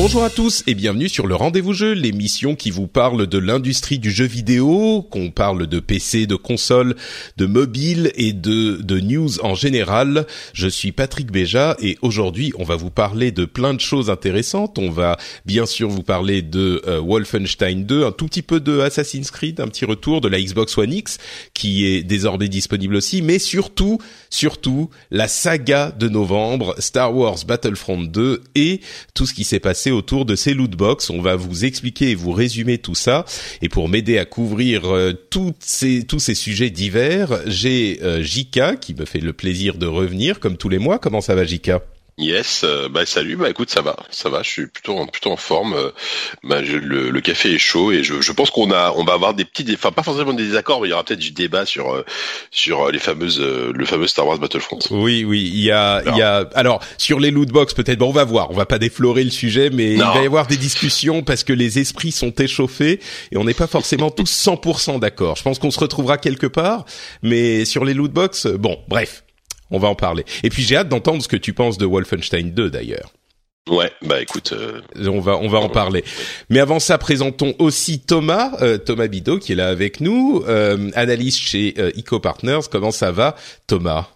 Bonjour à tous et bienvenue sur le Rendez-vous Jeu, l'émission qui vous parle de l'industrie du jeu vidéo, qu'on parle de PC, de consoles, de mobile et de, news en général. Je suis Patrick Béja et aujourd'hui on va vous parler de plein de choses intéressantes. On va bien sûr vous parler de euh, Wolfenstein 2, un tout petit peu de Assassin's Creed, un petit retour de la Xbox One X qui est désormais disponible aussi, mais surtout, surtout la saga de novembre, Star Wars Battlefront 2 et tout ce qui s'est passé autour de ces loot box. On va vous expliquer et vous résumer tout ça. Et pour m'aider à couvrir euh, ces, tous ces sujets divers, j'ai euh, Jika qui me fait le plaisir de revenir comme tous les mois. Comment ça va Jika? Yes, euh, bah salut, bah écoute, ça va, ça va, je suis plutôt plutôt en forme. euh, bah, je- le, le café est chaud et je, je pense qu'on a, on va avoir des petits, enfin pas forcément des désaccords, mais il y aura peut-être du débat sur euh, sur les fameuses, le fameux Star Wars Battlefront. Oui, oui, il y a, il y a. Alors sur les loot box, peut-être. Bon, on va voir. On va pas déflorer le sujet, mais Non. il va y avoir des discussions parce que les esprits sont échauffés et on n'est pas forcément tous 100% d'accord. Je pense qu'on se retrouvera quelque part, mais sur les loot box, bon, bref, on va en parler. Et puis j'ai hâte d'entendre ce que tu penses de Wolfenstein 2 d'ailleurs. Ouais, bah écoute, euh, On va, on va en parler. Mais avant ça, présentons aussi Thomas, euh, Thomas Bidot, qui est là avec nous, euh, analyste chez euh, Eco Partners. Comment ça va, Thomas?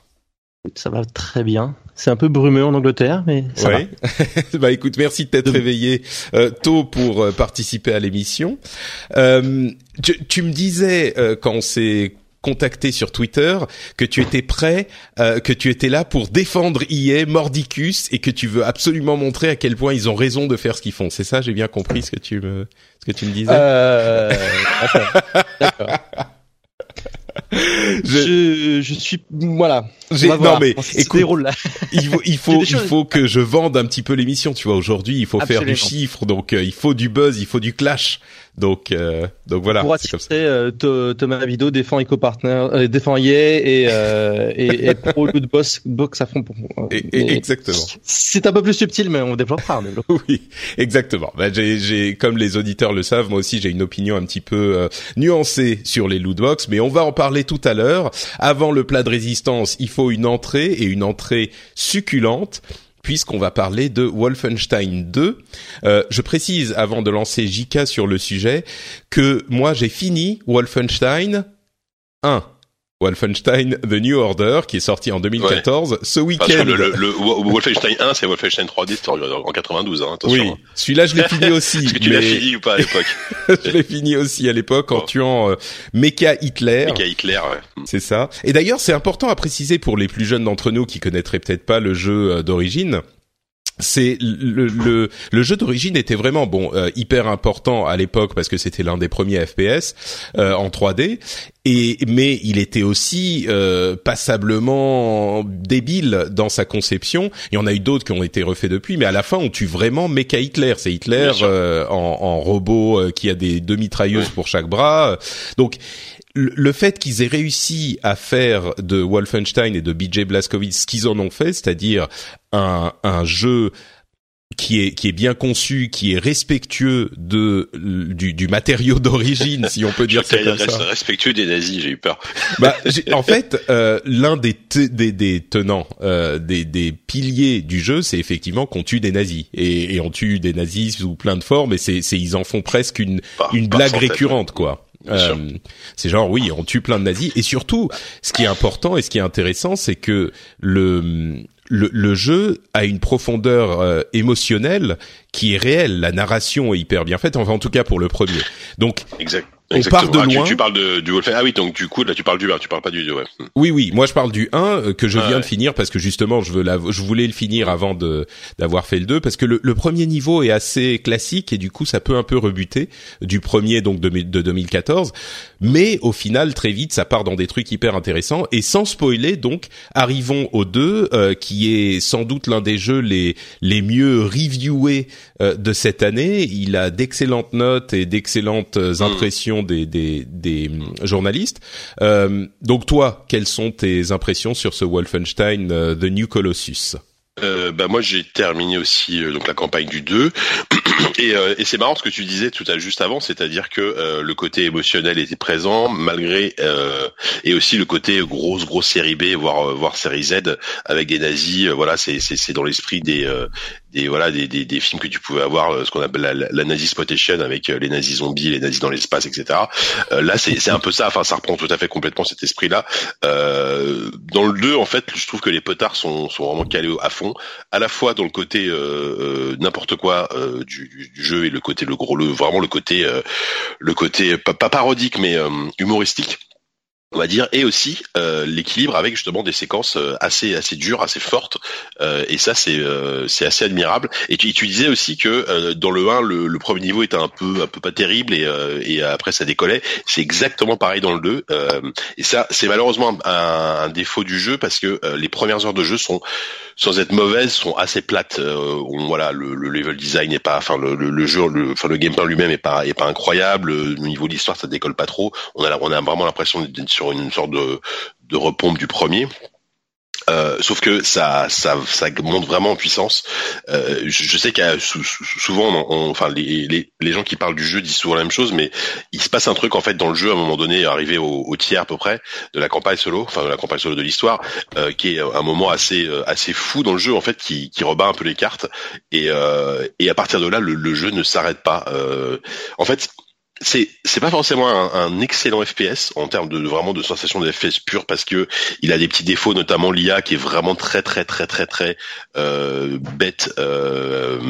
Ça va très bien. C'est un peu brumeux en Angleterre, mais ça Ouais. bah écoute, merci de t'être De- réveillé euh, tôt pour euh, participer à l'émission. Euh, tu, tu me disais euh, quand on s'est contacté sur Twitter que tu étais prêt, euh, que tu étais là pour défendre EA, Mordicus, et que tu veux absolument montrer à quel point ils ont raison de faire ce qu'ils font. C'est ça, j'ai bien compris ce que tu me, ce que tu me disais? Euh, d'accord. Je- Je, je suis voilà. Non voir mais écoute, déroule là. il faut, il faut, il choses- faut que je vende un petit peu l'émission. Tu vois, aujourd'hui, il faut faire du chiffre, donc euh, il faut du buzz, il faut du clash. Donc, euh, donc voilà. Pour attirer euh, Tho- Thomas Vido défend EcoPartner, euh, défend EA et euh, et, et pro loot box box à fond. Pour, Et- exactement. C'est un peu plus subtil, mais on développera. On développera. Oui, exactement. Bah, j'ai, j'ai, comme les auditeurs le savent, moi aussi j'ai une opinion un petit peu euh, nuancée sur les loot box, mais on va en parler tout à l'heure. Avant le plat de résistance, il faut une entrée et une entrée succulente. Puisqu'on va parler de Wolfenstein 2, Euh, je précise avant de lancer JK sur le sujet que moi j'ai fini Wolfenstein 1, Wolfenstein The New Order qui est sorti en 2014 ce week-end. le, le, le Wolfenstein 1, c'est Wolfenstein 3D c'était en en 92, hein, attention. oui, celui-là je l'ai fini aussi. Est-ce que tu l'as fini ou pas à l'époque je l'ai fini aussi à l'époque en Bon. tuant euh, Mecha Hitler. Mec à Hitler, ouais. C'est ça. Et d'ailleurs, c'est important à préciser pour les plus jeunes d'entre nous qui connaîtraient peut-être pas le jeu euh, d'origine. C'est le, le, le jeu d'origine était vraiment bon euh, hyper important à l'époque parce que c'était l'un des premiers FPS euh, en 3D et mais il était aussi euh, passablement débile dans sa conception. Il y en a eu d'autres qui ont été refaits depuis, mais à la fin on tue vraiment Mecha Hitler. C'est Hitler euh, en, en robot euh, qui a des deux mitrailleuses pour chaque bras. Donc le fait qu'ils aient réussi à faire de Wolfenstein et de BJ Blazkowicz ce qu'ils en ont fait, c'est-à-dire un, un jeu qui est qui est bien conçu, qui est respectueux de du, du matériau d'origine, si on peut dire ça comme ça. respectueux des nazis, j'ai eu peur. Bah, en fait, euh, l'un des, des, des tenants, euh, des, des piliers du jeu, c'est effectivement qu'on tue des nazis et, et on tue des nazis sous plein de formes et c'est, ils en font presque une Par- une blague récurrente quoi. C'est genre oui, on tue plein de nazis et surtout, ce qui est important et ce qui est intéressant, c'est que le le, le, jeu a une profondeur euh, émotionnelle qui est réelle. La narration est hyper bien faite, enfin en tout cas pour le premier. Donc exact. On part de ah, loin. Tu, tu, parles de, du Wolfenstein. Ah oui, donc du coup là tu parles du 1, tu parles pas du 2, ouais. Oui, oui. Moi je parle du 1 euh, que je Ah, viens ouais. de finir parce que justement je veux la, je voulais le finir avant de d'avoir fait le 2 parce que le, le premier niveau est assez classique et du coup ça peut un peu rebuter du premier donc de, de 2014. Mais au final très vite ça part dans des trucs hyper intéressants et sans spoiler donc arrivons au 2 euh, qui est sans doute l'un des jeux les les mieux reviewés euh, de cette année. Il a d'excellentes notes et d'excellentes euh, des hum, journalistes. Euh, donc toi, quelles sont tes impressions sur ce Wolfenstein euh, The New Colossus? Euh, bah moi j'ai terminé aussi euh, donc la campagne du 2 et, euh, et c'est marrant ce que tu disais tout à juste avant c'est-à-dire que euh, le côté émotionnel était présent malgré euh, et aussi le côté grosse grosse série B voire euh, voire série Z avec des nazis euh, voilà c'est c'est dans l'esprit des euh, des voilà des, des, films que tu pouvais avoir euh, ce qu'on appelle la, nazi exploitation avec euh, les nazis zombies les nazis dans l'espace etc Euh, là c'est un peu ça. Enfin ça reprend tout à fait complètement cet esprit là dans le 2 en fait je trouve que les potards sont sont vraiment calés à fond à la fois dans le côté n'importe quoi du, jeu et le côté le gros le vraiment le côté le côté pas, parodique mais humoristique on va dire, et aussi euh, l'équilibre avec justement des séquences euh, assez assez dures, assez fortes, euh, et ça c'est c'est assez admirable. Et tu, disais aussi que dans le 1, le, premier niveau était un peu un peu pas terrible et et après ça décollait. C'est exactement pareil dans le 2, euh, et ça c'est malheureusement un, défaut du jeu parce que les premières heures de jeu sont sans être mauvaises sont assez plates. Euh, voilà, le, le level design n'est pas, enfin le, jeu, le, enfin le gameplay lui-même est pas est pas incroyable. Le niveau de l'histoire ça décolle pas trop. On a vraiment l'impression d'être sur une sorte de repompe du premier. Euh, sauf que ça, ça, ça monte vraiment en puissance. Euh, je, je, sais qu'il souvent, on, on, enfin, les, les, les, gens qui parlent du jeu disent souvent la même chose, mais il se passe un truc en fait dans le jeu à un moment donné, arrivé au, au tiers à peu près de la campagne solo, enfin de la campagne solo de l'histoire, euh, qui est un moment assez, assez fou dans le jeu en fait, qui, qui rebat un peu les cartes. Et, euh, et à partir de là, le, le jeu ne s'arrête pas. Euh, en fait, c'est c'est pas forcément un, excellent FPS en termes de, de, vraiment de sensation de FPS pure parce que il a des petits défauts notamment l'IA qui est vraiment très très très très très euh, bête euh,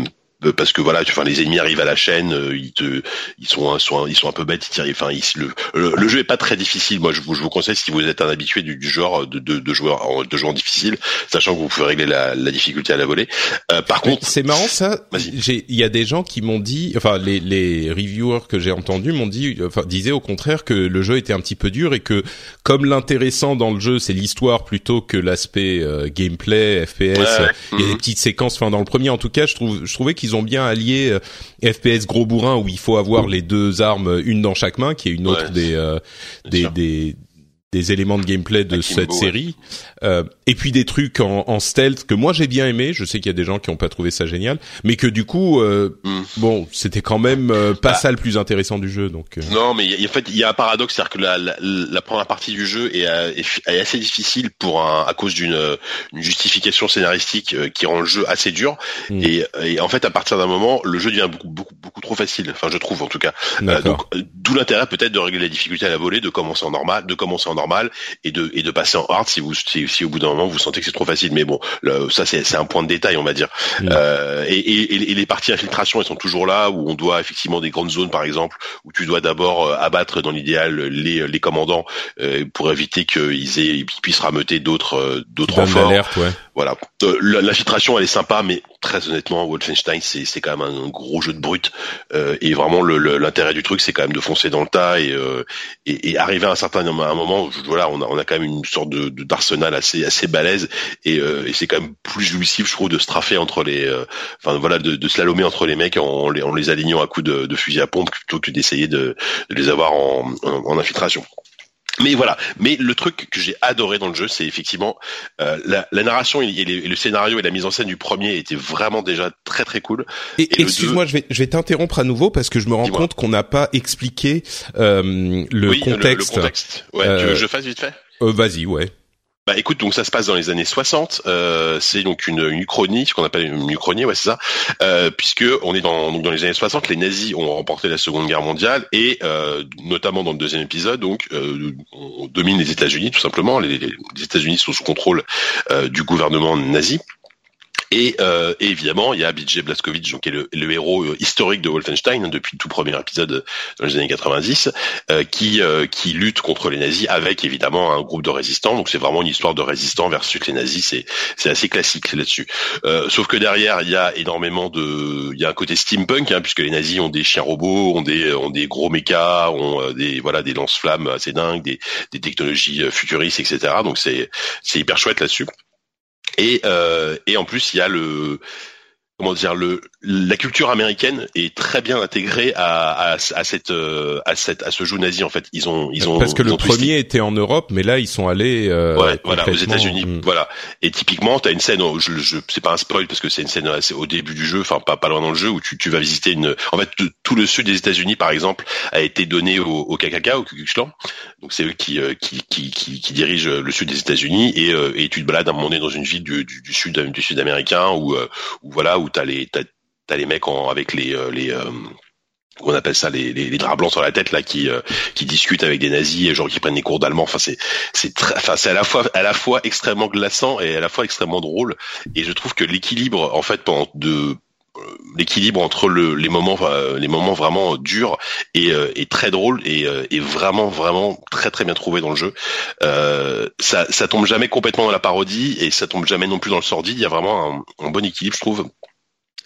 parce que voilà, tu, enfin, les ennemis arrivent à la chaîne, euh, ils te, ils sont, sont, ils sont un peu bêtes, ils tirent, enfin, ils, le, le, le, jeu est pas très difficile. Moi, je vous, je vous conseille si vous êtes un habitué du, du genre de, de, de joueurs, de joueurs difficiles, sachant que vous pouvez régler la, la difficulté à la volée. Euh, par contre, c'est marrant ça. Il y a des gens qui m'ont dit, enfin, les, les reviewers que j'ai entendus m'ont dit, enfin, disaient au contraire que le jeu était un petit peu dur et que comme l'intéressant dans le jeu, c'est l'histoire plutôt que l'aspect euh, gameplay, FPS. Ouais, il y a des petites séquences. Enfin, dans le premier, en tout cas, je trouve, je trouvais qu'ils ont bien allié euh, FPS gros bourrin où il faut avoir les deux armes, une dans chaque main, qui est une autre ouais, des, euh, des, des, des éléments de gameplay de cette série. Euh, et puis des trucs en, en stealth que moi j'ai bien aimé. Je sais qu'il y a des gens qui n'ont pas trouvé ça génial, mais que du coup, euh, mm. bon, c'était quand même euh, pas bah, ça le plus intéressant du jeu. Donc euh. non, mais y a, en fait, il y a un paradoxe, c'est-à-dire que la, la, la, première partie du jeu est, est, est assez difficile pour un, à cause d'une justification scénaristique euh, qui rend le jeu assez dur. Mm. Et, et, en fait, à partir d'un moment, le jeu devient beaucoup, beaucoup, beaucoup trop facile. Enfin, je trouve en tout cas. Euh, donc, d'où l'intérêt peut-être de régler la difficulté à la volée, de commencer en normal, de commencer en normal et de et de passer en hard si vous si, si au bout d'un moment vous sentez que c'est trop facile. Mais bon, le, ça c'est un point de détail, on va dire. Mm. Euh, et, et, et, les parties infiltration, elles sont toujours là où on doit effectivement des grandes zones, par exemple, où tu dois d'abord euh, abattre dans l'idéal les les commandants euh, pour éviter qu'ils aient ils puissent rameuter d'autres d'autres renforts. Ouais. Voilà. L'infiltration, elle est sympa, mais très honnêtement, Wolfenstein, c'est c'est quand même un, gros jeu de brut. Euh, et vraiment, l'intérêt du truc, c'est quand même de foncer dans le tas et, et, et, arriver à un certain à un moment, voilà, on a, on a quand même une sorte de d'arsenal assez assez balèze et, euh, et c'est quand même plus jouissif, je trouve, de straffer entre les, euh, enfin voilà, de, de slalomer entre les mecs en les, en les alignant à coups de, de fusil à pompe plutôt que d'essayer de, de, les avoir en, en, en infiltration. Mais voilà. Mais le truc que j'ai adoré dans le jeu, c'est effectivement euh, la, la, narration et, les, et, le scénario et la mise en scène du premier étaient vraiment déjà très très cool. Et, et excuse-moi, je vais je vais t'interrompre à nouveau parce que je me rends compte qu'on n'a pas expliqué euh, le oui, contexte. Le, le contexte. Ouais. Euh, tu veux que je fasse vite fait? Vas-y, ouais. Bah écoute, donc ça se passe dans les années 60. Euh, c'est donc une, une uchronie, ce qu'on appelle une uchronie, ouais c'est ça, euh, puisque on est dans donc dans les années 60. Les nazis ont remporté la Seconde Guerre mondiale et euh, notamment dans le deuxième épisode, donc euh, on domine les États-Unis tout simplement. Les, les États-Unis sont sous contrôle du gouvernement nazi. Et, euh, et, évidemment, il y a BJ Blazkowicz, donc, qui est le, héros euh, historique de Wolfenstein hein, depuis le tout premier épisode dans les années 90, euh, qui euh, qui lutte contre les nazis avec évidemment un groupe de résistants. Donc c'est vraiment une histoire de résistants versus les nazis. C'est assez classique là-dessus. Euh, sauf que derrière, il y a énormément de, il y a un côté steampunk hein, puisque les nazis ont des chiens robots, ont des ont des gros mechas, ont euh, des voilà des lance-flammes assez dingues, des des technologies futuristes, etc. Donc c'est c'est hyper chouette là-dessus. Et, euh, et en plus, il y a le comment dire le la culture américaine est très bien intégrée à, à, à cette euh, à cette à ce jeu nazi en fait ils ont ils ont parce que le twisté. premier était en Europe mais là ils sont allés euh, Ouais, voilà, aux États-Unis, hmm. voilà. Et typiquement, t'as une scène, oh, je, je c'est pas un spoil parce que c'est une scène assez au début du jeu, enfin pas pas loin dans le jeu où tu, tu vas visiter une. En fait, tout, le sud des États-Unis, par exemple, a été donné au, au KKK, au Ku Klux Klan. Donc c'est eux qui, euh, qui qui qui qui dirigent le sud des États-Unis et euh, et tu te balades à un moment donné dans une ville du du, du sud du sud américain où où voilà où t'as les t'as t'as les mecs en, avec les euh, les euh, on appelle ça les, les, les draps blancs sur la tête là qui euh, qui discutent avec des nazis et genre qui prennent des cours d'allemand. Enfin c'est c'est très enfin c'est à la fois à la fois extrêmement glaçant et à la fois extrêmement drôle. Et je trouve que l'équilibre en fait de euh, l'équilibre entre le, les moments euh, les moments vraiment durs et, euh, et très drôle et, euh, et vraiment vraiment très très bien trouvé dans le jeu euh, ça ça tombe jamais complètement dans la parodie et ça tombe jamais non plus dans le sordide. Il y a vraiment un bon équilibre je trouve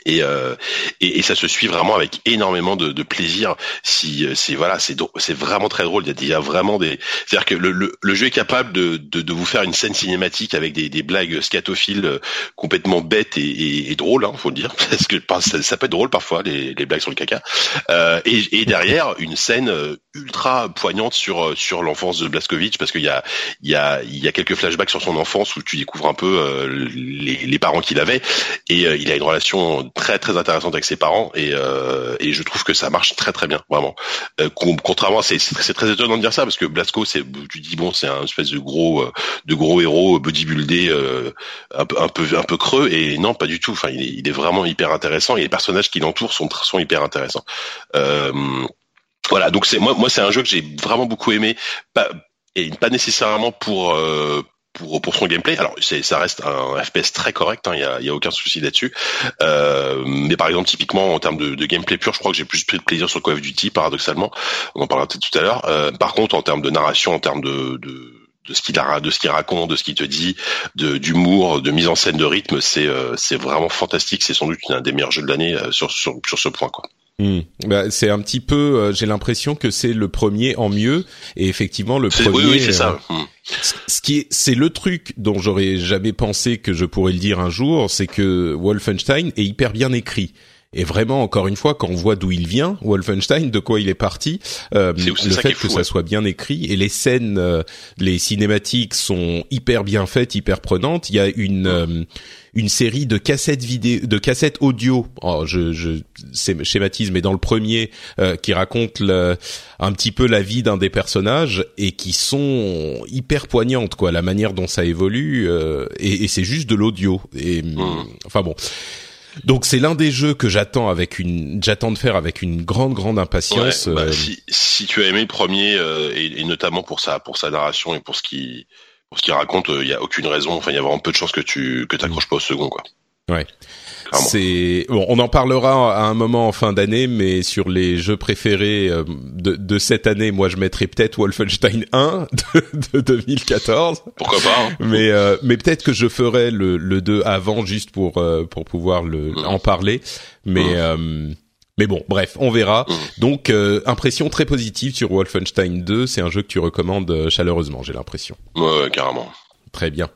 et, euh, et, et ça se suit vraiment avec énormément de, de plaisir. Si c'est voilà, c'est c'est vraiment très drôle. Il y a, il y a vraiment des, c'est-à-dire que le, le, le jeu est capable de, de, de vous faire une scène cinématique avec des, des blagues scatophiles euh, complètement bêtes et, et, drôles, hein, faut le dire, parce que ça, ça peut être drôle parfois les, les blagues sur le caca. Euh, et, derrière une scène euh, ultra poignante sur euh, sur l'enfance de Blaskovic parce qu'il y a il y a il y a quelques flashbacks sur son enfance où tu découvres un peu euh, les, les parents qu'il avait et euh, il a une relation très très intéressante avec ses parents et euh, et je trouve que ça marche très très bien vraiment. Euh, con- contrairement c'est c'est très étonnant de dire ça parce que Blasco c'est tu dis bon c'est un espèce de gros euh, de gros héros bodybuildé euh, un peu un peu un peu creux et non pas du tout. Enfin il est, il est vraiment hyper intéressant et les personnages qui l'entourent sont sont hyper intéressants. Euh, voilà donc c'est moi moi c'est un jeu que j'ai vraiment beaucoup aimé pas et pas nécessairement pour euh, pour pour son gameplay. Alors c'est ça reste un FPS très correct, hein, il y a y a aucun souci là-dessus. Euh, mais par exemple typiquement en termes de, de gameplay pur, je crois que j'ai plus pris de plaisir sur Call of Duty paradoxalement. On en parlera peut-être tout à l'heure. Euh, par contre en termes de narration, en termes de, de de ce qu'il de ce qu'il raconte, de ce qu'il te dit, de d'humour, de mise en scène, de rythme, c'est euh, c'est vraiment fantastique. C'est sans doute un des meilleurs jeux de l'année euh, sur, sur sur ce point quoi. Hmm. Bah, c'est un petit peu, euh, j'ai l'impression que c'est le premier en mieux, et effectivement le premier. oui oui c'est euh, ça. Hmm. ce- Ce qui est, c'est le truc dont j'aurais jamais pensé que je pourrais le dire un jour, c'est que Wolfenstein est hyper bien écrit. Et vraiment, encore une fois, quand on voit d'où il vient, Wolfenstein, de quoi il est parti, euh, le fait que fou, ça ouais. soit bien écrit et les scènes, euh, les cinématiques sont hyper bien faites, hyper prenantes. Il y a une euh, une série de cassettes vidéo, de cassettes audio. Oh, je, je c'est- schématise, mais dans le premier, euh, qui raconte le, un petit peu la vie d'un des personnages et qui sont hyper poignantes, quoi. La manière dont ça évolue euh, et, et c'est juste de l'audio. Et enfin bon. Donc c'est l'un des jeux que j'attends avec une, j'attends de faire avec une grande grande impatience. Ouais, bah, euh, si, si tu as aimé le premier euh, et, et notamment pour sa pour sa narration et pour ce qui pour ce qu'il raconte, il y a aucune raison. Enfin, il y a vraiment peu de chances que tu que t'accroches pas au second, quoi. Ouais. C'est bon, on en parlera à un moment en fin d'année, mais sur les jeux préférés euh, de, de cette année, moi je mettrais peut-être Wolfenstein 1 de, de 2014, Pourquoi pas hein. mais euh, mais peut-être que je ferai le, le 2 avant juste pour euh, pour pouvoir le en parler, mais euh, mais bon, bref, on verra. Donc euh, impression très positive sur Wolfenstein 2, c'est un jeu que tu recommandes euh, chaleureusement, j'ai l'impression. Ouais, ouais, carrément. Très bien.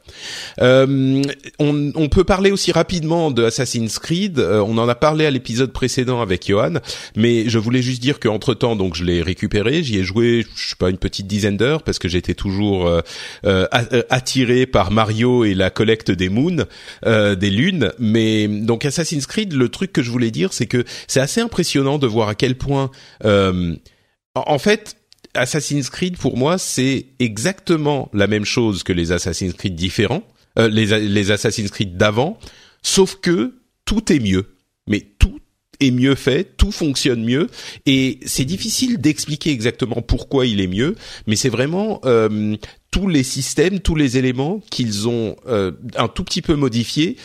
Euh, on, on peut parler aussi rapidement de Assassin's Creed. Euh, on en a parlé à l'épisode précédent avec Johan, mais je voulais juste dire qu'entre temps, donc je l'ai récupéré. J'y ai joué, je sais pas, une petite dizaine d'heures parce que j'étais toujours euh, euh, euh, attiré par Mario et la collecte des moons, euh, des lunes. Mais donc Assassin's Creed, le truc que je voulais dire, c'est que c'est assez impressionnant de voir à quel point, en fait Assassin's Creed pour moi c'est exactement la même chose que les Assassin's Creed différents, euh, les, les Assassin's Creed d'avant, sauf que tout est mieux. Mais tout est mieux fait, tout fonctionne mieux, et c'est difficile d'expliquer exactement pourquoi il est mieux, mais c'est vraiment euh, tous les systèmes, tous les éléments qu'ils ont euh, un tout petit peu modifiés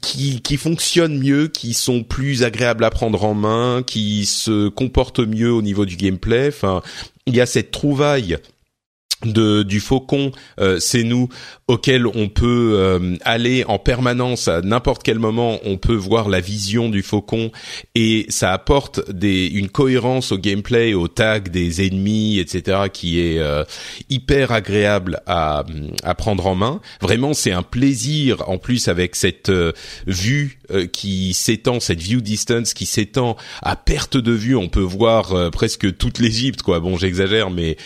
qui, qui fonctionnent mieux, qui sont plus agréables à prendre en main, qui se comportent mieux au niveau du gameplay. Enfin, il y a cette trouvaille de du faucon euh, c'est nous auquel on peut euh, aller en permanence à n'importe quel moment. On peut voir la vision du faucon et ça apporte des une cohérence au gameplay au tag des ennemis etc qui est euh, hyper agréable à à prendre en main. Vraiment c'est un plaisir en plus avec cette vue qui s'étend cette view distance qui s'étend à perte de vue. On peut voir presque toute l'Égypte quoi. Bon j'exagère mais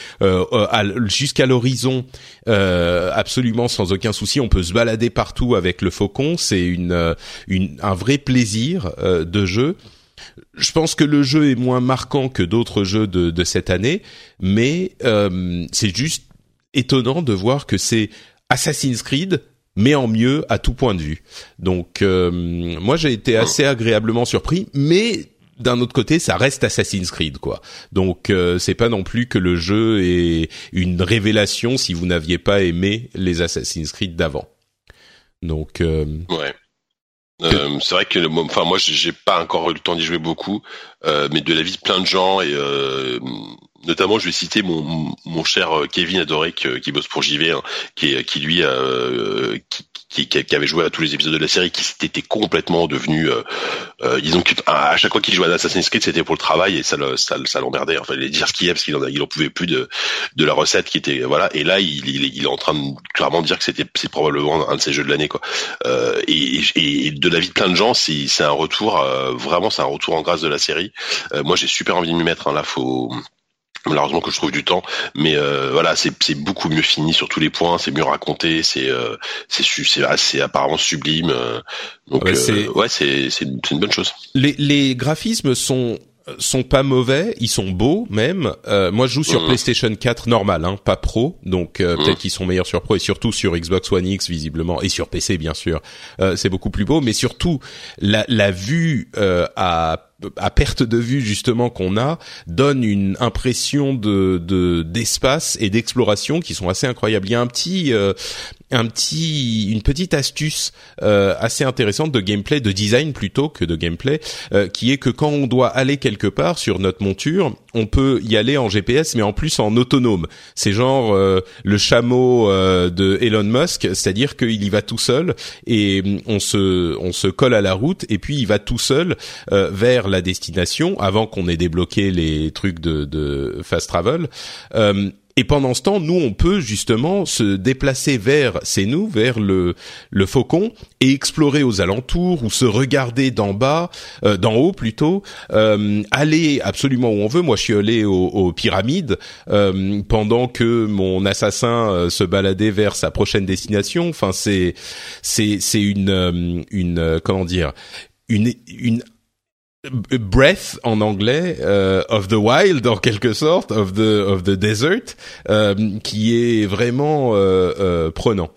jusqu'à l'horizon euh, absolument sans aucun souci. On peut se balader partout avec le faucon. C'est une, euh, une, un vrai plaisir euh, de jeu. Je pense que le jeu est moins marquant que d'autres jeux de, de, cette année, mais c'est juste étonnant de voir que c'est Assassin's Creed mais en mieux à tout point de vue. Donc moi j'ai été assez agréablement surpris, mais d'un autre côté, ça reste Assassin's Creed, quoi. Donc, euh, c'est pas non plus que le jeu est une révélation si vous n'aviez pas aimé les Assassin's Creed d'avant. Donc, euh, ouais. Euh, c'est vrai que, enfin, moi, j'ai pas encore eu le temps d'y jouer beaucoup, mais de la vie de plein de gens et notamment, je vais citer mon, mon cher Kevin Adoré qui, bosse pour JV, hein, qui, qui lui, qui, qui, avait joué à tous les épisodes de la série, qui était complètement devenu, euh, euh, disons à chaque fois qu'il jouait à Assassin's Creed, c'était pour le travail et ça, le, ça, ça l'emmerdait. Enfin, allait dire ce qu'il aime, parce qu'il en, il en pouvait plus de, de la recette qui était, voilà. Et là, il, il, il est en train de clairement dire que c'était, c'est probablement un de ses jeux de l'année, quoi. Euh, et, et, de la vie de plein de gens, c'est, c'est un retour, euh, vraiment, c'est un retour en grâce de la série. Euh, moi, j'ai super envie de m'y mettre. Hein, là, faut malheureusement que je trouve du temps mais euh, voilà c'est c'est beaucoup mieux fini sur tous les points c'est mieux raconté c'est euh, c'est c'est assez apparemment sublime euh, donc ouais c'est ouais, c'est c'est une bonne chose les les graphismes sont sont pas mauvais, ils sont beaux même. moi, je joue sur mmh. PlayStation 4 normal, hein, pas Pro, donc mmh. peut-être qu'ils sont meilleurs sur Pro et surtout sur Xbox One X visiblement et sur PC bien sûr. c'est beaucoup plus beau, mais surtout la, la vue à à perte de vue justement qu'on a donne une impression de d'espace et d'exploration qui sont assez incroyables. Il y a un petit euh, un petit une petite astuce euh, assez intéressante de gameplay de design plutôt que de gameplay euh, qui est que quand on doit aller quelque part sur notre monture on peut y aller en GPS mais en plus en autonome. C'est genre euh, le chameau de Elon Musk c'est-à-dire qu'il y va tout seul et mm, on se on se colle à la route et puis il va tout seul vers la destination avant qu'on ait débloqué les trucs de, de fast travel et pendant ce temps, nous, on peut justement se déplacer vers, c'est nous, vers le, le faucon et explorer aux alentours ou se regarder d'en bas, euh, d'en haut plutôt, euh, aller absolument où on veut. Moi, je suis allé aux, pyramides euh, pendant que mon assassin euh, se baladait vers sa prochaine destination. Enfin, c'est c'est c'est une euh, une comment dire une une breath en anglais uh, of the wild en quelque sorte of the of the desert euh, qui est vraiment euh, prenant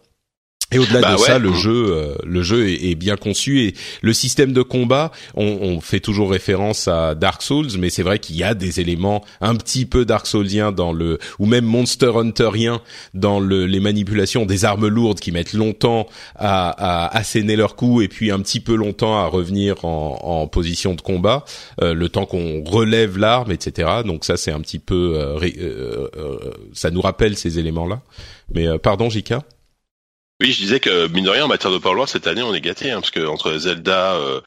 et au-delà bah de ça, le jeu, euh, le jeu est, bien conçu et le système de combat, on, on fait toujours référence à Dark Souls, mais c'est vrai qu'il y a des éléments un petit peu Dark Soulsien dans le, ou même Monster Hunterien dans le, les manipulations des armes lourdes qui mettent longtemps à, à asséner leur coup et puis un petit peu longtemps à revenir en, en position de combat, euh, le temps qu'on relève l'arme, etc. Donc ça, c'est un petit peu, euh, ça nous rappelle ces éléments-là. Mais pardon, Jika. Oui, je disais que mine de rien en matière de Power cette année on est gâté hein, parce que entre Zelda, euh,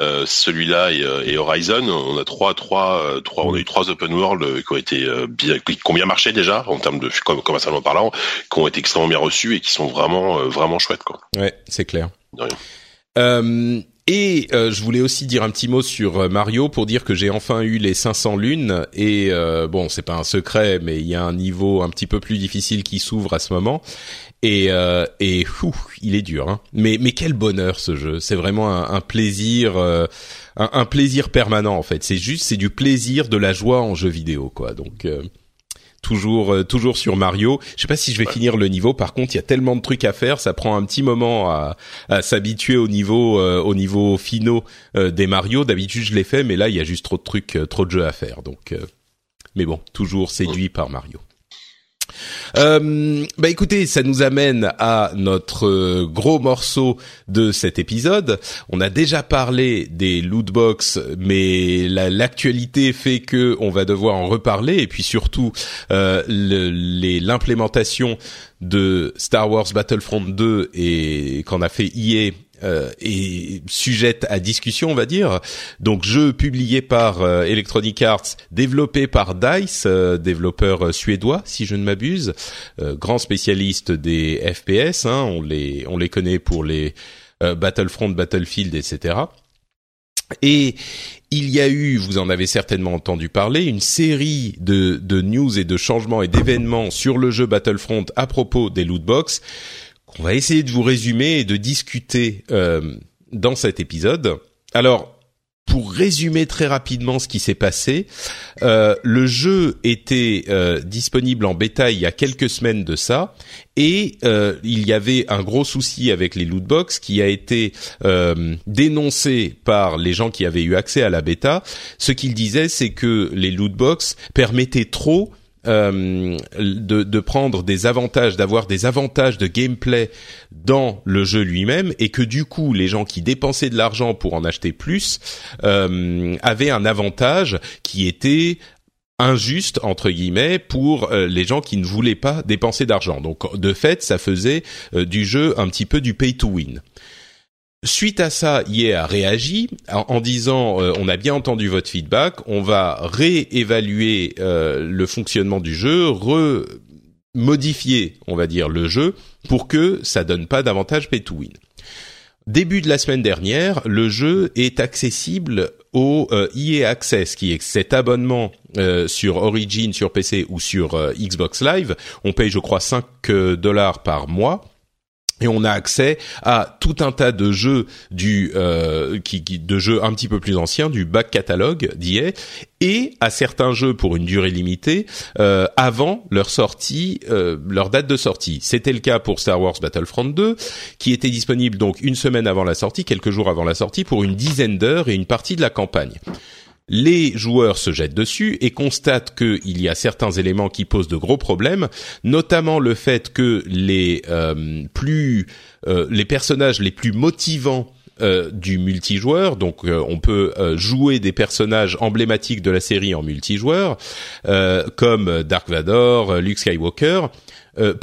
euh, celui-là et, euh, et, Horizon, on a trois, trois, trois, on a eu trois open world qui ont été bien, qui ont bien marché déjà en termes de commercialement parlant, qui ont été extrêmement bien reçus et qui sont vraiment, vraiment chouettes quoi. Ouais, c'est clair. Euh, et euh, je voulais aussi dire un petit mot sur euh, Mario pour dire que j'ai enfin eu les 500 lunes et euh, bon c'est pas un secret mais il y a un niveau un petit peu plus difficile qui s'ouvre à ce moment et euh, et fou, il est dur hein. mais mais quel bonheur ce jeu c'est vraiment un, un plaisir un, un, plaisir permanent en fait c'est juste c'est du plaisir de la joie en jeu vidéo quoi donc toujours euh, toujours sur Mario. Je sais pas si je vais finir le niveau. Par contre, il y a tellement de trucs à faire, ça prend un petit moment à, à s'habituer au niveau euh, au niveau finaux euh, des Mario. D'habitude, je l'ai fait, mais là, il y a juste trop de trucs, trop de jeux à faire. Donc, mais bon, toujours séduit par Mario. Euh, bah écoutez, ça nous amène à notre euh, gros morceau de cet épisode. On a déjà parlé des loot box, mais l'actualité fait que on va devoir en reparler et puis surtout euh, l'implémentation de Star Wars Battlefront 2 et qu'en a fait EA euh, est sujette à discussion, on va dire. Donc, jeu publié par euh, Electronic Arts, développé par Dice, euh, développeur suédois, si je ne m'abuse, grand spécialiste des FPS. Hein, on les on les connaît pour les Battlefront, Battlefield, etc. Et il y a eu, vous en avez certainement entendu parler, une série de, de news et de changements et d'événements sur le jeu Battlefront à propos des loot box on va essayer de vous résumer et de discuter euh, dans cet épisode. Alors, pour résumer très rapidement ce qui s'est passé, euh, le jeu était euh, disponible en bêta il y a quelques semaines de ça, et il y avait un gros souci avec les loot box qui a été dénoncé par les gens qui avaient eu accès à la bêta. Ce qu'ils disaient, c'est que les loot box permettaient trop euh, de, prendre des avantages, d'avoir des avantages de gameplay dans le jeu lui-même, et que du coup les gens qui dépensaient de l'argent pour en acheter plus euh, avaient un avantage qui était injuste entre guillemets pour euh, les gens qui ne voulaient pas dépenser d'argent. Donc de fait, ça faisait du jeu un petit peu du pay to win. Suite à ça, EA a réagi en, disant euh, on a bien entendu votre feedback, on va réévaluer euh, le fonctionnement du jeu, remodifier, on va dire, le jeu pour que ça donne pas davantage pay to win. Début de la semaine dernière, le jeu est accessible au euh, EA Access, qui est cet abonnement sur Origin, sur PC ou sur Xbox Live. On paye, je crois, 5 dollars par mois et on a accès à tout un tas de jeux du euh, de jeux un petit peu plus anciens du back catalogue d'IA et à certains jeux pour une durée limitée euh, avant leur sortie euh, leur date de sortie. C'était le cas pour Star Wars Battlefront 2 qui était disponible donc une semaine avant la sortie quelques jours avant la sortie pour une dizaine d'heures et une partie de la campagne les joueurs se jettent dessus et constatent qu'il y a certains éléments qui posent de gros problèmes, notamment le fait que les euh, plus euh, les personnages les plus motivants euh, du multijoueur, donc on peut jouer des personnages emblématiques de la série en multijoueur, comme Dark Vador, Luke Skywalker, euh,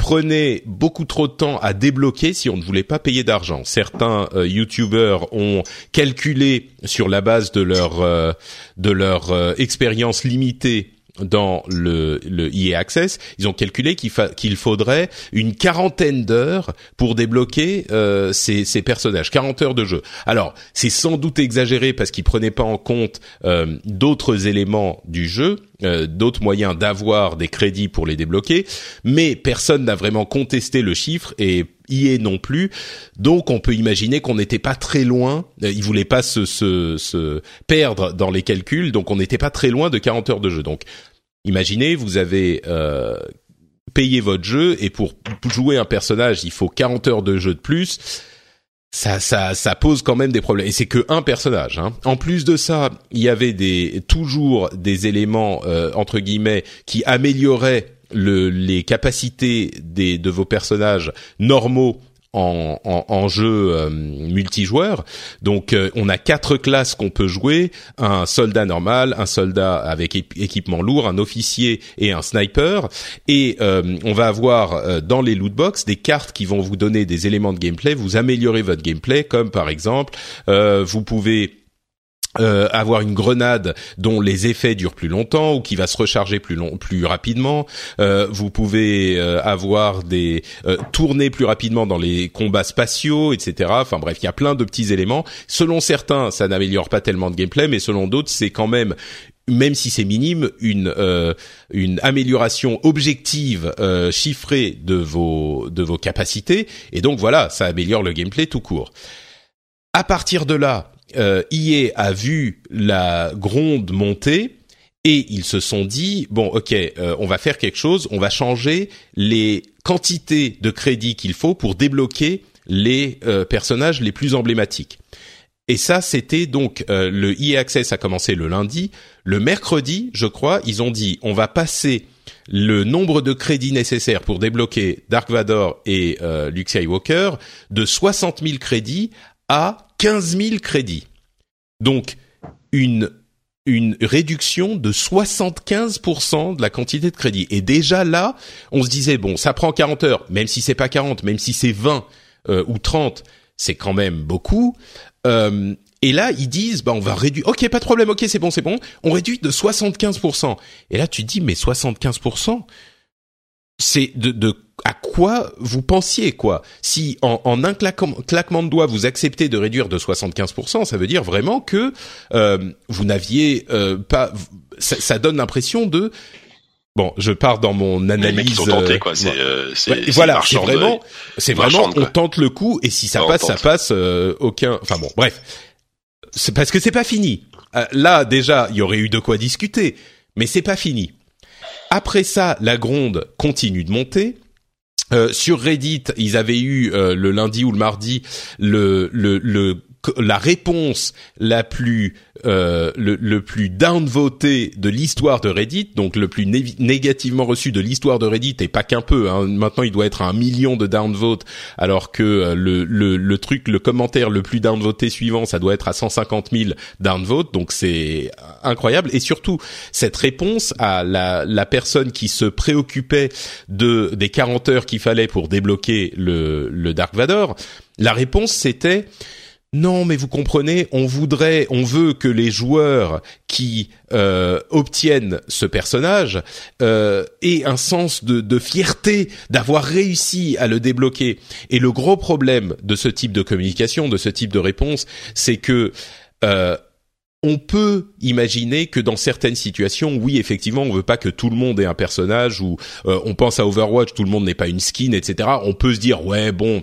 beaucoup trop de temps à débloquer si on ne voulait pas payer d'argent. Certains euh, YouTubers ont calculé sur la base de leur euh, de leur euh, expérience limitée dans le, le EA Access, ils ont calculé qu'il, qu'il faudrait une quarantaine d'heures pour débloquer euh, ces, ces, personnages, 40 heures de jeu. Alors, c'est sans doute exagéré parce qu'ils prenaient pas en compte euh, d'autres éléments du jeu, euh, d'autres moyens d'avoir des crédits pour les débloquer, mais personne n'a vraiment contesté le chiffre et EA non plus. Donc on peut imaginer qu'on n'était pas très loin. Euh, ils voulaient pas se, se, se, perdre dans les calculs, donc on n'était pas très loin de 40 heures de jeu. Donc Imaginez, vous avez euh, payé votre jeu et pour jouer un personnage, il faut 40 heures de jeu de plus. Ça, ça, ça pose quand même des problèmes. Et c'est que un personnage. Hein. En plus de ça, il y avait des toujours des éléments euh, entre guillemets qui amélioraient le, les capacités des, de vos personnages normaux en, en, jeu euh, multijoueur. Donc euh, on a quatre classes qu'on peut jouer un soldat normal, un soldat avec équipement lourd, un officier et un sniper. Et euh, on va avoir dans les loot box des cartes qui vont vous donner des éléments de gameplay, vous améliorer votre gameplay, comme par exemple vous pouvez euh, avoir une grenade dont les effets durent plus longtemps ou qui va se recharger plus long, plus rapidement. Euh, vous pouvez euh, avoir des euh, tourner plus rapidement dans les combats spatiaux, etc. Enfin bref, il y a plein de petits éléments. Selon certains, ça n'améliore pas tellement de gameplay, mais selon d'autres, c'est quand même même si c'est minime, une une amélioration objective chiffrée de vos de vos capacités. Et donc voilà, ça améliore le gameplay tout court. À partir de là, euh, a vu la gronde monter Et ils se sont dit bon, ok, euh, on va faire quelque chose, on va changer les quantités de crédits qu'il faut pour débloquer les euh, personnages les plus emblématiques. Et ça, c'était donc euh, le EA Access a commencé le lundi. Le mercredi, je crois, ils ont dit on va passer le nombre de crédits nécessaires pour débloquer Dark Vador et euh, Luke Skywalker de 60 000 crédits à 15 000 crédits. Donc une une réduction de 75% de la quantité de crédit. Et déjà là, on se disait bon, ça prend 40 heures, même si c'est pas 40, même si c'est 20 euh, ou 30, c'est quand même beaucoup. Euh, et là, ils disent, bah, on va réduire. Ok, pas de problème. Ok, c'est bon, c'est bon. On réduit de 75%. Et là, tu te dis, mais 75%, c'est de à quoi vous pensiez quoi? Si en, en un claquement de doigts vous acceptez de réduire de 75%, ça veut dire vraiment que euh, vous n'aviez euh, pas. Ça, ça donne l'impression de Bon, je pars dans mon analyse. Les tentés, quoi. C'est, euh, c'est, voilà, c'est vraiment, c'est vraiment, on tente le coup et si ça passe, ça passe. Euh, aucun. Enfin bon, bref. C'est parce que c'est pas fini. Euh, là, déjà, il y aurait eu de quoi discuter, mais c'est pas fini. Après ça, la gronde continue de monter. Euh, sur Reddit, ils avaient eu euh, le lundi ou le mardi le, le, le la réponse la plus euh, le, le, plus downvoté de l'histoire de Reddit, donc le plus négativement reçu de l'histoire de Reddit, et pas qu'un peu. Hein. Maintenant, il doit être à un million de downvotes, alors que euh, le, le, le, truc, le commentaire le plus downvoté suivant, ça doit être à 150 000 downvotes. Donc c'est incroyable. Et surtout, cette réponse à la, la personne qui se préoccupait de des 40 heures qu'il fallait pour débloquer le, le Dark Vador, la réponse c'était non, mais vous comprenez, on voudrait, on veut que les joueurs qui euh, obtiennent ce personnage euh, aient un sens de, fierté d'avoir réussi à le débloquer. Et le gros problème de ce type de communication, de ce type de réponse, c'est que euh, on peut imaginer que dans certaines situations, oui, effectivement, on veut pas que tout le monde ait un personnage ou euh, on pense à Overwatch, tout le monde n'est pas une skin, etc. On peut se dire, ouais, bon,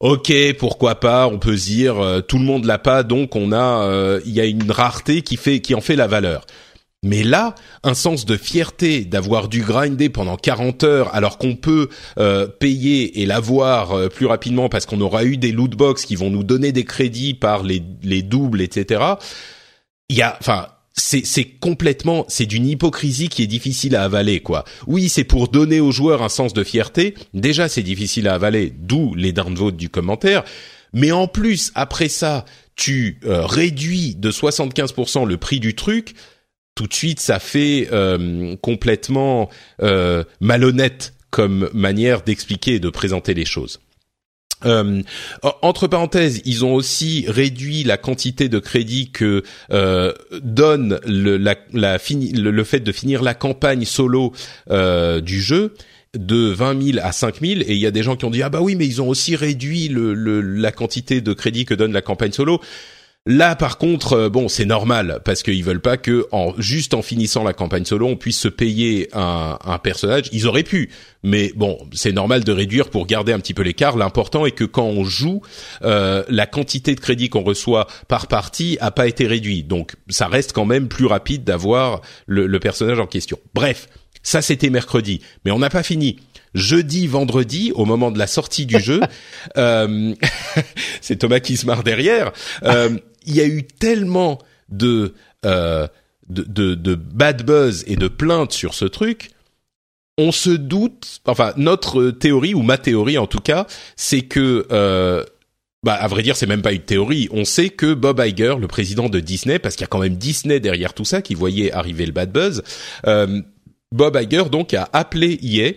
Ok, pourquoi pas On peut se dire euh, tout le monde l'a pas, donc on a, euh, il y a une rareté qui fait, qui en fait la valeur. Mais là, un sens de fierté d'avoir dû grinder pendant 40 heures alors qu'on peut euh, payer et l'avoir plus rapidement parce qu'on aura eu des loot box qui vont nous donner des crédits par les, les doubles, etc. Il y a, enfin, c'est complètement c'est d'une hypocrisie qui est difficile à avaler quoi. Oui, c'est pour donner aux joueurs un sens de fierté. Déjà, c'est difficile à avaler, d'où les downvotes du commentaire. Mais en plus, après ça, tu euh, réduis de 75% le prix du truc. Tout de suite, ça fait euh, complètement euh, malhonnête comme manière d'expliquer et de présenter les choses. Euh, entre parenthèses, ils ont aussi réduit la quantité de crédit que euh, donne le, le, fait de finir la campagne solo euh, du jeu de 20 000 à 5 000 et il y a des gens qui ont dit ah bah oui mais ils ont aussi réduit le, la quantité de crédit que donne la campagne solo Là, par contre, euh, bon, c'est normal parce qu'ils veulent pas que, en juste en finissant la campagne solo, on puisse se payer un, personnage. Ils auraient pu, mais bon, c'est normal de réduire pour garder un petit peu l'écart. L'important est que quand on joue, euh, la quantité de crédit qu'on reçoit par partie a pas été réduite. Donc, ça reste quand même plus rapide d'avoir le, le personnage en question. Bref, ça c'était mercredi, mais on n'a pas fini jeudi, vendredi, au moment de la sortie du jeu. Euh, c'est Thomas qui se marre derrière. Euh, il y a eu tellement de, euh, de, de, de bad buzz et de plaintes sur ce truc on se doute, enfin notre théorie ou ma théorie en tout cas, c'est que, euh, bah à vrai dire c'est même pas une théorie, on sait que Bob Iger, le président de Disney, parce qu'il y a quand même Disney derrière tout ça, qui voyait arriver le bad buzz, euh, Bob Iger donc a appelé EA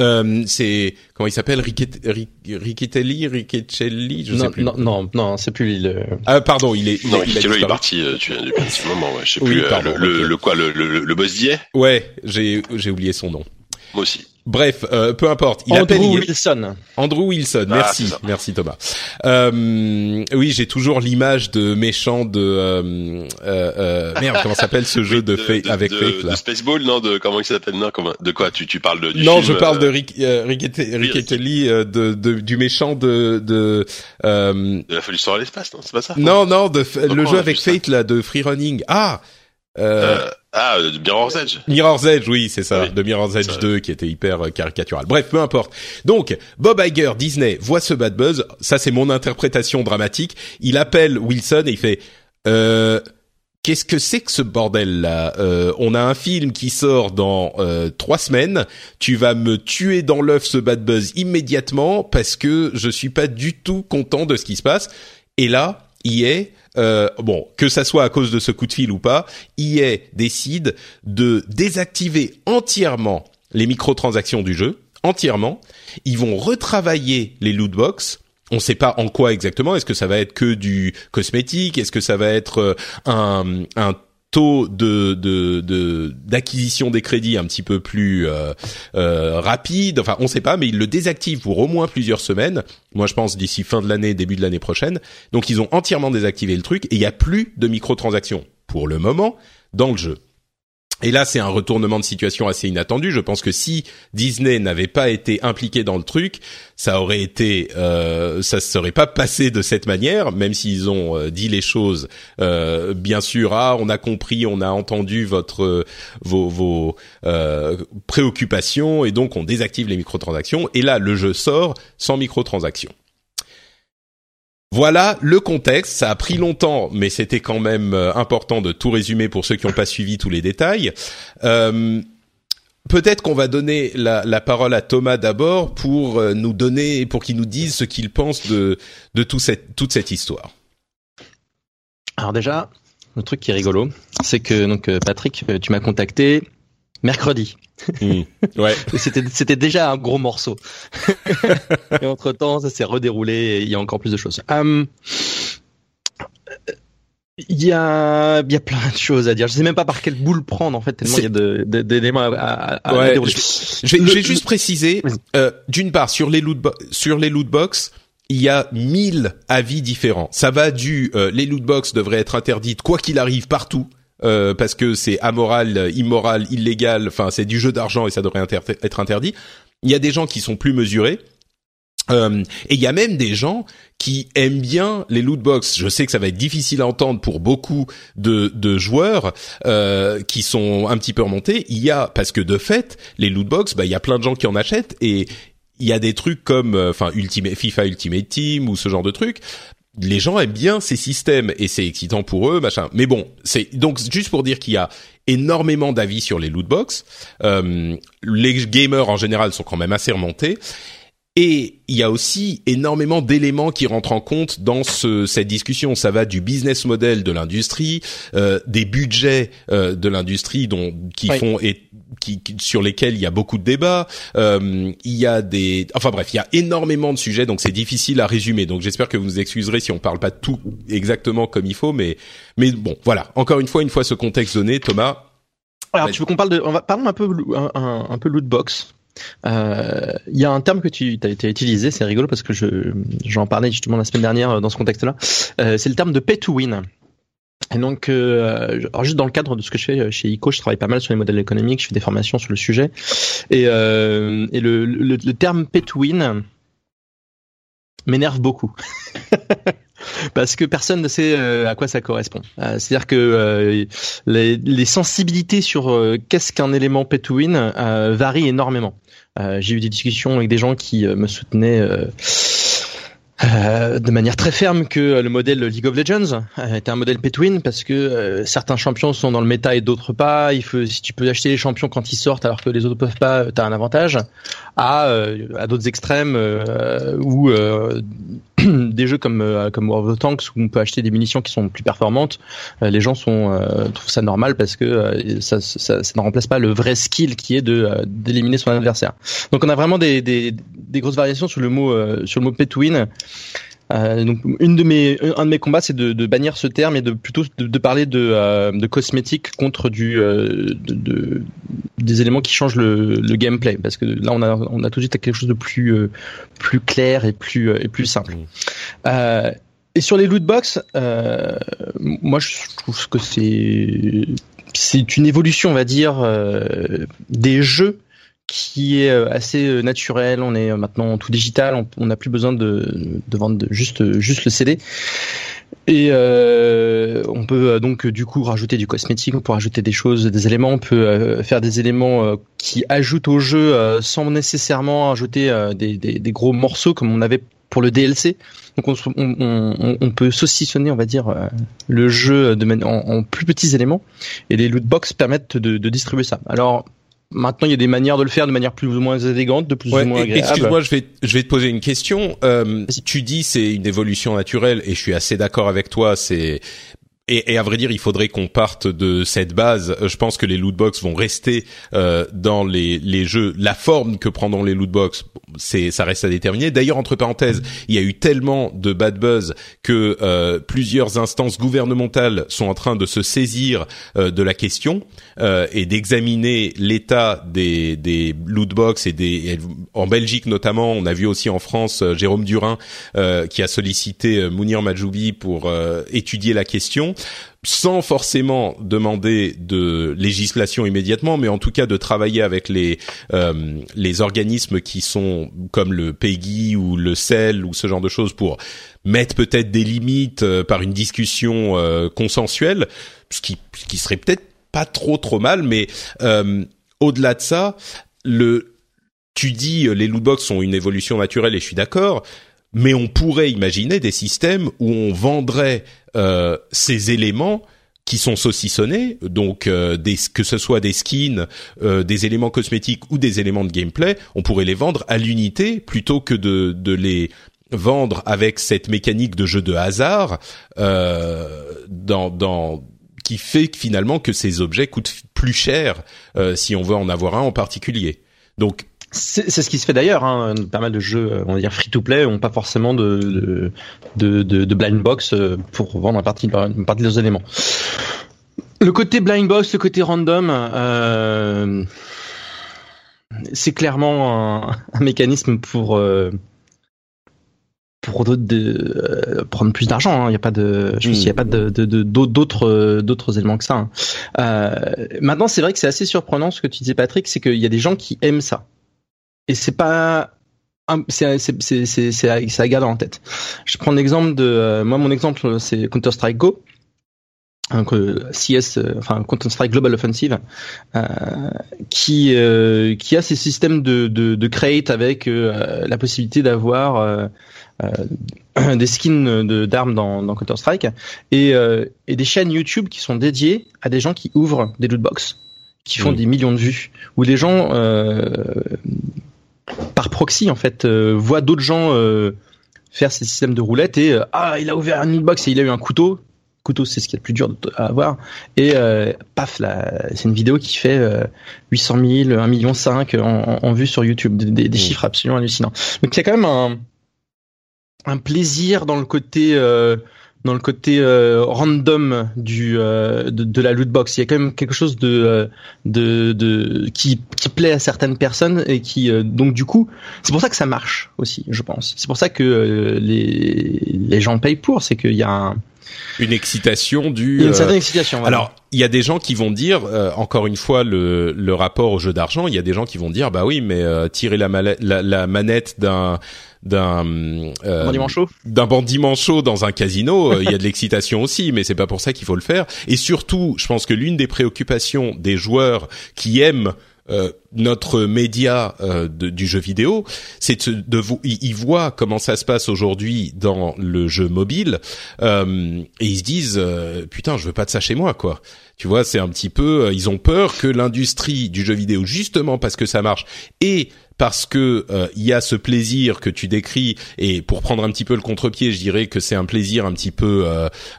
euh, c'est comment il s'appelle? Riccitelli, Ricchetelli, je non, sais plus. Non, non, non, c'est plus le. Ah pardon, il est. non, il, est parti euh, tu, depuis un petit moment. Ouais, je sais plus euh, le, le, quoi, le, le, le boss d'hier? Ouais, j'ai j'ai oublié son nom. Moi aussi. Bref, euh, peu importe. Il Andrew Wilson. Andrew Wilson, ah, merci, merci Thomas. Euh, oui, j'ai toujours l'image de méchant de euh, euh, euh merde, comment s'appelle ce jeu de, de, avec de, Fate là De Spaceball, non De comment il s'appelle? Non, comment De quoi? Tu tu parles de du Non, film, je parle de Rick, de, de, du méchant de de. de la folie sur l'espace, non C'est pas ça? Non, non, de le jeu avec Fate là, de Free Running. Ah. Euh, ah, de Mirror's Edge. Mirror's Edge, oui, c'est ça, de Mirror's Edge 2 qui était hyper euh, caricatural. Bref, peu importe. Donc, Bob Iger, Disney, voit ce bad buzz. Ça, c'est mon interprétation dramatique. Il appelle Wilson et il fait. Euh, Qu'est-ce que c'est que ce bordel là? Euh, On a un film qui sort dans euh, trois semaines. Tu vas me tuer dans l'œuf ce bad buzz immédiatement parce que je suis pas du tout content de ce qui se passe. Et là, EA, euh, bon, que ça soit à cause de ce coup de fil ou pas, EA décide de désactiver entièrement les microtransactions du jeu, entièrement. Ils vont retravailler les loot box on ne sait pas en quoi exactement. Est-ce que ça va être que du cosmétique? Est-ce que ça va être euh, un, un taux de d'acquisition des crédits un petit peu plus euh, euh, rapide. Enfin, on ne sait pas, mais ils le désactivent pour au moins plusieurs semaines. Moi, je pense d'ici fin de l'année, début de l'année prochaine. Donc, ils ont entièrement désactivé le truc et il n'y a plus de microtransactions pour le moment dans le jeu. Et là, c'est un retournement de situation assez inattendu. Je pense que si Disney n'avait pas été impliqué dans le truc, ça aurait été, euh, ça se serait pas passé de cette manière, même s'ils ont euh, dit les choses. Euh, bien sûr, ah, on a compris, on a entendu votre vos, vos euh, préoccupations, et donc on désactive les microtransactions. Et là, le jeu sort sans microtransactions. Voilà le contexte. Ça a pris longtemps, mais c'était quand même euh, important de tout résumer pour ceux qui n'ont pas suivi tous les détails. Euh, peut-être qu'on va donner la, parole à Thomas d'abord pour euh, nous donner, pour qu'il nous dise ce qu'il pense de, de tout cette, toute cette histoire. Alors déjà, le truc qui est rigolo, c'est que donc Patrick, tu m'as contacté mercredi. Hmm. Ouais. c'était c'était déjà un gros morceau. et entre temps, ça s'est redéroulé. Et il y a encore plus de choses. Hum, il y a, il y a plein de choses à dire. Je sais même pas par quelle boule prendre en fait tellement il y a d'éléments à, à, ouais, dérouler. Je, vais, je vais juste préciser. Euh, D'une part, sur les loot sur les loot box, il y a mille avis différents. Ça va du euh, les loot box devraient être interdites quoi qu'il arrive partout. Euh, parce que c'est amoral, immoral, illégal, enfin c'est du jeu d'argent et ça devrait être interdit. Il y a des gens qui sont plus mesurés. Euh, et il y a même des gens qui aiment bien les loot box. Je sais que ça va être difficile à entendre pour beaucoup de, de joueurs euh, qui sont un petit peu remontés. Il y a parce que de fait, les loot box, bah il y a plein de gens qui en achètent et il y a des trucs comme euh, enfin Ultimate FIFA Ultimate Team ou ce genre de trucs les gens aiment bien ces systèmes et c'est excitant pour eux, machin. Mais bon, c'est donc juste pour dire qu'il y a énormément d'avis sur les loot box. Euh, les gamers en général sont quand même assez remontés. Et il y a aussi énormément d'éléments qui rentrent en compte dans ce, cette discussion. Ça va du business model de l'industrie, euh, des budgets euh, de l'industrie dont qui font et qui, sur lesquels il y a beaucoup de débats. Euh, il y a des, enfin bref, il y a énormément de sujets, donc c'est difficile à résumer. Donc j'espère que vous nous excuserez si on parle pas tout exactement comme il faut, mais mais bon, voilà. Encore une fois, une fois ce contexte donné, Thomas. Alors, tu veux qu'on parle de, on va parlons un peu un, un, un peu lootbox. Euh, il y a un terme que tu as été utilisé, c'est rigolo parce que je j'en parlais justement la semaine dernière euh, dans ce contexte-là. Euh, c'est le terme de pay to win. Et donc, euh, alors juste dans le cadre de ce que je fais chez ICO, je travaille pas mal sur les modèles économiques, je fais des formations sur le sujet. Et, euh, et le, le, le, terme pay to win m'énerve beaucoup. parce que personne ne sait à quoi ça correspond. C'est-à-dire que les, les, sensibilités sur qu'est-ce qu'un élément pay to win varient énormément. Euh, j'ai eu des discussions avec des gens qui euh, me soutenaient euh, euh, de manière très ferme que le modèle League of Legends était un modèle pay parce que certains champions sont dans le méta et d'autres pas. Il faut, si tu peux acheter les champions quand ils sortent alors que les autres peuvent pas, t'as un avantage. À, à d'autres extrêmes où des jeux comme euh, comme World of Tanks où on peut acheter des munitions qui sont plus performantes, euh, les gens sont euh, trouvent ça normal parce que ça, ça, ça, ne remplace pas le vrai skill qui est de d'éliminer son adversaire. Donc on a vraiment des, des, des grosses variations sur le mot sur le mot pay to win. Euh, donc une de mes, un de mes combats, c'est de, de, bannir ce terme et de plutôt de, de parler de, euh, de cosmétiques contre du, euh, de, des éléments qui changent le, le, gameplay, parce que là on a, on a tout de suite quelque chose de plus, euh, plus clair et plus, et plus simple. Et sur les loot box, moi je trouve que c'est, c'est une évolution, on va dire, des jeux qui est euh, assez euh, naturel. On est euh, maintenant tout digital. On n'a plus besoin de, de vendre juste juste le CD. Et euh, on peut donc du coup rajouter du cosmétique, on peut rajouter des choses, des éléments, on peut faire des éléments qui ajoutent au jeu sans nécessairement ajouter des, des, des, gros morceaux comme on avait pour le DLC. Donc on, on, on peut saucissonner, on va dire, le jeu de, en, en, plus petits éléments et les loot box permettent de, de distribuer ça. Alors Maintenant, il y a des manières de le faire de manière plus ou moins élégante, de plus ou moins agréable. Excuse-moi, je vais, je vais te poser une question. Euh, tu dis c'est une évolution naturelle et je suis assez d'accord avec toi. C'est et, et, à vrai dire, il faudrait qu'on parte de cette base. Je pense que les loot box vont rester euh, dans les, les jeux. La forme que prendront les loot box, c'est ça reste à déterminer. D'ailleurs, entre parenthèses, il y a eu tellement de bad buzz que euh, plusieurs instances gouvernementales sont en train de se saisir euh, de la question euh, et d'examiner l'état des, des loot box et des en Belgique notamment. On a vu aussi en France euh, Jérôme Durin euh, qui a sollicité Mounir Majoubi pour étudier la question sans forcément demander de législation immédiatement, mais en tout cas de travailler avec les euh, les organismes qui sont comme le PEGI ou le CEL ou ce genre de choses pour mettre peut-être des limites euh, par une discussion euh, consensuelle, ce qui ce qui serait peut-être pas trop trop mal, mais au-delà de ça, le tu dis les lootbox sont une évolution naturelle et je suis d'accord, mais on pourrait imaginer des systèmes où on vendrait euh, ces éléments qui sont saucissonnés, donc euh, que ce soit des skins, euh, des éléments cosmétiques ou des éléments de gameplay, on pourrait les vendre à l'unité plutôt que de, les vendre avec cette mécanique de jeu de hasard qui fait finalement que ces objets coûtent plus cher si on veut en avoir un en particulier. Donc c'est ce qui se fait d'ailleurs. Hein. Pas mal de jeux, on va dire free to play, ont pas forcément de de, de, de blind box euh, pour vendre une partie, une partie de leurs éléments. Le côté blind box, le côté random, euh, c'est clairement un, un, mécanisme pour euh, pour de, euh, prendre plus d'argent. Hein. Il n'y a pas de, je pense qu'il n'y a pas de d'autres d'autres éléments que ça. Hein. Euh, maintenant, c'est vrai que c'est assez surprenant ce que tu disais, Patrick, c'est qu'il y a des gens qui aiment ça et c'est pas c'est c'est c'est c'est à garder en tête. Je prends l'exemple de euh, moi mon exemple c'est Counter Strike Go. Donc, CS, euh, enfin Counter Strike Global Offensive, euh, qui euh, qui a ces systèmes de de, de create avec la possibilité d'avoir des skins de d'armes dans, dans Counter Strike et et des chaînes YouTube qui sont dédiées à des gens qui ouvrent des loot box, qui font des millions de vues, où les gens par proxy en fait euh, voit d'autres gens euh, faire ces systèmes de roulettes et euh, ah il a ouvert un inbox et il a eu un couteau. Couteau c'est ce qui est le plus dur à avoir. Et paf là c'est une vidéo qui fait 800 000 1 million 5 en, en, vue sur YouTube. Des, mmh. chiffres absolument hallucinants. Donc il y a quand même un un plaisir dans le côté dans le côté euh, random du euh, de, de, la loot box. Il y a quand même quelque chose de euh, de, de qui, qui plaît à certaines personnes et qui donc du coup c'est pour ça que ça marche aussi, je pense. C'est pour ça que les les gens payent pour, c'est qu'il y a un, une excitation du. Il y a une certaine excitation. Voilà. Alors, il y a des gens qui vont dire, encore une fois, le, le rapport au jeu d'argent. Il y a des gens qui vont dire, bah oui, mais tirer la, la, la manette d'un d'un euh, bandit manchot d'un bandit manchot dans un casino, euh, il y a de l'excitation aussi, mais c'est pas pour ça qu'il faut le faire. Et surtout, je pense que l'une des préoccupations des joueurs qui aiment euh, notre média euh, du jeu vidéo, c'est de, de vous, ils, voient comment ça se passe aujourd'hui dans le jeu mobile euh, et ils se disent putain, je veux pas de ça chez moi quoi. Tu vois, c'est un petit peu, ils ont peur que l'industrie du jeu vidéo, justement parce que ça marche et parce que il y a ce plaisir que tu décris et pour prendre un petit peu le contre-pied, je dirais que c'est un plaisir un petit peu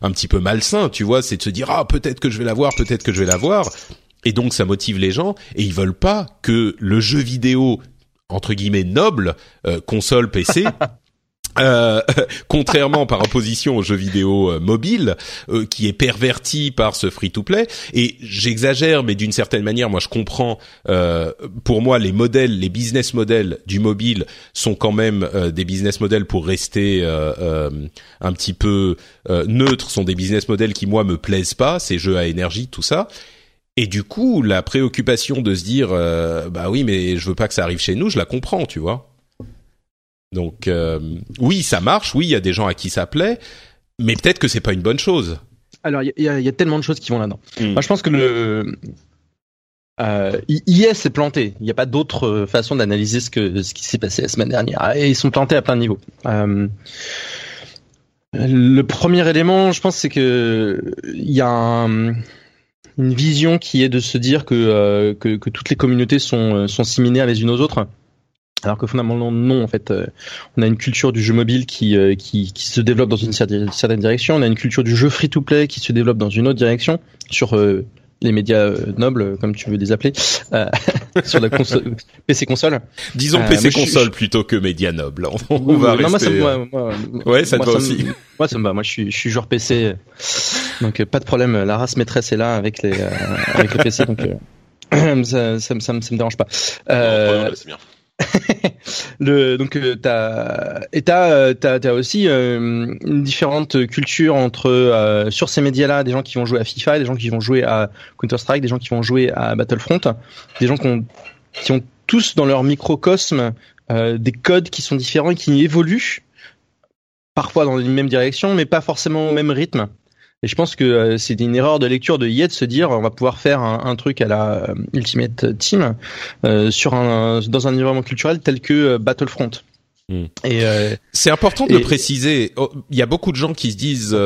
un petit peu malsain, tu vois, c'est de se dire ah peut-être que je vais l'avoir, peut-être que je vais l'avoir et donc ça motive les gens et ils veulent pas que le jeu vidéo entre guillemets noble euh, console PC Euh, contrairement par opposition aux jeux vidéo euh, mobiles, euh, qui est perverti par ce free-to-play. Et j'exagère, mais d'une certaine manière, moi je comprends. pour moi, les modèles, les business models du mobile sont quand même des business models pour rester un petit peu neutres. Sont des business models qui moi me plaisent pas, ces jeux à énergie, tout ça. Et du coup, la préoccupation de se dire, euh, bah oui, mais je veux pas que ça arrive chez nous, je la comprends, tu vois. Donc euh, oui, ça marche. Oui, il y a des gens à qui ça plaît. Mais peut-être que c'est pas une bonne chose. Alors, il y, y, a tellement de choses qui vont là-dedans. Mm. Moi, je pense que le euh, IS s'est planté. Il n'y a pas d'autre euh, façon d'analyser ce que ce qui s'est passé la semaine dernière. Et ils sont plantés à plein de niveaux. Euh, le premier élément, je pense, c'est que il y a un, une vision qui est de se dire que, euh, que, que, toutes les communautés sont, sont similaires les unes aux autres. Alors que fondamentalement non, en fait, euh, on a une culture du jeu mobile qui, euh, qui, qui se développe dans une certaine direction, on a une culture du jeu free-to-play qui se développe dans une autre direction sur euh, les médias nobles, comme tu veux les appeler, sur la console, PC console. Disons PC console plutôt que médias nobles. On, va non, rester... moi, ça, moi, ouais, ça te va aussi. Moi, ça me va. Moi, je suis, je suis joueur PC, donc pas de problème. La race maîtresse est là avec les, avec le PC, donc ça, ça, ça, ça, me dérange pas. Euh, c'est bien. le donc euh, t'as et t'as euh, t'as, t'as aussi euh, une différente culture entre euh, sur ces médias-là des gens qui vont jouer à FIFA, des gens qui vont jouer à Counter Strike, des gens qui vont jouer à Battlefront, des gens qui ont qui ont tous dans leur microcosme des codes qui sont différents et qui évoluent parfois dans les mêmes directions, mais pas forcément au même rythme. Et je pense que euh, c'est une erreur de lecture de Yet de se dire on va pouvoir faire un, un truc à la euh, Ultimate Team euh, sur un dans un environnement culturel tel que Battlefront. Hmm. Et c'est important de le préciser. Oh, il y a beaucoup de gens qui se disent,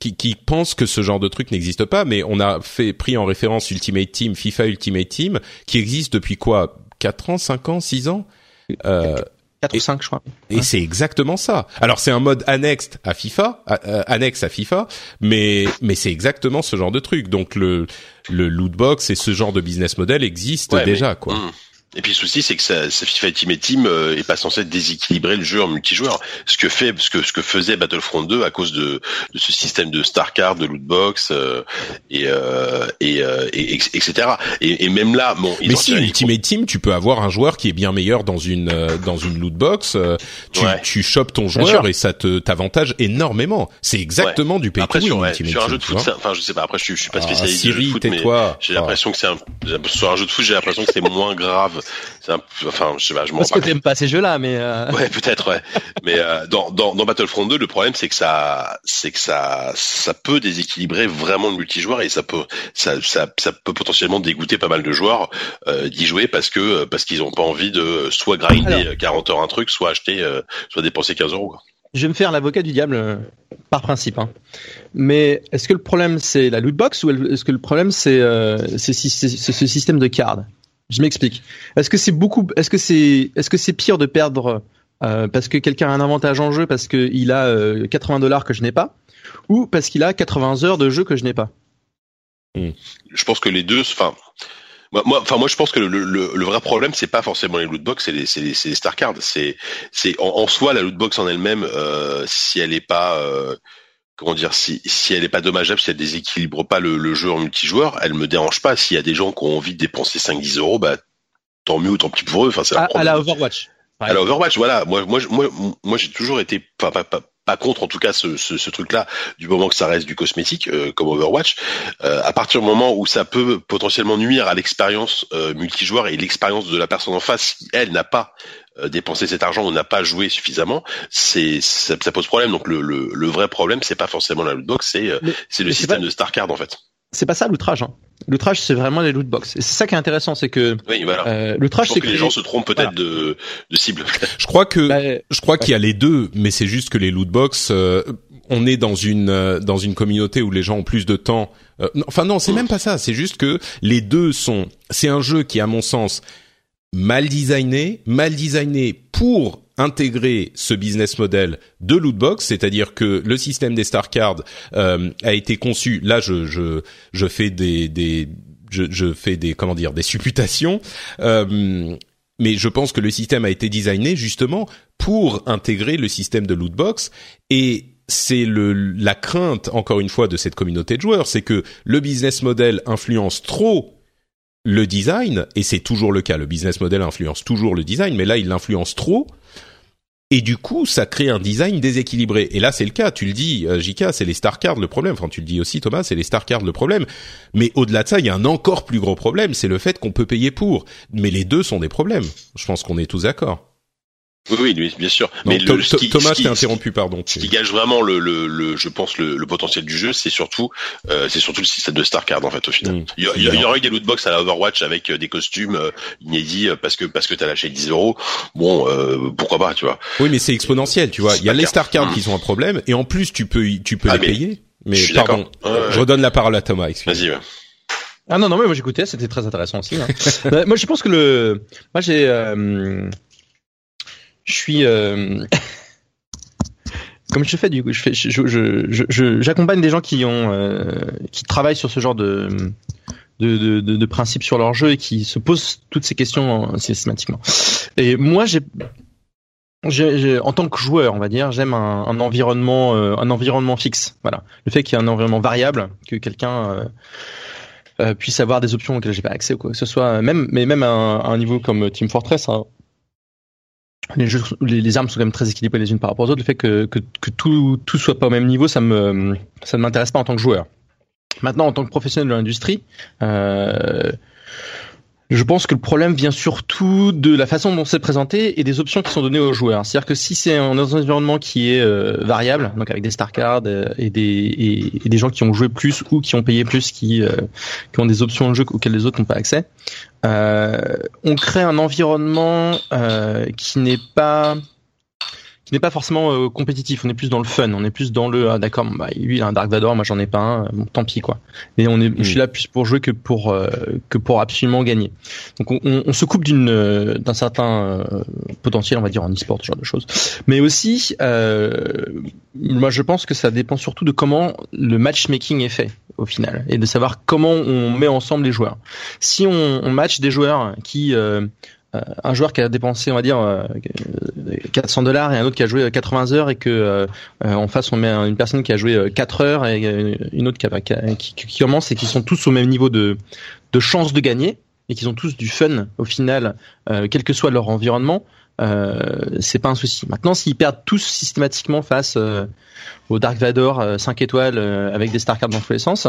qui, qui, pensent que ce genre de truc n'existe pas, mais on a fait pris en référence Ultimate Team, FIFA Ultimate Team, qui existe depuis quoi? 4 ans, 5 ans, 6 ans? 4 ou 5 je crois. Et c'est exactement ça. Alors c'est un mode annexe à FIFA, euh, annexe à FIFA, mais mais c'est exactement ce genre de truc. Donc le le loot box et ce genre de business model existent déjà quoi. Hmm. Et puis le souci, c'est que ça, ça FIFA Ultimate Team euh, est pas censé déséquilibrer le jeu en multijoueur. Ce que fait, ce que ce que faisait Battlefront 2 à cause de, de ce système de star card, de loot box euh, et, euh, et, euh, et, etc. Et, et, même là, bon. Mais si Ultimate Team, tu peux avoir un joueur qui est bien meilleur dans une euh, dans une loot box. tu ouais. tu chopes ton joueur et ça te t'avantage énormément. C'est exactement ouais. du pay après, to win. Sur, sur un jeu de foot, enfin je sais pas. Après, je, je suis pas spécialisé ah, Siri, de foot, mais j'ai l'impression que c'est un sur un jeu de foot, j'ai l'impression que c'est moins grave un, enfin, je je m'en Parce que t'aimes pas ces jeux-là, mais. Euh... Ouais, peut-être, ouais. mais euh, dans, dans, dans Battlefront 2, le problème c'est que ça, c'est que ça, ça peut déséquilibrer vraiment le multijoueur et ça peut, ça, ça, ça peut potentiellement dégoûter pas mal de joueurs euh, d'y jouer parce que parce qu'ils ont pas envie de soit grinder Alors, 40 heures un truc, soit acheter, soit dépenser 15 euros. Quoi. Je vais me faire l'avocat du diable par principe, hein. mais est-ce que le problème c'est la loot box ou est-ce que le problème c'est euh, ce système de cartes je m'explique. Est-ce que c'est beaucoup, est-ce que c'est, est-ce que c'est pire de perdre euh, parce que quelqu'un a un avantage en jeu parce qu'il a euh, 80 dollars que je n'ai pas, ou parce qu'il a 80 heures de jeu que je n'ai pas? Je pense que les deux, enfin. Moi, enfin moi, je pense que le, vrai problème, c'est pas forcément les lootbox, c'est les, c'est les, les star cards. C'est, c'est en, soi la lootbox en elle-même, euh, si elle est pas, euh, comment dire, si, si elle est pas dommageable, si elle déséquilibre pas le, le jeu en multijoueur, elle me dérange pas. S'il y a des gens qui ont envie de dépenser 5-10 euros, bah tant mieux ou tant pis pour eux. Enfin, c'est à, à, la Overwatch. Ouais. À la Overwatch, voilà. Moi, moi, moi, moi, j'ai toujours été, pas, pas, pas contre en tout cas ce, ce, ce truc-là du moment que ça reste du cosmétique euh, comme Overwatch. Euh, à partir du moment où ça peut potentiellement nuire à l'expérience euh, multijoueur et l'expérience de la personne en face, si elle n'a pas euh, dépensé cet argent ou n'a pas joué suffisamment, c'est ça, ça, pose problème. Donc le, le, le vrai problème, c'est pas forcément la lootbox, c'est euh, c'est le système pas... de star card en fait c'est pas ça l'outrage. Hein. L'outrage, c'est vraiment les loot box. Et c'est ça qui est intéressant, c'est que oui, voilà. euh, l'outrage, c'est que, que, les gens se trompent peut-être voilà. de, de cible. Je crois que bah, je crois ouais. qu'il y a les deux, mais c'est juste que les loot box, euh, on est dans une euh, dans une communauté où les gens ont plus de temps. Euh, enfin non, c'est mmh. même pas ça. C'est juste que les deux sont. C'est un jeu qui, à mon sens, mal designé, mal designé pour intégrer ce business model de lootbox, c'est-à-dire que le système des star cards euh, a été conçu. Là, je je je fais des des je, je fais des comment dire des supputations. Euh, mais je pense que le système a été designé justement pour intégrer le système de lootbox et c'est le la crainte encore une fois de cette communauté de joueurs, c'est que le business model influence trop le design et c'est toujours le cas. Le business model influence toujours le design, mais là il l'influence trop et du coup, ça crée un design déséquilibré. Et là, c'est le cas. Tu le dis, euh, Jika, c'est les star cards le problème. Enfin, tu le dis aussi, Thomas, c'est les star cards le problème. Mais au-delà de ça, il y a un encore plus gros problème, c'est le fait qu'on peut payer pour. Mais les deux sont des problèmes. Je pense qu'on est tous d'accord. Oui, oui, bien sûr. mais le, Thomas, t'es interrompu, pardon. Ce qui gage vraiment le, le, le je pense, le, le, potentiel du jeu, c'est surtout, euh, c'est surtout le système de Starcard en fait au final. Mm. il, y, il, y, aurait eu des lootbox à la Overwatch avec euh, des costumes euh, inédits euh, parce que parce que t'as lâché 10 euros. Bon, euh, pourquoi pas, tu vois. Oui, mais c'est exponentiel, tu vois. Il y a les Starcards mm. qui sont un problème et en plus tu peux tu peux ah, les payer. Mais pardon, je redonne la parole à Thomas. Vas-y. Ah non non mais moi j'écoutais, c'était très intéressant aussi. Hein. moi je pense que le, moi j'ai je suis euh, comme je fais du coup, je fais, je, j'accompagne des gens qui ont, euh, qui travaillent sur ce genre de de, de, de, principes sur leur jeu et qui se posent toutes ces questions systématiquement. Et moi, j'ai, j'ai, en tant que joueur, on va dire, j'aime un, un environnement, euh, un environnement fixe. Voilà, le fait qu'il y ait un environnement variable, que quelqu'un puisse avoir des options auxquelles j'ai pas accès ou quoi que ce soit, même, mais même à un, niveau comme Team Fortress. Hein, les, jeux, les, armes sont quand même très équilibrées les unes par rapport aux autres. Le fait que, que, que tout, tout soit pas au même niveau, ça me ça ne m'intéresse pas en tant que joueur. Maintenant, en tant que professionnel de l'industrie, euh, je pense que le problème vient surtout de la façon dont c'est présenté et des options qui sont données aux joueurs. C'est-à-dire que si c'est un, environnement qui est euh, variable, donc avec des star cards euh, et, des, gens qui ont joué plus ou qui ont payé plus, qui, euh, qui ont des options de jeu auxquelles les autres n'ont pas accès, on crée un environnement qui n'est pas qui n'est pas forcément euh, compétitif. On est plus dans le fun. On est plus dans le ah, d'accord. Bah, lui il a un Dark Vador, moi j'en ai pas un. Bon, tant pis quoi. Et on est, je suis mm. là plus pour jouer que pour euh, que pour absolument gagner. Donc on, on, se coupe d'une euh, d'un certain potentiel, on va dire en e-sport, ce genre de choses. Mais aussi, moi je pense que ça dépend surtout de comment le matchmaking est fait au final et de savoir comment on met ensemble les joueurs. Si on, on match des joueurs qui euh, un joueur qui a dépensé, on va dire, 400 euh, dollars et un autre qui a joué 80 heures et que euh, en face on met une personne qui a joué 4 heures et une autre qui, qui, commence et qui sont tous au même niveau de, de chance de gagner et qui ont tous du fun au final, quel que soit leur environnement, euh, c'est pas un souci. Maintenant, s'ils perdent tous systématiquement face au Dark Vador 5 étoiles avec des Star Cards dans tous les sens,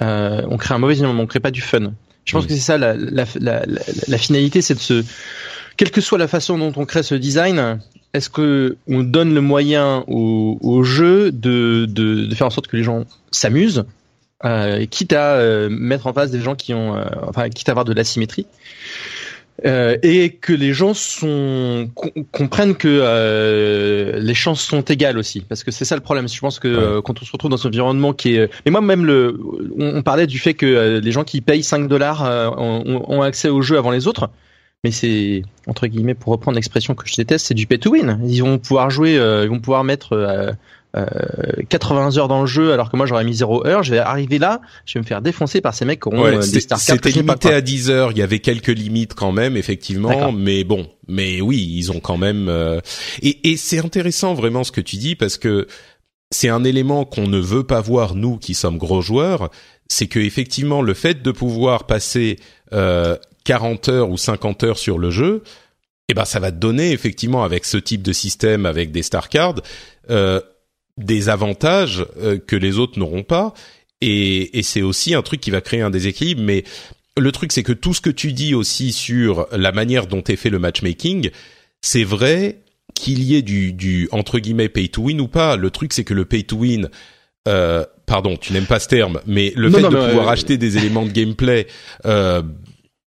on crée un mauvais environnement, on crée pas du fun. Je pense que c'est ça la, la, la, la finalité, c'est de se, quelle que soit la façon dont on crée ce design, est-ce que on donne le moyen au, au jeu de, de, de, faire en sorte que les gens s'amusent, euh, quitte à euh, mettre en face des gens qui ont, euh, enfin, quitte à avoir de l'asymétrie? Euh, et que les gens sont comprennent que euh, les chances sont égales aussi. Parce que c'est ça le problème. Je pense que euh, quand on se retrouve dans un environnement qui est mais moi même le on, parlait du fait que les gens qui payent 5 dollars ont, ont, accès au jeu avant les autres. Mais c'est entre guillemets pour reprendre l'expression que je déteste c'est du pay to win. Ils vont pouvoir jouer ils vont pouvoir mettre 80 heures dans le jeu alors que moi j'aurais mis 0 heure, je vais arriver là, je vais me faire défoncer par ces mecs qui auront euh, des C'était limité à 10 heures, il y avait quelques limites quand même effectivement, mais bon, mais oui, ils ont quand même euh, et, et c'est intéressant vraiment ce que tu dis parce que c'est un élément qu'on ne veut pas voir nous qui sommes gros joueurs, c'est que effectivement le fait de pouvoir passer euh, 40 heures ou 50 heures sur le jeu, eh ben ça va te donner effectivement avec ce type de système avec des star cards euh, des avantages euh, que les autres n'auront pas. Et, et c'est aussi un truc qui va créer un déséquilibre. Mais le truc, c'est que tout ce que tu dis aussi sur la manière dont est fait le matchmaking, c'est vrai qu'il y ait du, du entre guillemets pay to win ou pas. Le truc, c'est que le pay to win, euh, pardon, tu n'aimes pas ce terme, mais le fait de pouvoir acheter des éléments de gameplay euh,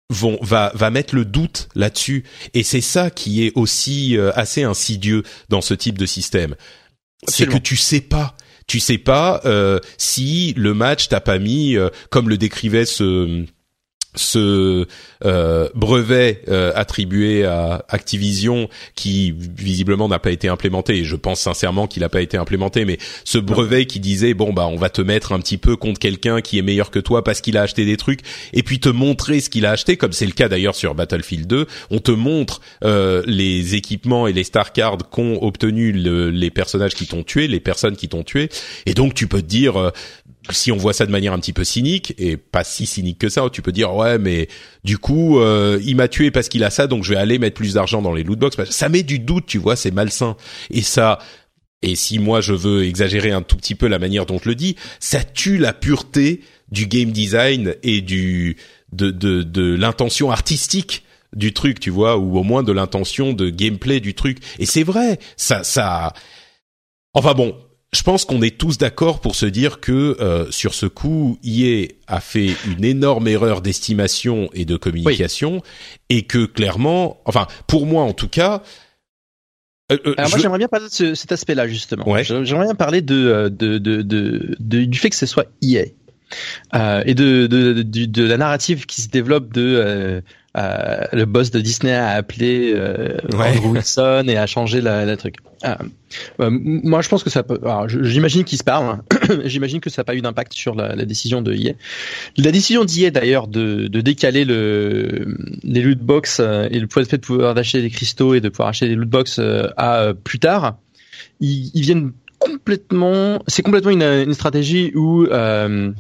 vont va va mettre le doute là-dessus. Et c'est ça qui est aussi euh, assez insidieux dans ce type de système c'est que tu sais pas. Tu sais pas euh, si le match t'a pas mis euh, comme le décrivait ce ce euh, brevet euh, attribué à Activision qui visiblement n'a pas été implémenté. Et je pense sincèrement qu'il n'a pas été implémenté mais ce brevet qui disait bon bah on va te mettre un petit peu contre quelqu'un qui est meilleur que toi parce qu'il a acheté des trucs et puis te montrer ce qu'il a acheté comme c'est le cas d'ailleurs sur Battlefield 2 on te montre euh, les équipements et les star cards qu'ont obtenu les personnages qui t'ont tué les personnes qui t'ont tué. Et donc tu peux te dire si on voit ça de manière un petit peu cynique et pas si cynique que ça, tu peux dire ouais mais du coup euh, il m'a tué parce qu'il a ça donc je vais aller mettre plus d'argent dans les loot box. Ça met du doute, tu vois, c'est malsain et ça. Et si moi je veux exagérer un tout petit peu la manière dont je le dis, ça tue la pureté du game design et du de de, de l'intention artistique du truc, tu vois, ou au moins de l'intention de gameplay du truc. Et c'est vrai, ça, ça. Enfin bon, je pense qu'on est tous d'accord pour se dire que euh, sur ce coup, EA a fait une énorme erreur d'estimation et de communication, et que clairement, enfin pour moi en tout cas. Euh, euh, Alors moi j'aimerais bien parler de cet aspect-là justement. J'aimerais bien parler de, de, de, de, du fait que ce soit EA. Euh, et de, de, de, de, la narrative qui se développe de euh, le boss de Disney a appelé euh, Andrew Wilson et a changé la, la truc. Euh, euh moi, je pense que ça peut. J'imagine qu'ils se parlent. Hein. j'imagine que ça n'a pas eu d'impact sur la, la, décision de EA. La décision d'IA d'ailleurs de, de, décaler le, les loot box euh, et le fait de pouvoir acheter des cristaux et de pouvoir acheter des loot box à plus tard, ils, ils viennent complètement. C'est complètement une, une stratégie où euh,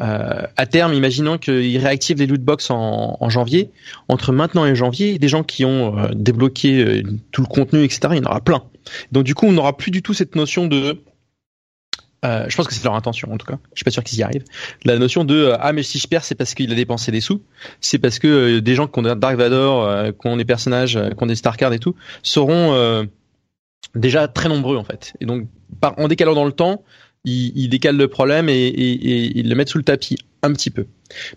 euh, à terme, imaginons qu'ils réactivent les lootbox en, en janvier. Entre maintenant et janvier, des gens qui ont euh, débloqué euh, tout le contenu, etc., il y en aura plein. Donc du coup, on n'aura plus du tout cette notion de... Euh, je pense que c'est leur intention en tout cas. Je suis pas sûr qu'ils y arrivent. La notion de ah mais si je perds c'est parce qu'il a dépensé des sous. C'est parce que des gens qui ont Dark Vador, qui ont des personnages, qui ont des Starcards et tout, seront déjà très nombreux en fait. Et donc par, en décalant dans le temps, il, il décale le problème et, et, il le met sous le tapis un petit peu.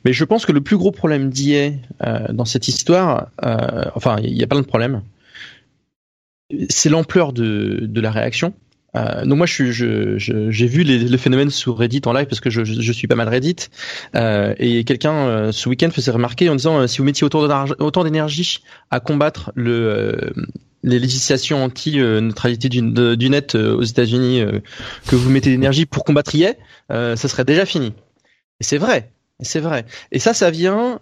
Mais je pense que le plus gros problème d'IA euh, dans cette histoire, euh, enfin il y a plein de problèmes, c'est l'ampleur de la réaction. Euh, donc moi, j'ai vu le phénomène sur Reddit en live parce que je, suis pas mal Reddit. Euh, et quelqu'un euh, ce week-end faisait remarquer en disant si vous mettiez autant d'énergie à combattre le les législations anti-neutralité du, net aux États-Unis que vous mettez d'énergie pour combattre IA, ça serait déjà fini. Et c'est vrai, c'est vrai. Et ça, ça vient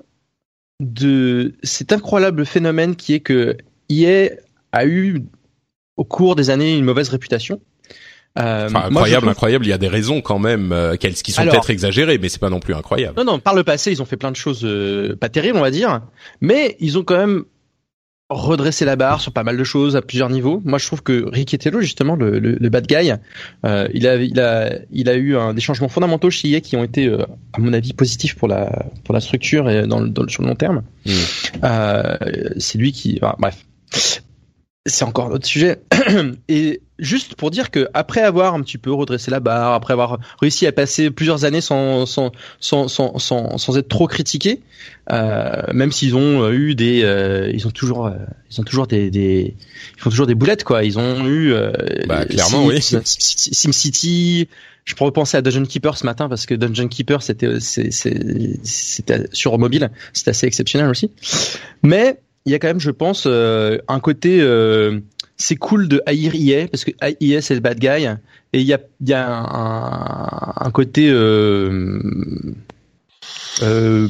de cet incroyable phénomène qui est que IA a eu au cours des années une mauvaise réputation. Euh, incroyable, incroyable. Il y a des raisons quand même euh, qui sont peut-être exagérées, mais c'est pas non plus incroyable. Non, non. Par le passé, ils ont fait plein de choses pas terribles, on va dire, mais ils ont quand même redresser la barre sur pas mal de choses à plusieurs niveaux. Moi, je trouve que Riquetello, justement, le, le, bad guy, euh, il a, il a, il a eu un, des changements fondamentaux chez EA qui ont été, euh, à mon avis, positifs pour la, pour la structure et dans, dans sur le long terme. Mmh. Euh, c'est lui qui, bref, c'est encore un autre sujet. Et juste pour dire que après avoir un petit peu redressé la barre, après avoir réussi à passer plusieurs années sans sans sans sans, sans, sans être trop critiqué, euh, même s'ils ont eu des, euh, ils ont toujours, euh, ils ont toujours des, des, ils font toujours des boulettes quoi. Ils ont eu, euh, bah, clairement oui. SimCity. Je pourrais penser à Dungeon Keeper ce matin parce que Dungeon Keeper c'était c'était sur mobile, c'était assez exceptionnel aussi. Mais il y a quand même, je pense, euh, un côté euh, c'est cool de haïr IA parce que IA c'est le bad guy et il y a, y a un, un côté euh, euh,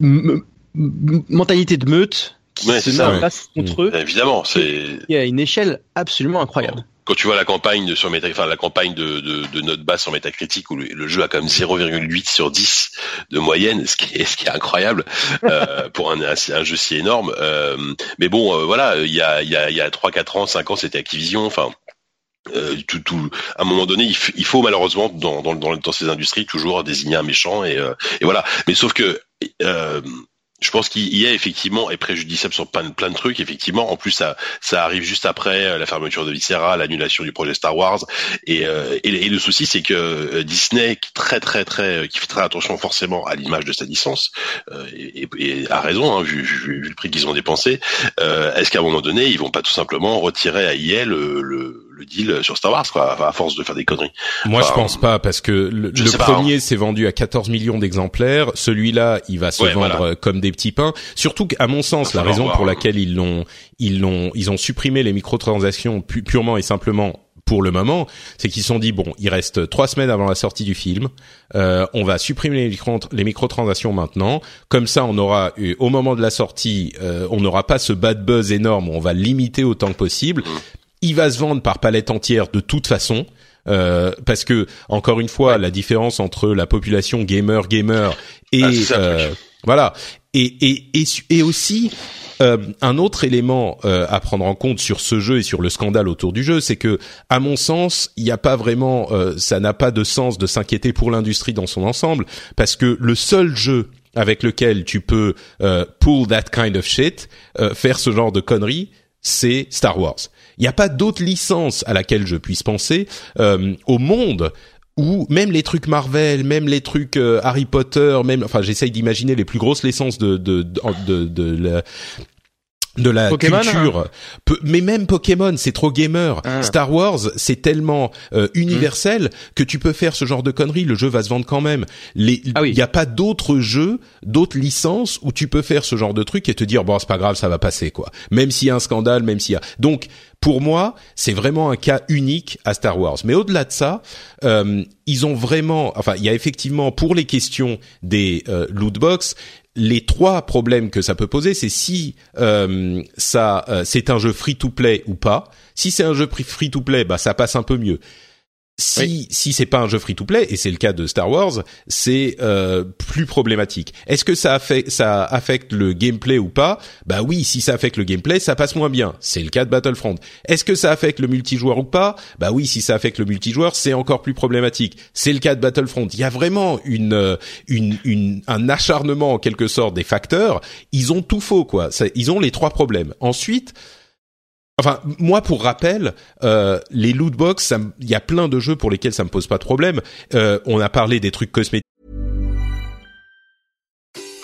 mentalité de meute qui se met en place contre eux. Évidemment, c'est. Il y a une échelle absolument incroyable quand tu vois la campagne sur Meta, enfin la campagne de, de, de note basse sur Metacritic où le, jeu a quand même 0,8 sur 10 de moyenne, ce qui est ce qui est incroyable euh, pour un, un, jeu si énorme. Euh, mais bon, euh, voilà, il y a il y a il y a 3 4 ans, 5 ans, c'était Activision, enfin euh, tout, tout, à un moment donné, il, il faut malheureusement dans, dans, dans, dans, ces industries toujours désigner un méchant et, euh, et voilà. Mais sauf que euh, je pense qu'il y a effectivement est préjudiciable sur plein, de trucs. Effectivement, en plus ça arrive juste après euh, la fermeture de Viscera, l'annulation du projet Star Wars. Et, euh, et, le souci c'est que euh, Disney qui très très très qui fait très attention forcément à l'image de sa licence et, et, a raison hein, vu, le prix qu'ils ont dépensé. Est-ce qu'à un moment donné ils vont pas tout simplement retirer à le, le le deal sur Star Wars, quoi, à force de faire des conneries. Moi, je pense pas, parce que le, premier hein. s'est vendu à 14 millions d'exemplaires. Celui-là, il va se vendre comme des petits pains. Surtout qu'à mon sens, la raison pour laquelle ils l'ont, ils l'ont, ils ont supprimé les microtransactions purement et simplement pour le moment, c'est qu'ils se sont dit bon, il reste trois semaines avant la sortie du film, euh, on va supprimer les, micro les microtransactions maintenant. Comme ça, on aura au moment de la sortie, euh, on n'aura pas ce bad buzz énorme. on va limiter autant que possible. Il va se vendre par palette entière de toute façon. Euh, parce que encore une fois, la différence entre la population gamer gamer et ah, euh, voilà et et et, et aussi euh, un autre élément euh, à prendre en compte sur ce jeu et sur le scandale autour du jeu, c'est que, à mon sens, il n'y a pas vraiment, euh, ça n'a pas de sens de s'inquiéter pour l'industrie dans son ensemble, parce que le seul jeu avec lequel tu peux euh, pull that kind of shit, euh, faire ce genre de conneries, c'est Star Wars. Il n'y a pas d'autre licence à laquelle je puisse penser euh, au monde où même les trucs Marvel, même les trucs Harry Potter, même enfin j'essaye d'imaginer les plus grosses licences de de de, de, de, de la culture, hein. mais même Pokémon, c'est trop gamer. Ah. Star Wars, c'est tellement euh, universel que tu peux faire ce genre de conneries. Le jeu va se vendre quand même. Ah il n'y a pas d'autres jeux, d'autres licences où tu peux faire ce genre de truc et te dire bon c'est pas grave, ça va passer quoi. Même s'il y a un scandale, même s'il y a. Donc pour moi, c'est vraiment un cas unique à Star Wars. Mais au-delà de ça, euh, ils ont vraiment, enfin, il y a effectivement pour les questions des euh, loot box, les trois problèmes que ça peut poser, c'est si euh, ça euh, c'est un jeu free to play ou pas. Si c'est un jeu free to play, bah ça passe un peu mieux si si c'est pas un jeu free to play et c'est le cas de Star Wars, c'est euh, plus problématique. Est-ce que ça affecte ça affecte le gameplay ou pas? Bah oui, si ça affecte le gameplay, ça passe moins bien. C'est le cas de Battlefront. Est-ce que ça affecte le multijoueur ou pas? Bah oui, si ça affecte le multijoueur, c'est encore plus problématique. C'est le cas de Battlefront. Il y a vraiment une euh, une, une un acharnement en quelque sorte des facteurs. Ils ont tout faux quoi. ils ont les trois problèmes. Ensuite, Enfin, moi, pour rappel, euh, les loot box, il y a plein de jeux pour lesquels ça me pose pas de problème. Euh, on a parlé des trucs cosmétiques.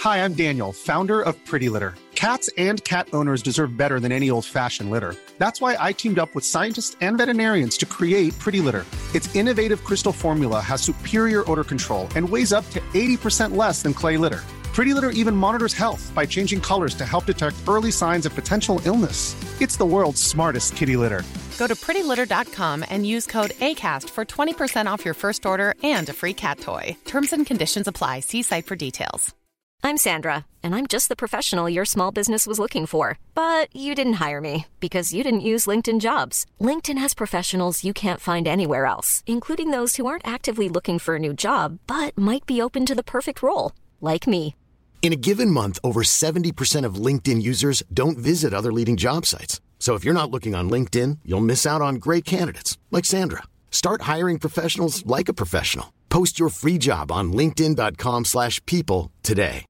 Hi, I'm Daniel, founder of Pretty Litter. Cats and cat owners deserve better than any old-fashioned litter. That's why I teamed up with scientists and veterinarians to create Pretty Litter. Its innovative crystal formula has superior odor control and weighs up to 80% less than clay litter. Pretty Litter even monitors health by changing colors to help detect early signs of potential illness. It's the world's smartest kitty litter. Go to prettylitter.com and use code ACAST for 20% off your first order and a free cat toy. Terms and conditions apply. See site for details. I'm Sandra, and I'm just the professional your small business was looking for. But you didn't hire me because you didn't use LinkedIn jobs. LinkedIn has professionals you can't find anywhere else, including those who aren't actively looking for a new job but might be open to the perfect role, like me. In a given month, over 70% of LinkedIn users don't visit other leading job sites. So if you're not looking on LinkedIn, you'll miss out on great candidates like Sandra. Start hiring professionals like a professional. Post your free job on linkedin.com/people today.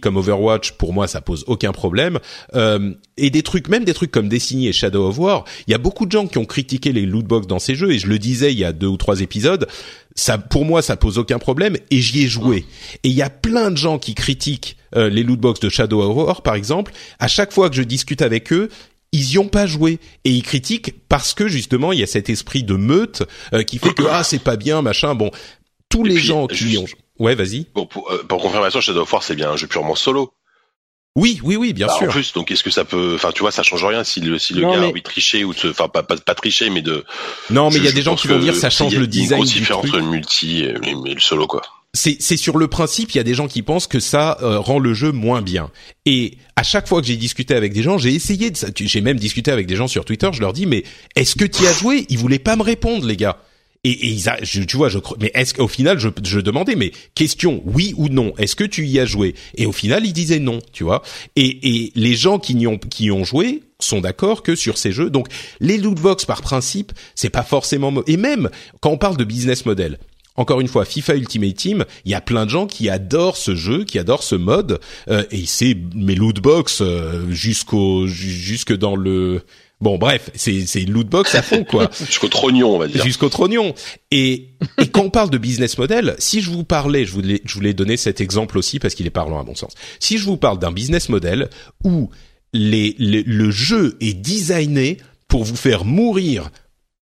Comme Overwatch, pour moi, ça pose aucun problème. Euh, et des trucs, même des trucs comme Destiny et Shadow of War, il y a beaucoup de gens qui ont critiqué les lootbox dans ces jeux, et je le disais il y a deux ou trois épisodes ça, pour moi, ça pose aucun problème et j'y ai joué. Et il y a plein de gens qui critiquent euh, les lootbox de Shadow of War, par exemple. À chaque fois que je discute avec eux, ils y ont pas joué et ils critiquent parce que justement il y a cet esprit de meute euh, qui fait que ah c'est pas bien machin. Bon, tous les gens qui ont ouais vas-y. Bon, pour, euh, pour confirmation, Shadow of War c'est bien un jeu purement solo. Oui, oui, oui, bien bah, sûr. En plus, donc est-ce que ça peut, enfin, tu vois, ça change rien si le si le gars a envie de tricher ou de, enfin, pas, pas, pas tricher, mais de. Non, mais il y a des gens qui vont dire ça change le design. Il y a une grosse différence entre le multi et, le solo, quoi. C'est c'est sur le principe, il y a des gens qui pensent que ça euh, rend le jeu moins bien. Et à chaque fois que j'ai discuté avec des gens, j'ai essayé de ça. J'ai même discuté avec des gens sur Twitter. Je leur dis, mais est-ce que tu as joué? Ils voulaient pas me répondre, les gars. Et, et ils je, tu vois, je, mais est-ce qu'au final, je, je demandais, mais question, oui ou non, est-ce que tu y as joué? Et au final, ils disaient non, tu vois. Et, et les gens qui y ont, qui ont joué sont d'accord que sur ces jeux. Donc, les lootbox par principe, c'est pas forcément. Et même quand on parle de business model, encore une fois, FIFA Ultimate Team, il y a plein de gens qui adorent ce jeu, qui adorent ce mode, euh, et c'est mes lootbox euh, jusqu'au jusque dans le Bon, bref, c'est c'est une lootbox à fond quoi. Jusqu'au trognon, on va dire. Jusqu'au trognon. Et et quand on parle de business model, si je vous parlais, je voulais je voulais donner cet exemple aussi parce qu'il est parlant à mon sens. Si je vous parle d'un business model où les, le jeu est designé pour vous faire mourir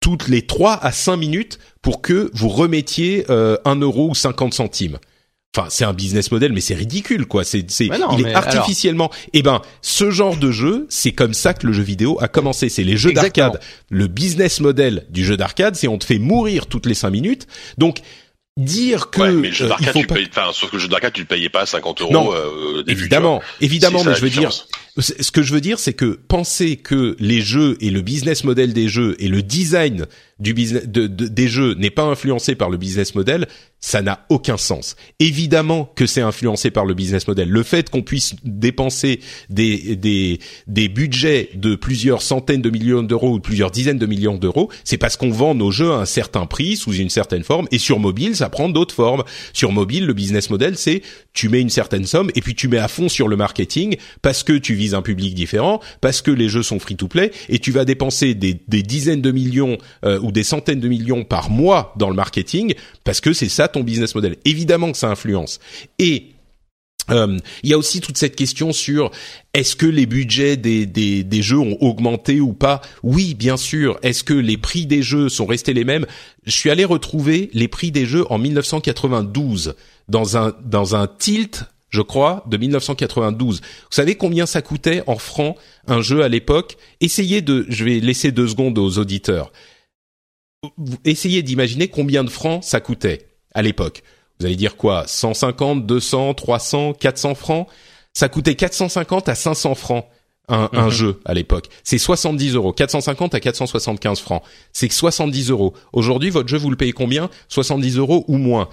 toutes les 3 à 5 minutes pour que vous remettiez euh, 1 euro ou 50 centimes. Enfin, c'est un business model, mais c'est ridicule, quoi. C'est, c'est, il est artificiellement. Eh ben, ce genre de jeu, c'est comme ça que le jeu vidéo a commencé. C'est les jeux d'arcade. Le business model du jeu d'arcade, c'est on te fait mourir toutes les cinq minutes. Donc, dire que ouais, mais le jeu d'arcade, tu pas... payes, enfin, sauf que le jeu d'arcade, tu le payais pas à 50 euros. Non, euh, évidemment, évidemment, mais je veux dire, ce que je veux dire, c'est que penser que les jeux et le business model des jeux et le design du business de, des jeux n'est pas influencé par le business model, ça n'a aucun sens. Évidemment que c'est influencé par le business model. Le fait qu'on puisse dépenser des, des, des budgets de plusieurs centaines de millions d'euros ou plusieurs dizaines de millions d'euros, c'est parce qu'on vend nos jeux à un certain prix, sous une certaine forme, et sur mobile, ça prend d'autres formes. Sur mobile, le business model, c'est tu mets une certaine somme et puis tu mets à fond sur le marketing parce que tu vises un public différent, parce que les jeux sont free-to-play, et tu vas dépenser des, des dizaines de millions euh, ou des centaines de millions par mois dans le marketing, parce que c'est ça ton business model. Évidemment que ça influence. Et euh, il y a aussi toute cette question sur est-ce que les budgets des, des, des, jeux ont augmenté ou pas? Oui, bien sûr. Est-ce que les prix des jeux sont restés les mêmes? Je suis allé retrouver les prix des jeux en 1992 dans un dans un tilt, je crois, de 1992. Vous savez combien ça coûtait en francs un jeu à l'époque? Essayez de, je vais laisser deux secondes aux auditeurs. Essayez d'imaginer combien de francs ça coûtait à l'époque. Vous allez dire quoi? 150, 200, 300, 400 francs? Ça coûtait 450 à 500 francs un, un mhm. jeu à l'époque. C'est 70 euros. 450 à 475 francs. C'est 70 euros. Aujourd'hui, votre jeu, vous le payez combien? 70 euros ou moins.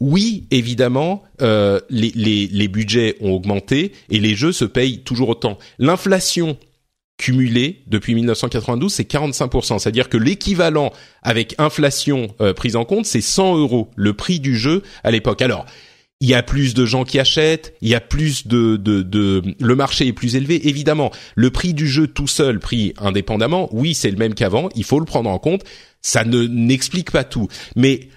Oui, évidemment, euh, les, les, les budgets ont augmenté et les jeux se payent toujours autant. L'inflation cumulé depuis 1992, c'est 45%. C'est-à-dire que l'équivalent avec inflation euh, prise en compte, c'est 100 euros, le prix du jeu à l'époque. Alors, il y a plus de gens qui achètent, il y a plus de, de, de, le marché est plus élevé. Évidemment, le prix du jeu tout seul, pris indépendamment, oui, c'est le même qu'avant. Il faut le prendre en compte. Ça ne n'explique pas tout, mais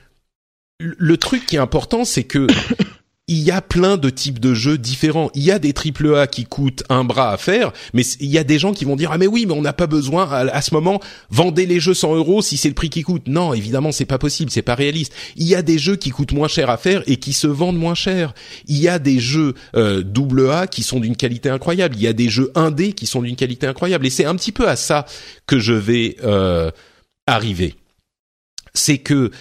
le truc qui est important, c'est que il y a plein de types de jeux différents. Il y a des triple A qui coûtent un bras à faire, mais il y a des gens qui vont dire ah mais oui mais on n'a pas besoin à, ce moment vendez les jeux 100 euros si c'est le prix qui coûte. Non évidemment c'est pas possible, c'est pas réaliste. Il y a des jeux qui coûtent moins cher à faire et qui se vendent moins cher. Il y a des jeux euh, double A qui sont d'une qualité incroyable. Il y a des jeux indés qui sont d'une qualité incroyable et c'est un petit peu à ça que je vais euh, arriver. C'est que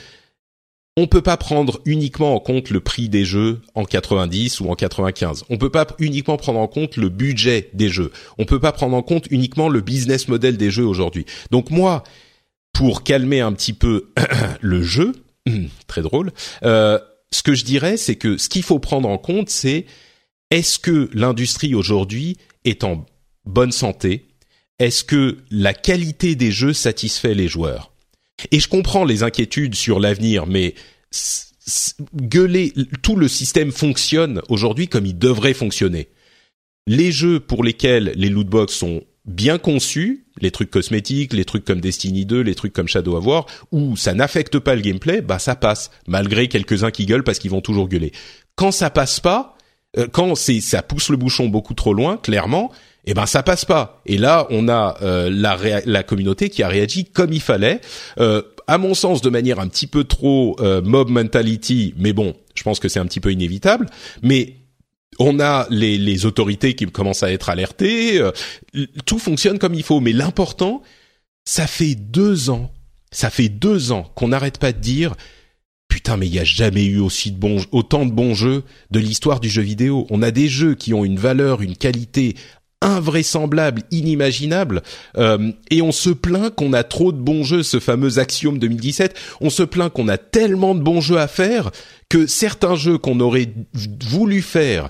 on peut pas prendre uniquement en compte le prix des jeux en 90 ou en 95. On peut pas uniquement prendre en compte le budget des jeux. On peut pas prendre en compte uniquement le business model des jeux aujourd'hui. Donc moi, pour calmer un petit peu le jeu, très drôle, euh, ce que je dirais, c'est que ce qu'il faut prendre en compte, c'est est-ce que l'industrie aujourd'hui est en bonne santé? Est-ce que la qualité des jeux satisfait les joueurs? Et je comprends les inquiétudes sur l'avenir, mais gueuler, tout le système fonctionne aujourd'hui comme il devrait fonctionner. Les jeux pour lesquels les lootbox sont bien conçus, les trucs cosmétiques, les trucs comme Destiny 2, les trucs comme Shadow of War, où ça n'affecte pas le gameplay, bah ça passe, malgré quelques-uns qui gueulent parce qu'ils vont toujours gueuler. Quand ça passe pas, euh, quand ça pousse le bouchon beaucoup trop loin, clairement, eh ben ça passe pas. Et là, on a euh, la, la communauté qui a réagi comme il fallait. Euh, à mon sens, de manière un petit peu trop euh, mob mentality, mais bon, je pense que c'est un petit peu inévitable. Mais on a les, les autorités qui commencent à être alertées. tout fonctionne comme il faut. Mais l'important, ça fait deux ans, ça fait deux ans qu'on n'arrête pas de dire putain mais il y a jamais eu aussi de bons autant de bons jeux de l'histoire du jeu vidéo. On a des jeux qui ont une valeur, une qualité invraisemblable, inimaginable, euh, et on se plaint qu'on a trop de bons jeux, ce fameux axiome 2017, on se plaint qu'on a tellement de bons jeux à faire que certains jeux qu'on aurait voulu faire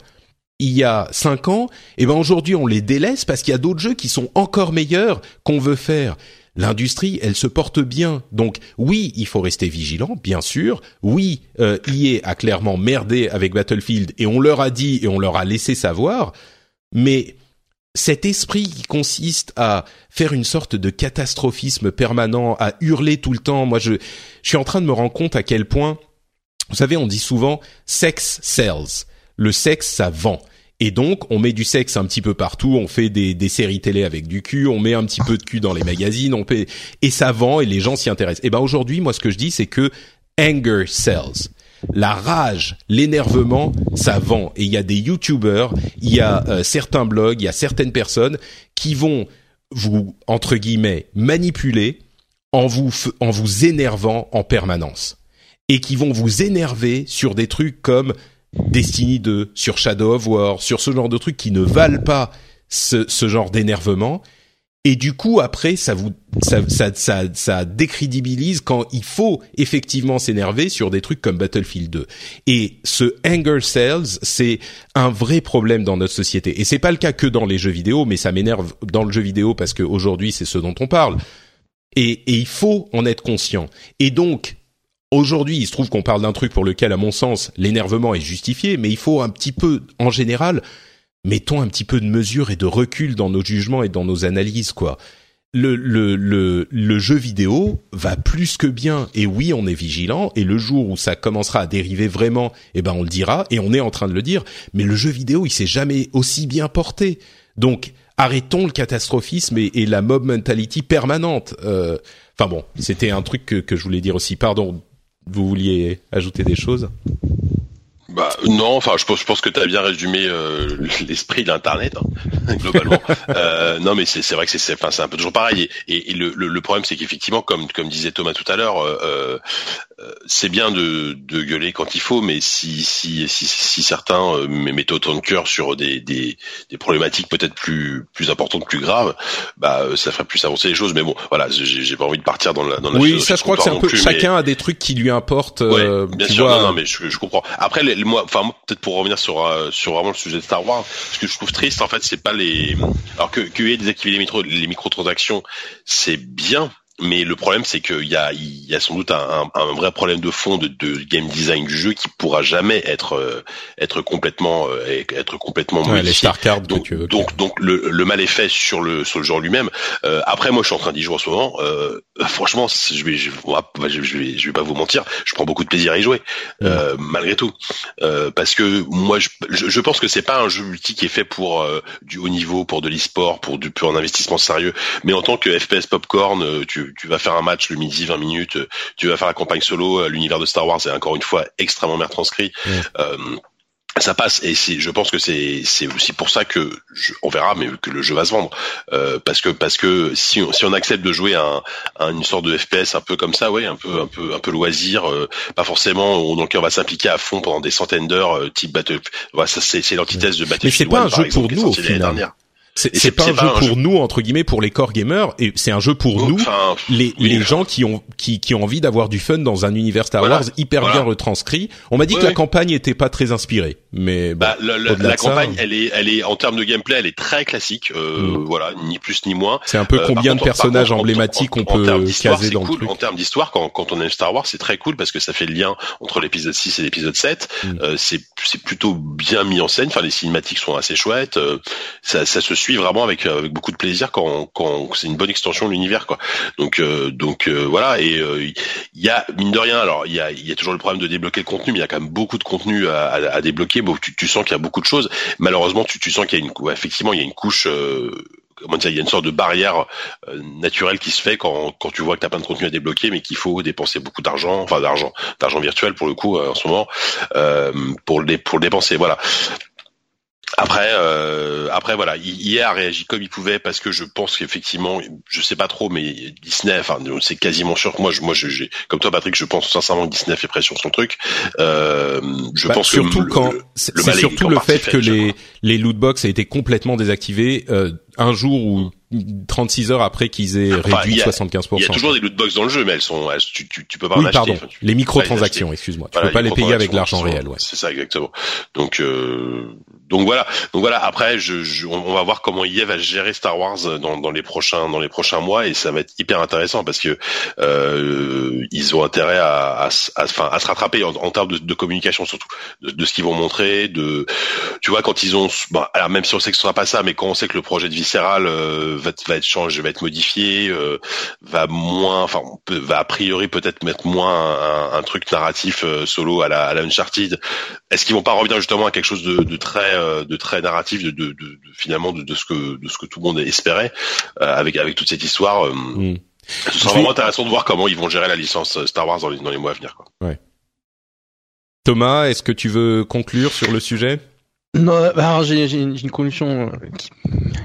il y a cinq ans, eh ben aujourd'hui on les délaisse parce qu'il y a d'autres jeux qui sont encore meilleurs qu'on veut faire. L'industrie, elle se porte bien. Donc oui, il faut rester vigilant, bien sûr. Oui, euh, EA a clairement merdé avec Battlefield et on leur a dit et on leur a laissé savoir. Mais cet esprit qui consiste à faire une sorte de catastrophisme permanent, à hurler tout le temps. Moi, je, je suis en train de me rendre compte à quel point, vous savez, on dit souvent sex sells. Le sexe, ça vend. Et donc, on met du sexe un petit peu partout, on fait des, des séries télé avec du cul, on met un petit peu de cul dans les magazines, on paie, et ça vend et les gens s'y intéressent. Et ben aujourd'hui, moi, ce que je dis, c'est que anger sells la rage, l'énervement, ça vend. Et il y a des youtubeurs, il y a euh, certains blogs, il y a certaines personnes qui vont vous, entre guillemets, manipuler en vous, en vous énervant en permanence. Et qui vont vous énerver sur des trucs comme Destiny 2, sur Shadow of War, sur ce genre de trucs qui ne valent pas ce genre d'énervement et du coup après ça vous ça, ça, ça, ça décrédibilise quand il faut effectivement s'énerver sur des trucs comme Battlefield 2 et ce anger sales c'est un vrai problème dans notre société. Et c'est pas le cas que dans les jeux vidéo mais ça m'énerve dans le jeu vidéo parce qu'aujourd'hui c'est ce dont on parle. Et, et il faut en être conscient. Et donc Aujourd'hui, il se trouve qu'on parle d'un truc pour lequel, à mon sens, l'énervement est justifié, mais il faut un petit peu, en général, mettons un petit peu de mesure et de recul dans nos jugements et dans nos analyses, quoi. Le, le, le, le jeu vidéo va plus que bien. Et oui, on est vigilant. Et le jour où ça commencera à dériver vraiment, eh ben, on le dira. Et on est en train de le dire. Mais le jeu vidéo, il s'est jamais aussi bien porté. Donc, arrêtons le catastrophisme et, et la mob mentality permanente. Euh, enfin bon, c'était un truc que, que je voulais dire aussi. Pardon, vous vouliez ajouter des choses? Bah non, enfin je pense, je pense que tu as bien résumé euh, l'esprit de l'internet hein, globalement. euh, non mais c'est vrai que c'est enfin c'est un peu toujours pareil et, et, le, le, le, problème c'est qu'effectivement comme comme disait Thomas tout à l'heure, euh c'est bien de, de gueuler quand il faut, mais si si si, si certains euh, mettent autant de cœur sur des, des, des problématiques peut-être plus plus importantes, plus graves, bah ça ferait plus avancer les choses. Mais bon, voilà, j'ai pas envie de partir dans la dans la oui, ça je crois que c'est un peu chacun a des trucs qui lui importent. Ouais, bien sûr, non, non, mais je, je comprends. Après les, moi, enfin peut-être pour revenir sur euh, sur vraiment le sujet de Star Wars, ce que je trouve triste en fait, c'est pas les alors que qu'il y ait désactivé les micro les microtransactions, c'est bien mais le problème, c'est qu'il y a, il y a sans doute un, un, vrai problème de fond de, de, game design du jeu qui pourra jamais être euh, être complètement euh, être complètement ouais, modifié. Les donc, tu veux, donc donc le, le mal est fait sur le sur le genre lui-même. Euh, après, moi, je suis en train d'y jouer en ce moment. Euh, franchement, je vais je, je, vais je vais pas vous mentir, je prends beaucoup de plaisir à y jouer euh, malgré tout parce que moi, je, je, pense que c'est pas un jeu multi qui est fait pour du haut niveau, pour de l'e-sport, pour du pur investissement sérieux, mais en tant que FPS popcorn, tu tu, vas faire un match le midi, 20 minutes, tu vas faire la campagne solo, euh, l'univers de Star Wars est encore une fois extrêmement bien transcrit. Euh, ça passe. Et c'est je pense que c'est c'est aussi pour ça que on verra mais que le jeu va se vendre. Euh, parce que parce que si on, si on accepte de jouer à, une sorte de FPS un peu comme ça ouais un peu un peu un peu loisir pas forcément on, donc on va s'impliquer à fond pendant des centaines d'heures type Battle voilà ça c'est c'est l'antithèse de Battlefield mais c'est pas un jeu pour nous au final. C'est pas un jeu pour nous entre guillemets pour les core gamers et c'est un jeu pour nous les les gens qui ont qui qui ont envie d'avoir du fun dans un univers Star Wars hyper bien retranscrit. On m'a dit que la campagne était pas très inspirée, mais bah, la, campagne elle est elle est en termes de gameplay elle est très classique euh, mm. voilà ni plus ni moins. C'est un peu euh, combien de personnages emblématiques on peut caser dans le truc. En termes d'histoire quand quand on aime Star Wars c'est très cool parce que ça fait le lien entre l'épisode 6 et l'épisode 7. Mm. Euh, c'est c'est plutôt bien mis en scène. Enfin les cinématiques sont assez chouettes. ça ça se suit vraiment avec avec beaucoup de plaisir quand quand c'est une bonne extension de l'univers quoi. Donc euh, donc euh, voilà et il euh, y a mine de rien alors il y a il y a toujours le problème de débloquer le contenu mais il y a quand même beaucoup de contenu à, à, débloquer. Bon, tu, tu sens qu'il y a beaucoup de choses. Malheureusement tu tu sens qu'il y a une effectivement il y a une couche comment dire, il y a une sorte de barrière naturelle qui se fait quand, quand tu vois que tu as plein de contenu à débloquer, mais qu'il faut dépenser beaucoup d'argent, enfin d'argent, d'argent virtuel pour le coup en ce moment, euh, pour le pour le dépenser. Voilà. Après, euh, après voilà, il a réagi comme il pouvait parce que je pense qu'effectivement, je sais pas trop, mais Disney, enfin, c'est quasiment sûr que moi, je, moi, j'ai, comme toi, Patrick, je pense sincèrement que Disney fait pression sur son truc. Euh, je bah, pense surtout quand c'est surtout le fait que les les loot box a été complètement désactivés euh, un jour ou 36 heures après qu'ils aient réduit 75%. Il y a toujours des loot box dans le jeu, mais elles sont, tu, tu, tu peux pas oui, en acheter. Pardon. les microtransactions, excuse-moi. Tu peux pas les payer avec l'argent réel, ouais. C'est ça, exactement. Donc, euh, donc voilà. Donc voilà. Après, on va voir comment EA va gérer Star Wars dans, les prochains, mois, et ça va être hyper intéressant parce que euh, ils ont intérêt à, à, à, à se rattraper en, termes de, communication surtout, de, ce qu'ils vont montrer, de, tu vois, quand ils ont, alors même si on sait que ce sera pas ça, mais quand on sait que le projet de Visceral euh, va, va être changé va être modifié, euh, va moins, enfin, va a priori peut-être mettre moins un, un truc narratif euh, solo à la, à Uncharted. Est-ce qu'ils vont pas revenir justement à quelque chose de très, euh, de très narratif, de, de, de finalement de, ce que, de ce que tout le monde espérait avec avec toute cette histoire. Mm. Ce sera vraiment intéressant de voir comment ils vont gérer la licence Star Wars dans les, dans les mois à venir. Quoi. Ouais. Thomas, est-ce que tu veux conclure sur le sujet? Non, bah, j'ai une conclusion. Euh,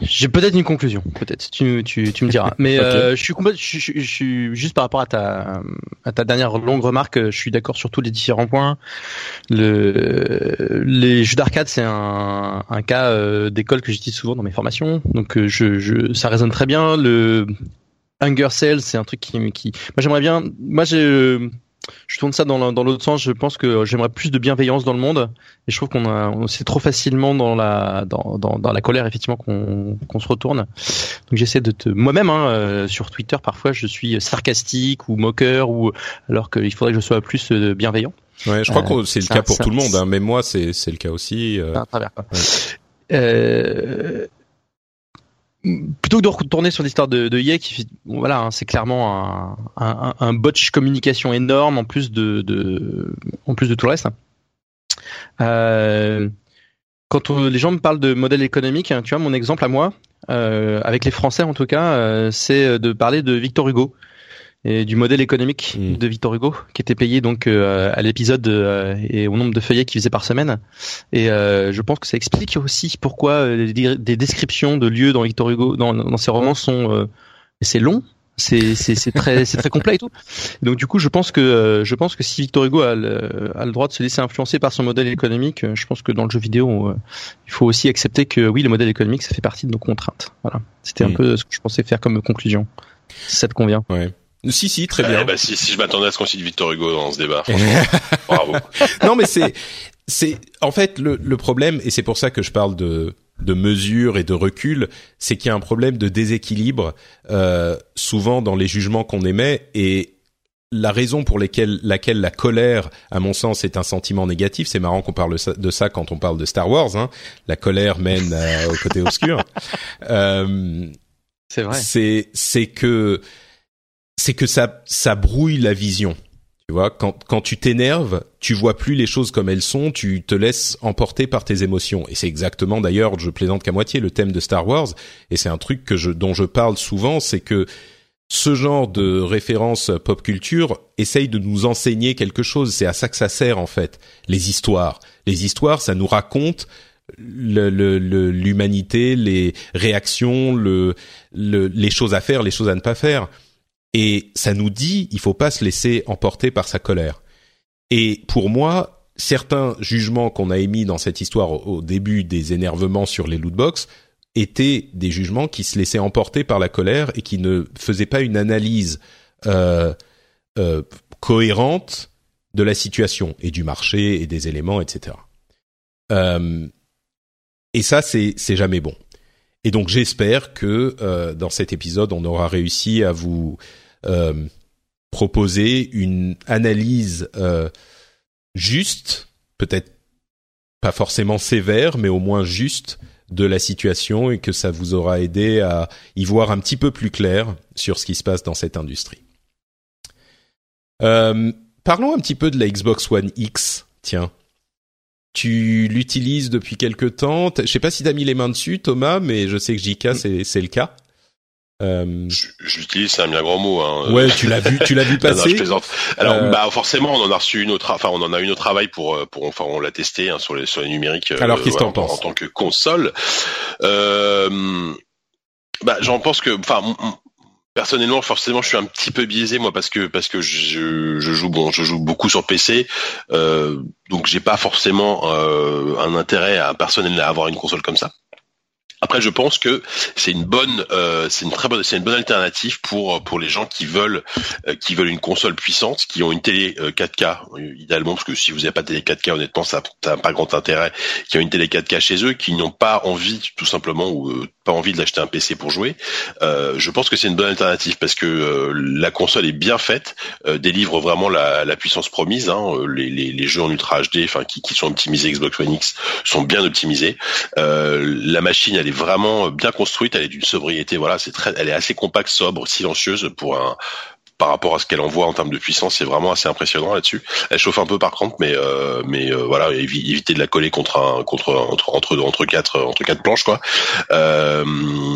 j'ai peut-être une conclusion, peut-être. Tu, tu, tu me diras. Mais euh, je suis je, je, suis juste par rapport à ta à ta dernière longue remarque. Je suis d'accord sur tous les différents points. Le les jeux d'arcade, c'est un, un cas euh, d'école que j'utilise souvent dans mes formations. Donc je, je ça résonne très bien. Le Hunger Cell, c'est un truc qui qui. Moi j'aimerais bien. Moi j'ai je tourne ça dans, dans l'autre sens. Je pense que j'aimerais plus de bienveillance dans le monde. Et je trouve qu'on a, on c'est trop facilement dans la, dans, dans, dans la colère effectivement qu'on, qu'on se retourne. Donc j'essaie de te, moi-même, hein, euh, sur Twitter, parfois je suis sarcastique ou moqueur ou alors qu'il faudrait que je sois plus euh, bienveillant. Ouais, je crois que c'est le cas pour tout le monde. Hein. Même moi, c'est c'est le cas aussi. Euh... travers, quoi. Euh, plutôt que de retourner sur l'histoire de, de qui voilà, hein, c'est clairement un, un, un, botch communication énorme en plus de, de en plus de tout le reste. Euh, quand les gens me parlent de modèle économique, hein, tu vois, mon exemple à moi, euh, avec les Français en tout cas, euh, c'est de parler de Victor Hugo et du modèle économique mm. de Victor Hugo, qui était payé donc euh, à l'épisode euh, et au nombre de feuillets qu'il faisait par semaine. Et euh, je pense que ça explique aussi pourquoi des descriptions de lieux dans Victor Hugo, dans, dans ses romans sont c'est long, c'est c'est très c'est très complet et tout. Donc du coup, je pense que je pense que si Victor Hugo a le, a le droit de se laisser influencer par son modèle économique, je pense que dans le jeu vidéo, il faut aussi accepter que oui, le modèle économique, ça fait partie de nos contraintes. Voilà, c'était un mm. peu ce que je pensais faire comme conclusion. Si ça te convient. Ouais. Si, si, très bien. bah, si, si je m'attendais à ce qu'on cite Victor Hugo dans ce débat, bravo. non, mais c'est, c'est, en fait, le, le problème, et c'est pour ça que je parle de, de mesure et de recul, c'est qu'il y a un problème de déséquilibre, euh, souvent dans les jugements qu'on émet, et la raison pour laquelle la colère, à mon sens, est un sentiment négatif. C'est marrant qu'on parle de ça quand on parle de Star Wars. Hein. La colère mène euh, au côté obscur. Euh, c'est vrai. C'est c'est que c'est que ça ça brouille la vision. Tu vois, quand quand tu t'énerves, tu vois plus les choses comme elles sont, tu te laisses emporter par tes émotions. Et c'est exactement d'ailleurs, je plaisante qu'à moitié, le thème de Star Wars. Et c'est un truc que je dont je parle souvent, c'est que ce genre de référence pop culture essaye de nous enseigner quelque chose. C'est à ça que ça sert en fait. Les histoires, les histoires, ça nous raconte l'humanité, le, les réactions, le, les choses à faire, les choses à ne pas faire. Et ça nous dit, il faut pas se laisser emporter par sa colère. Et pour moi, certains jugements qu'on a émis dans cette histoire au, début des énervements sur les lootbox étaient des jugements qui se laissaient emporter par la colère et qui ne faisaient pas une analyse euh, euh, cohérente de la situation et du marché et des éléments, etc. Euh, et ça, c'est jamais bon. Et donc j'espère que euh, dans cet épisode, on aura réussi à vous euh, proposer une analyse euh, juste, peut-être pas forcément sévère, mais au moins juste de la situation et que ça vous aura aidé à y voir un petit peu plus clair sur ce qui se passe dans cette industrie. Parlons un petit peu de la Xbox One X. Tiens, tu l'utilises depuis quelque temps. Je sais pas si tu as mis les mains dessus, Thomas, mais je sais que JK, mm. c'est le cas. Euh... J'utilise, c'est un bien grand mot. Hein. Ouais, tu l'as vu, tu l'as vu passer. Alors, euh, bah forcément, on en a reçu une autre, enfin, on en a eu au travail pour, euh, pour, enfin, on l'a testé hein, sur les sur les numériques. Alors, euh, qu'est-ce que t'en penses en tant que console euh, Bah, j'en pense que, enfin, personnellement, forcément, je suis un petit peu biaisé moi parce que parce que je, je joue bon, je joue beaucoup sur PC, euh, donc j'ai pas forcément euh, un intérêt à personnellement à avoir une console comme ça. Après, je pense que c'est une bonne, euh, c'est une très bonne, c'est une bonne alternative pour pour les gens qui veulent euh, qui veulent une console puissante, qui ont une télé 4K euh, idéalement, parce que si vous n'avez pas de télé 4K, honnêtement, ça n'a pas grand intérêt. Qui ont une télé 4K chez eux, qui n'ont pas envie, tout simplement, ou pas envie de l'acheter un PC pour jouer. je pense que c'est une bonne alternative parce que la console est bien faite, délivre vraiment la, la puissance promise. Hein, les, les, les, jeux en Ultra HD, enfin qui, qui sont optimisés Xbox One X, sont bien optimisés. la machine, elle est vraiment bien construite, elle est d'une sobriété, voilà, c'est très, elle est assez compacte, sobre, silencieuse pour un par rapport à ce qu'elle envoie en termes de puissance, c'est vraiment assez impressionnant là-dessus. Elle chauffe un peu par contre, mais euh, mais euh, voilà, éviter de la coller contre un contre entre entre entre quatre entre quatre planches quoi. Euh,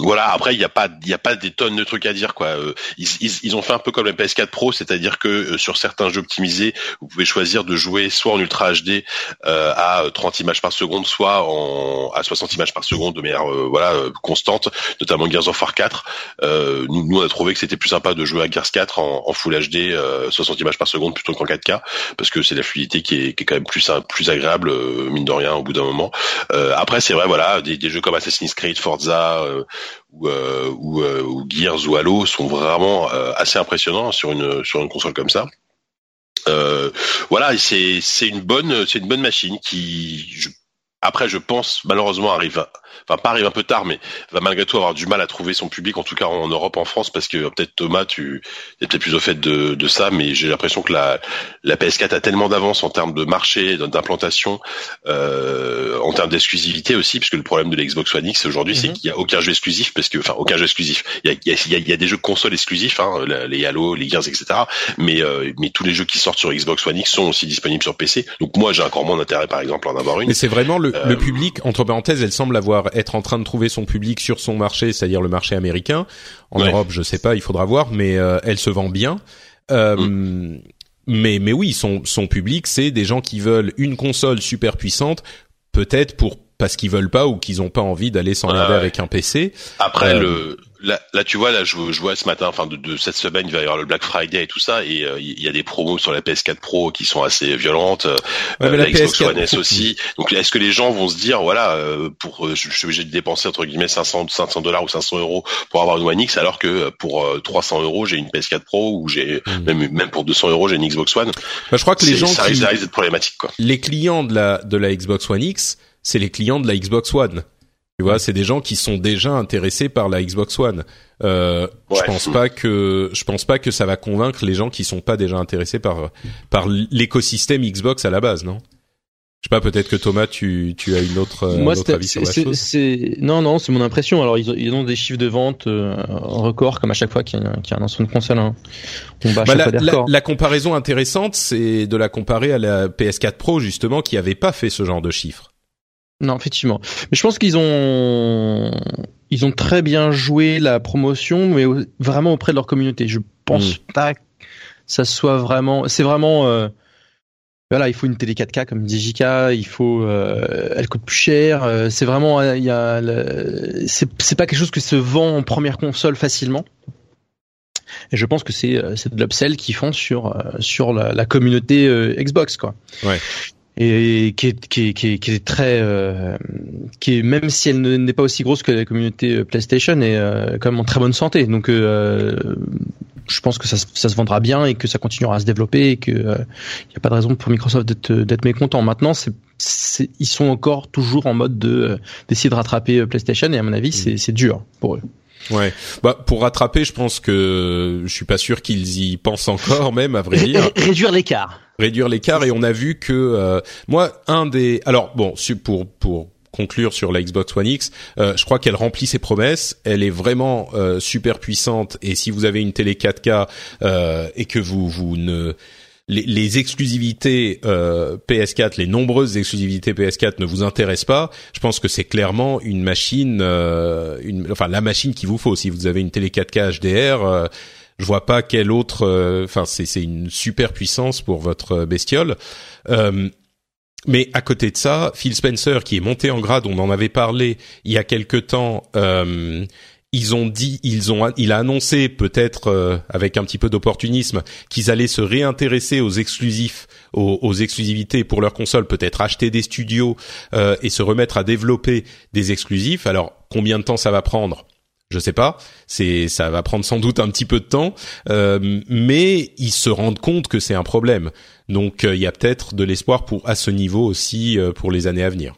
voilà. Après, il n'y a pas il y a pas des tonnes de trucs à dire quoi. Ils, ils, ils ont fait un peu comme la PS4 Pro, c'est-à-dire que sur certains jeux optimisés, vous pouvez choisir de jouer soit en Ultra HD à 30 images par seconde, soit en à 60 images par seconde de manière voilà constante, notamment Gears of War 4. nous, nous on a trouvé que c'était plus sympa de jouer à Gears 4 en en, Full HD, 60 images par seconde plutôt qu'en 4K, parce que c'est la fluidité qui est, qui est, quand même plus plus agréable euh, mine de rien au bout d'un moment. Euh, après c'est vrai voilà des, des, jeux comme Assassin's Creed, Forza euh, ou, ou, ou, Gears ou Halo sont vraiment assez impressionnants sur une sur une console comme ça. Euh, voilà, c'est c'est une bonne c'est une bonne machine qui après je pense malheureusement arrive à, enfin pas arrive un peu tard, mais va malgré tout avoir du mal à trouver son public, en tout cas en Europe, en France, parce que peut-être Thomas, tu es peut-être plus au fait de, de ça, mais j'ai l'impression que la, la PS4 a tellement d'avance en termes de marché, d'implantation, euh, en termes d'exclusivité aussi, puisque le problème de la Xbox One X aujourd'hui, c'est mhm. qu'il y a aucun jeu exclusif, parce que enfin aucun jeu exclusif. Il y a, il y a, il y a des jeux consoles exclusifs, hein, les Halo, les Gears, etc. Mais euh, mais tous les jeux qui sortent sur Xbox One X sont aussi disponibles sur PC. Donc moi, j'ai encore moins d'intérêt, par exemple, à en avoir une. Mais c'est vraiment le, le euh, public entre parenthèses, elle semble avoir être en train de trouver son public sur son marché, c'est-à-dire le marché américain. En Europe, je sais pas, il faudra voir, mais euh, elle se vend bien. Euh, mm. Mais mais oui, son son public, c'est des gens qui veulent une console super puissante, peut-être pour parce qu'ils veulent pas ou qu'ils ont pas envie d'aller s'emmerder avec un PC. Après euh, le là, là, tu vois, là, je, je vois ce matin, enfin de, de, cette semaine, il va y avoir le Black Friday et tout ça, et euh, il y a des promos sur la PS4 Pro qui sont assez violentes, euh, la, Xbox One S aussi. Donc, est-ce que les gens vont se dire, voilà, euh, pour, je, je, suis obligé de dépenser entre guillemets 500, 500 dollars ou 500 euros pour avoir une One X, alors que pour 300 euros, j'ai une PS4 Pro ou j'ai hmm. même même pour 200 euros, j'ai une Xbox One? Bah, je crois que les gens, ça risque, d'être problématique, quoi. Les clients de la de la Xbox One X, c'est les clients de la Xbox One. Tu vois, c'est des gens qui sont déjà intéressés par la Xbox One. Euh, Je pense pas que je pense pas que ça va convaincre les gens qui sont pas déjà intéressés par par l'écosystème Xbox à la base, non? Je sais pas, peut-être que Thomas, tu, tu as une autre, euh, autre avis sur la chose? C'est non, non, c'est mon impression. Alors, ils ont, ils ont des chiffres de vente euh, records comme à chaque fois qu'il y, a, qu'il y a un lancement de console. Hein. bah, la, la, la, comparaison intéressante, c'est de la comparer à la PS4 Pro justement, qui avait pas fait ce genre de chiffres. Non, effectivement. Mais je pense qu'ils ont ils ont très bien joué la promotion, mais vraiment auprès de leur communauté. Je pense mm. pas que ça soit vraiment. C'est vraiment. Euh, voilà, il faut une télé 4K comme dit JK, il faut, euh, elle coûte plus cher. Euh, c'est vraiment, il y a, c'est pas quelque chose qui se vend en première console facilement. Et je pense que c'est c'est de l'upsell qu'ils font sur sur la, la communauté Xbox quoi. Ouais et qui est, qui est, qui est, qui est très euh, qui est même si elle n'est pas aussi grosse que la communauté euh, PlayStation est euh, quand même en très bonne santé. Donc euh, je pense que ça, ça, se vendra bien et que ça continuera à se développer et que il euh, n'y a pas de raison pour Microsoft d'être d'être mécontent. Maintenant c'est ils sont encore toujours en mode de d'essayer de rattraper PlayStation et à mon avis c'est c'est dur pour eux Ouais. Bah pour rattraper, je pense que je suis pas sûr qu'ils y pensent encore même à vrai dire. Réduire l'écart. Réduire l'écart et on a vu que euh, moi un des alors bon pour pour conclure sur la Xbox One X, euh, je crois qu'elle remplit ses promesses. Elle est vraiment euh, super puissante et si vous avez une télé 4K et que vous vous ne les, exclusivités euh, PS4, les nombreuses exclusivités PS4 ne vous intéressent pas, je pense que c'est clairement une machine, euh, une, enfin la machine qu'il vous faut. Si vous avez une télé 4K HDR, euh, je vois pas quelle autre. Euh, enfin, c'est c'est une super puissance pour votre bestiole. mais à côté de ça, Phil Spencer, qui est monté en grade, on en avait parlé il y a quelque temps, euh, ils ont dit, ils ont, il a annoncé peut-être euh, avec un petit peu d'opportunisme qu'ils allaient se réintéresser aux exclusifs, aux, exclusivités pour leur console, peut-être acheter des studios euh, et se remettre à développer des exclusifs. Alors combien de temps ça va prendre? Je sais pas, c'est ça va prendre sans doute un petit peu de temps, euh, mais ils se rendent compte que c'est un problème. Donc il y a peut-être de l'espoir pour à ce niveau aussi pour les années à venir.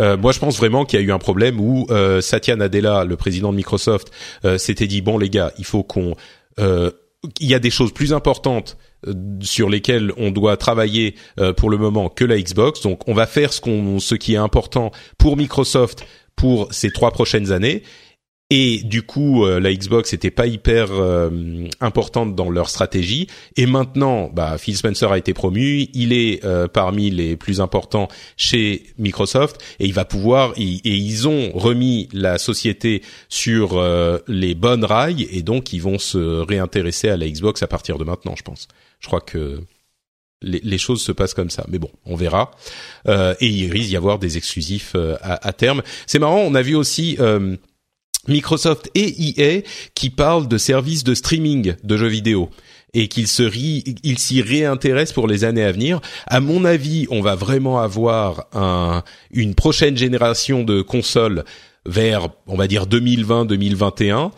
Euh, moi, je pense vraiment qu'il y a eu un problème où euh, Satya Nadella, le président de Microsoft, euh, s'était dit bon les gars, il faut qu'on, il y a des choses plus importantes sur lesquelles on doit travailler pour le moment que la Xbox. Donc, on va faire ce qu'on, ce qui est important pour Microsoft pour ces trois prochaines années. Et du coup, euh, la Xbox était pas hyper euh, importante dans leur stratégie. Et maintenant, bah, Phil Spencer a été promu, il est euh, parmi les plus importants chez Microsoft, et il va pouvoir. et ils ont remis la société sur les bonnes rails, et donc ils vont se réintéresser à la Xbox à partir de maintenant, je pense. Je crois que les, les, choses se passent comme ça. Mais bon, on verra. Euh, et il risque d'y avoir des exclusifs à, à, terme. C'est marrant, on a vu aussi euh, Microsoft et EA qui parlent de services de streaming de jeux vidéo et qu'ils se ils s'y réintéressent pour les années à venir. À mon avis, on va vraiment avoir un, une prochaine génération de consoles vers, on va dire 2020-2021.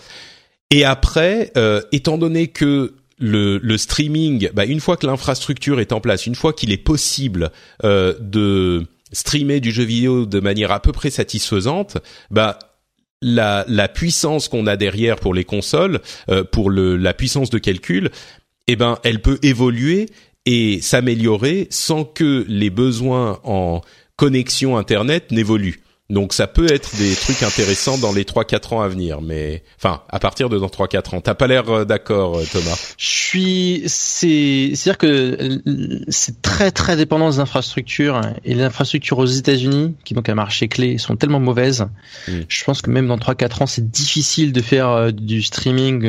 Et après, euh, étant donné que le, le streaming, bah, une fois que l'infrastructure est en place, une fois qu'il est possible euh, de streamer du jeu vidéo de manière à peu près satisfaisante, bah la, la puissance qu'on a derrière pour les consoles, euh, pour le, la puissance de calcul, eh ben, elle peut évoluer et s'améliorer sans que les besoins en connexion internet n'évoluent. Donc ça peut être des trucs intéressants dans les 3-4 ans à venir, mais enfin à partir de dans 3-4 ans. T'as pas l'air euh, d'accord, euh, Thomas Je suis, c'est, c'est-à-dire que euh, c'est très très dépendant des infrastructures et les infrastructures aux États-Unis, qui donc un marché clé, sont tellement mauvaises. Hmm. Je pense que même dans 3-4 ans, c'est difficile de faire du streaming,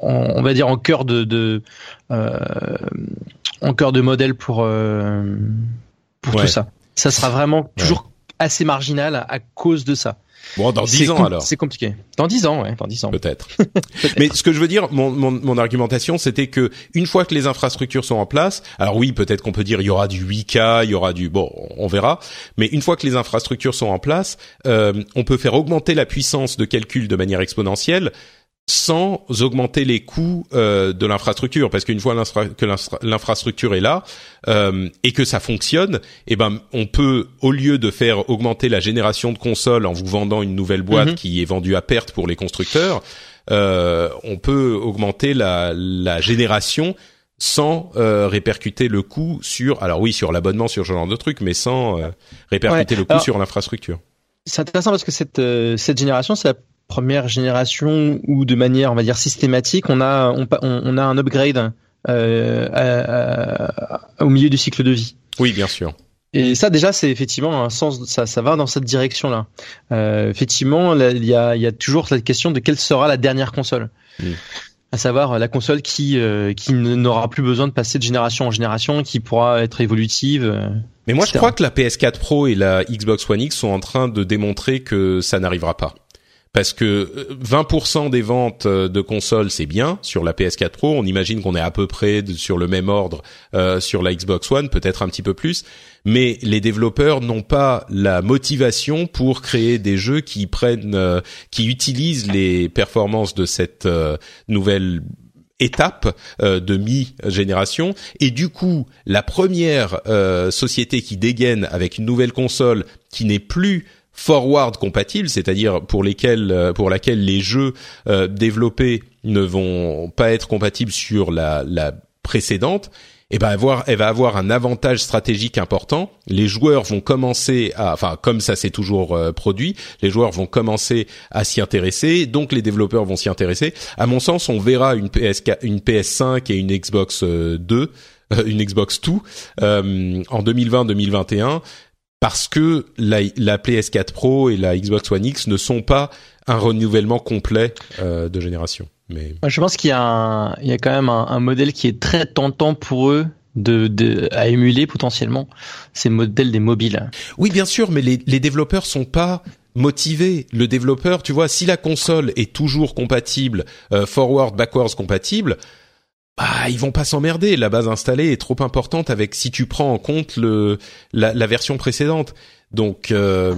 on va dire en cœur de, de en cœur de modèle pour pour tout ça. Ça sera vraiment toujours assez marginal à cause de ça. Bon, dans dix ans alors. C'est compliqué. Dans dix ans, ouais, dans dix ans. Peut-être. Mais ce que je veux dire, mon, mon, mon argumentation, c'était que une fois que les infrastructures sont en place, alors oui, peut-être qu'on peut dire il y aura du 8K, il y aura du, bon, on verra. Mais une fois que les infrastructures sont en place, euh, on peut faire augmenter la puissance de calcul de manière exponentielle sans augmenter les coûts euh, de l'infrastructure. Parce qu'une fois que l'infrastructure est là euh, et que ça fonctionne eh ben on peut au lieu de faire augmenter la génération de consoles en vous vendant une nouvelle boîte mhm. qui est vendue à perte pour les constructeurs euh, on peut augmenter la, la génération sans euh, répercuter le coût sur alors oui sur l'abonnement sur ce genre de trucs mais sans euh, répercuter le coût sur l'infrastructure. c'est intéressant parce que cette euh, cette génération c'est la première génération ou de manière, on va dire systématique, on a on, on a un upgrade euh, au milieu du cycle de vie. Oui, bien sûr. Et ça déjà c'est effectivement un sens ça ça va dans cette direction là. Euh, effectivement il y a il y a toujours cette question de quelle sera la dernière console. À savoir la console qui euh, qui n'aura plus besoin de passer de génération en génération, qui pourra être évolutive. Euh, Mais moi je crois que la PS4 Pro et la Xbox One X sont en train de démontrer que ça n'arrivera pas parce que 20% euh, des ventes euh, de consoles c'est bien sur la PS4 Pro. On imagine qu'on est à peu près sur le même ordre euh, sur la Xbox One, peut-être un petit peu plus. Mais les développeurs n'ont pas la motivation pour créer des jeux qui prennent, qui utilisent les performances de cette nouvelle étape de mi-génération et du coup la première société qui dégaine avec une nouvelle console qui n'est plus forward compatible, c'est-à-dire pour lesquels euh, pour laquelle les jeux euh, développés ne vont pas être compatibles sur la, la précédente, eh ben avoir, elle va avoir un avantage stratégique important. Les joueurs vont commencer à, enfin comme ça s'est toujours euh, produit, les joueurs vont commencer à s'y intéresser, donc les développeurs vont s'y intéresser. À mon sens, on verra une PS, une PS5 et une Xbox 2 une Xbox 2 euh, en 2020-2021 parce que la, la PS4 Pro et la Xbox One X ne sont pas un renouvellement complet euh, de génération. Mais je pense qu'il y a il y a quand même un, modèle qui est très tentant pour eux de, de à émuler potentiellement, c'est le modèle des mobiles. Oui, bien sûr, mais les, les développeurs sont pas motivés. Le développeur, tu vois, si la console est toujours compatible, euh, forward, backwards compatible, bah ils vont pas s'emmerder. La base installée est trop importante avec si tu prends en compte le la, la version précédente. Donc euh,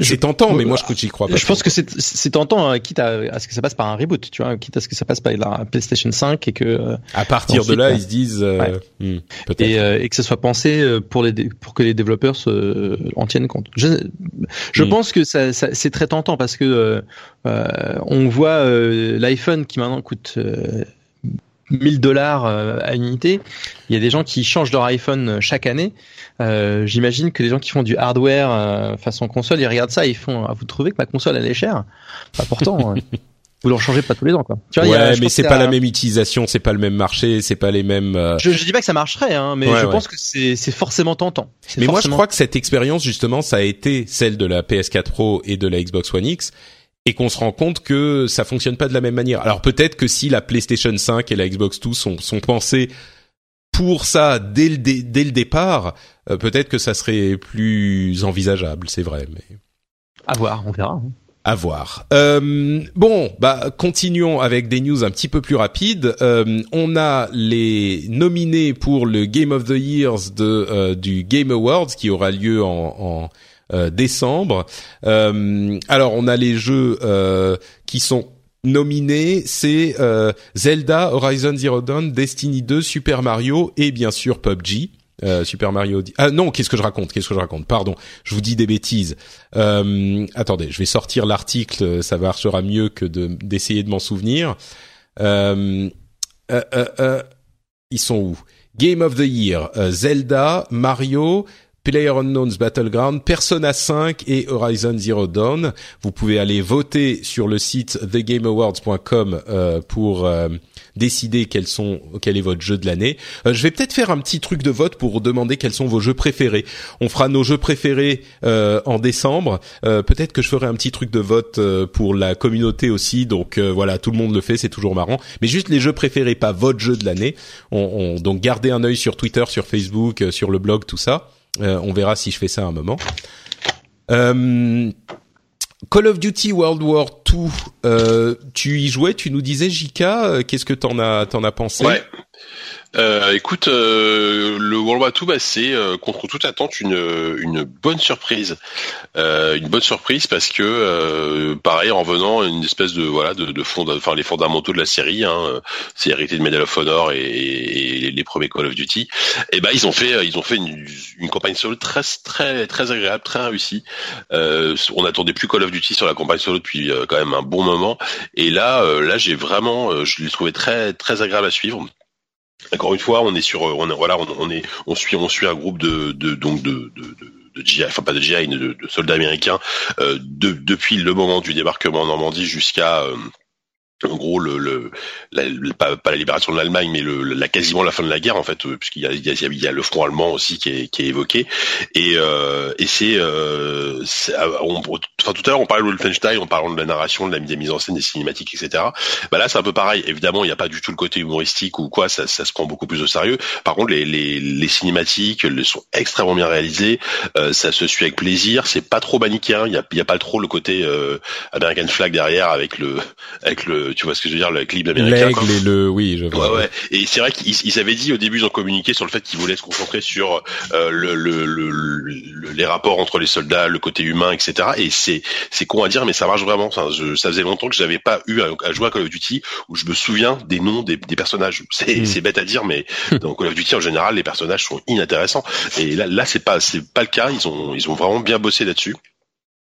c'est tentant, mais moi je j'y crois pas. Je pense que c'est tentant, hein, quitte à, ce que ça passe par un reboot, tu vois, quitte à ce que ça passe par la PlayStation 5 et que euh, à partir de là ils se disent euh, hmm, et, euh, et, que ça soit pensé pour les pour que les développeurs se, en tiennent compte. Je, je hmm. pense que ça, ça c'est très tentant parce que on voit l'iPhone qui maintenant coûte 1000 dollars à unité. Il y a des gens qui changent leur iPhone chaque année. Euh, J'imagine que les gens qui font du hardware façon console, ils regardent ça, et ils font. Ah, vous trouvez que ma console elle est chère? Bah, Pourtant. vous leur changez pas tous les ans quoi. Tu vois, ouais, mais c'est pas la même utilisation, c'est pas le même marché, c'est pas les mêmes. Euh, je, je dis pas que ça marcherait, hein, mais je pense que c'est c'est forcément tentant. Mais moi je crois que cette expérience justement, ça a été celle de la PS4 Pro et de la Xbox One X. Et qu'on se rend compte que ça fonctionne pas de la même manière. Alors peut-être que si la PlayStation 5 et la Xbox 2 sont, sont pensées pour ça dès le, dès le départ, euh, peut-être que ça serait plus envisageable, c'est vrai. Mais à voir, on verra. Hein à voir. Euh, bon, bah continuons avec des news un petit peu plus rapides. Euh, on a les nominés pour le Game of the Years de euh, du Game Awards qui aura lieu en, en décembre. alors on a les jeux qui sont nominés, c'est Zelda, Horizon Zero Dawn, Destiny 2, Super Mario et bien sûr PUBG. Euh, Super Mario. Ah non, qu'est-ce que je raconte Qu'est-ce que je raconte? Pardon, je vous dis des bêtises. Euh, attendez, je vais sortir l'article. Ça marchera mieux que de d'essayer de m'en souvenir. Euh, euh, euh, ils sont où? Game of the Year, Zelda, Mario, Player Unknown's Battleground, Persona 5 et Horizon Zero Dawn. Vous pouvez aller voter sur le site thegameawards.com euh, pour décider quels sont quel est votre jeu de l'année. Euh, je vais peut-être faire un petit truc de vote pour demander quels sont vos jeux préférés. On fera nos jeux préférés euh, en décembre. Euh, peut-être que je ferai un petit truc de vote pour la communauté aussi. Donc voilà, tout le monde le fait, c'est toujours marrant. Mais juste les jeux préférés, pas votre jeu de l'année. On, donc gardez un œil sur Twitter, sur Facebook, sur le blog, tout ça. On verra si je fais ça à un moment. Call of Duty World War 2, euh, tu y jouais, tu nous disais euh, qu'est-ce que t'en as as pensé? Euh, écoute, euh, le World War II, bah, c'est euh, contre toute attente une, une bonne surprise, une bonne surprise parce que pareil en venant une espèce de voilà de, de fond, enfin les fondamentaux de la série, hein, c'est hérité de Medal of Honor et, les premiers Call of Duty, et ben ils ont fait ils ont fait une, une, campagne solo très très très agréable, très réussie. on n'attendait plus Call of Duty sur la campagne solo depuis quand même un bon moment, et là là j'ai vraiment je l'ai trouvé très très agréable à suivre. Encore une fois, on est sur, on voilà, on, est, on suit, on suit un groupe de, de donc de, de, de GI, enfin pas de GI, de, de soldats américains euh, de, depuis le moment du débarquement en Normandie jusqu'à euh, en gros le, le, la, pas, pas, la libération de l'Allemagne mais le, la quasiment la fin de la guerre en fait euh, puisqu'il y a, il y, a, il y a le front allemand aussi qui est, qui est évoqué. Et euh, et c'est euh, ah, enfin tout à l'heure on parlait de Wolfenstein on parlait de la narration de la, mise en scène des cinématiques etc bah là c'est un peu pareil. Évidemment il n'y a pas du tout le côté humoristique ou quoi ça, ça se prend beaucoup plus au sérieux. Par contre les, les, les cinématiques elles sont extrêmement bien réalisées. Euh, ça se suit avec plaisir. C'est pas trop manichéen. Il y a, pas trop le côté euh, American flag derrière le avec le tu vois ce que je veux dire, le clip américain. L'aigle et le, oui, je vois. Ouais, ouais. Et c'est vrai qu'ils avaient dit au début, ils ont communiqué sur le fait qu'ils voulaient se concentrer sur euh, le, le, le, les rapports entre les soldats, le côté humain, etc. Et c'est c'est con à dire, mais ça marche vraiment. Enfin, je, ça faisait longtemps que j'avais pas eu à, jouer à Call of Duty où je me souviens des noms des, des personnages. C'est mm. c'est bête à dire, mais dans Call of Duty en général, les personnages sont inintéressants. Et là, là, c'est pas c'est pas le cas. Ils ont ils ont vraiment bien bossé là-dessus.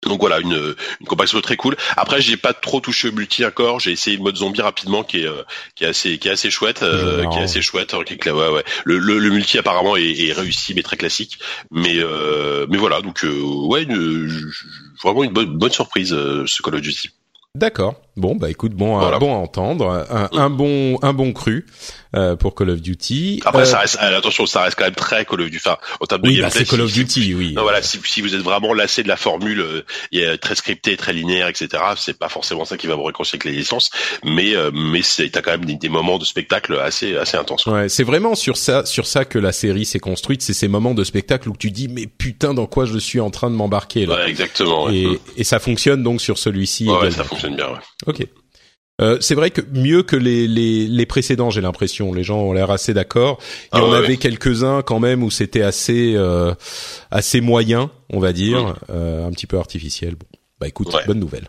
Donc voilà, une, une comparaison très cool. Après, j'ai pas trop touché au multi encore. J'ai essayé le mode zombie rapidement, qui est euh, qui est assez qui est assez chouette, euh, qui est assez chouette. ouais, ouais. Le, le, le, multi apparemment est, est, réussi, mais très classique. Mais euh, mais voilà, donc ouais, une, vraiment une bonne bonne surprise ce Call of Duty. D'accord. Bon bah écoute, bon, bon à entendre, un, un bon un bon cru. Euh, pour Call of Duty. Après, ça euh, reste, euh, attention, ça reste quand même très Call of Duty. Enfin, de oui, bah, c'est Call of Duty, oui. Non, voilà, si, si, vous êtes vraiment lassé de la formule euh, très scriptée, très linéaire, etc., c'est pas forcément ça qui va vous réconcilier avec les licences, mais mais c'est t'as quand même des, moments de spectacle assez assez intenses. Ouais, c'est vraiment sur ça sur ça que la série s'est construite, c'est ces moments de spectacle où tu dis mais putain dans quoi je suis en train de m'embarquer là. Ouais, exactement. Et, et ça fonctionne donc sur celui-ci. Ouais, ça fonctionne bien. Ouais. Ok. Euh, c'est vrai que mieux que les, les, les précédents, j'ai l'impression. Les gens ont l'air assez d'accord. Il y ah en avait quelques-uns quand même où c'était assez euh, assez moyen, on va dire, euh, un petit peu artificiel. Bon, bah écoute, bonne nouvelle.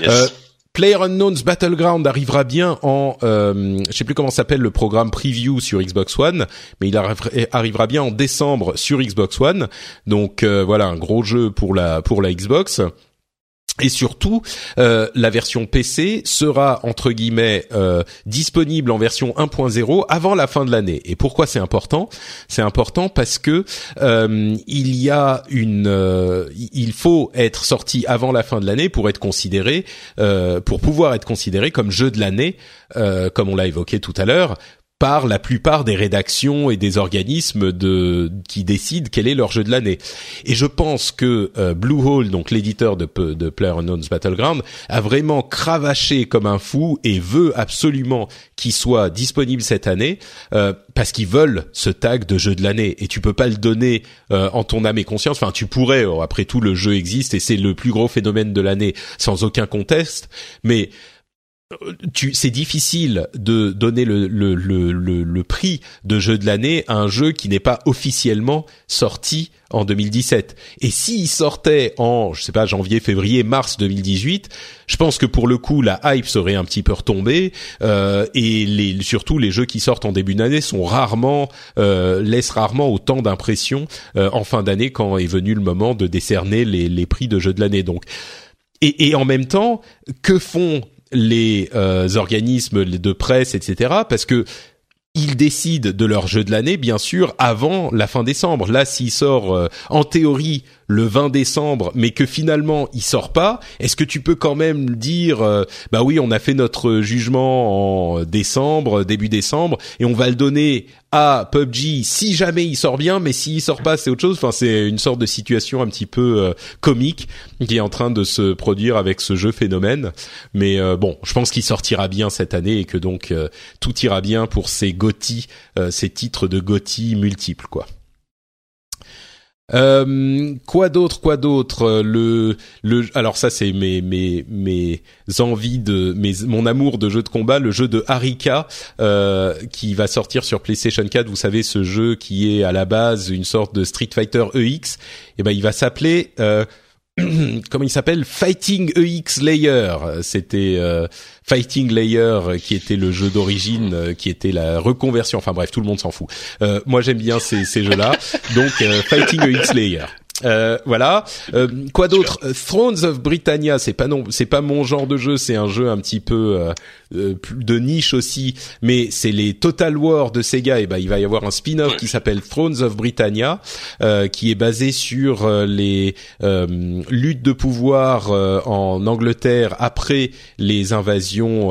Yes. Player Unknown's Battleground arrivera bien en, euh, je sais plus comment s'appelle le programme preview sur Xbox One, mais il arrivera bien en décembre sur Xbox One. Donc voilà, un gros jeu pour la pour la Xbox. Et surtout, euh, la version PC sera entre guillemets euh, disponible en version 1.0 avant la fin de l'année. Et pourquoi c'est important? C'est important parce que euh, il y a une, il faut être sorti avant la fin de l'année pour être considéré, pour pouvoir être considéré comme jeu de l'année, comme on l'a évoqué tout à l'heure par la plupart des rédactions et des organismes de qui décident quel est leur jeu de l'année. Et je pense que euh, Bluehole, donc l'éditeur de, de PlayerUnknown's Battleground, a vraiment cravaché comme un fou et veut absolument qu'il soit disponible cette année euh, parce qu'ils veulent ce tag de jeu de l'année. Et tu peux pas le donner euh, en ton âme et conscience. Enfin, tu pourrais. Après tout, le jeu existe et c'est le plus gros phénomène de l'année sans aucun conteste. Mais c'est difficile de donner le, le, le, le, prix de jeu de l'année à un jeu qui n'est pas officiellement sorti en 2017. Et s'il sortait en, je sais pas, janvier, février, mars 2018, je pense que pour le coup, la hype serait un petit peu retombée. Euh, et les, surtout, les jeux qui sortent en début d'année sont rarement, euh, laissent rarement autant d'impression euh, en fin d'année quand est venu le moment de décerner les, les prix de jeu de l'année. Donc, et, et en même temps, que font les euh, organismes de presse, etc. Parce que ils décident de leur jeu de l'année, bien sûr, avant la fin décembre. Là, s'il sort euh, en théorie le 20 décembre, mais que finalement il sort pas, est-ce que tu peux quand même dire, euh, bah oui, on a fait notre jugement en décembre, début décembre, et on va le donner à PUBG si jamais il sort bien, mais s'il sort pas, c'est autre chose. Enfin, c'est une sorte de situation un petit peu euh, comique qui est en train de se produire avec ce jeu phénomène. Mais bon, je pense qu'il sortira bien cette année et que donc tout ira bien pour ces GOTY, euh, ces titres de GOTY multiples, quoi. Euh, quoi d'autre Quoi d'autre euh, Le le alors ça c'est mes mes mes envies de mes mon amour de jeu de combat, le jeu de Harika qui va sortir sur PlayStation 4. Vous savez ce jeu qui est à la base une sorte de Street Fighter EX. Et eh ben il va s'appeler comment il s'appelle? Fighting EX Layer. C'était euh, Fighting Layer qui était le jeu d'origine, euh, qui était la reconversion. Enfin bref, tout le monde s'en fout. Euh, moi j'aime bien ces, ces jeux-là. Donc Fighting EX Layer. Euh, voilà. Euh, quoi d'autre? Thrones of Britannia, c'est pas non, c'est pas mon genre de jeu. C'est un jeu un petit peu euh, de niche aussi, mais c'est les Total War de Sega. Et ben, il va y avoir un spin-off qui s'appelle Thrones of Britannia, qui est basé sur les luttes de pouvoir en Angleterre après les invasions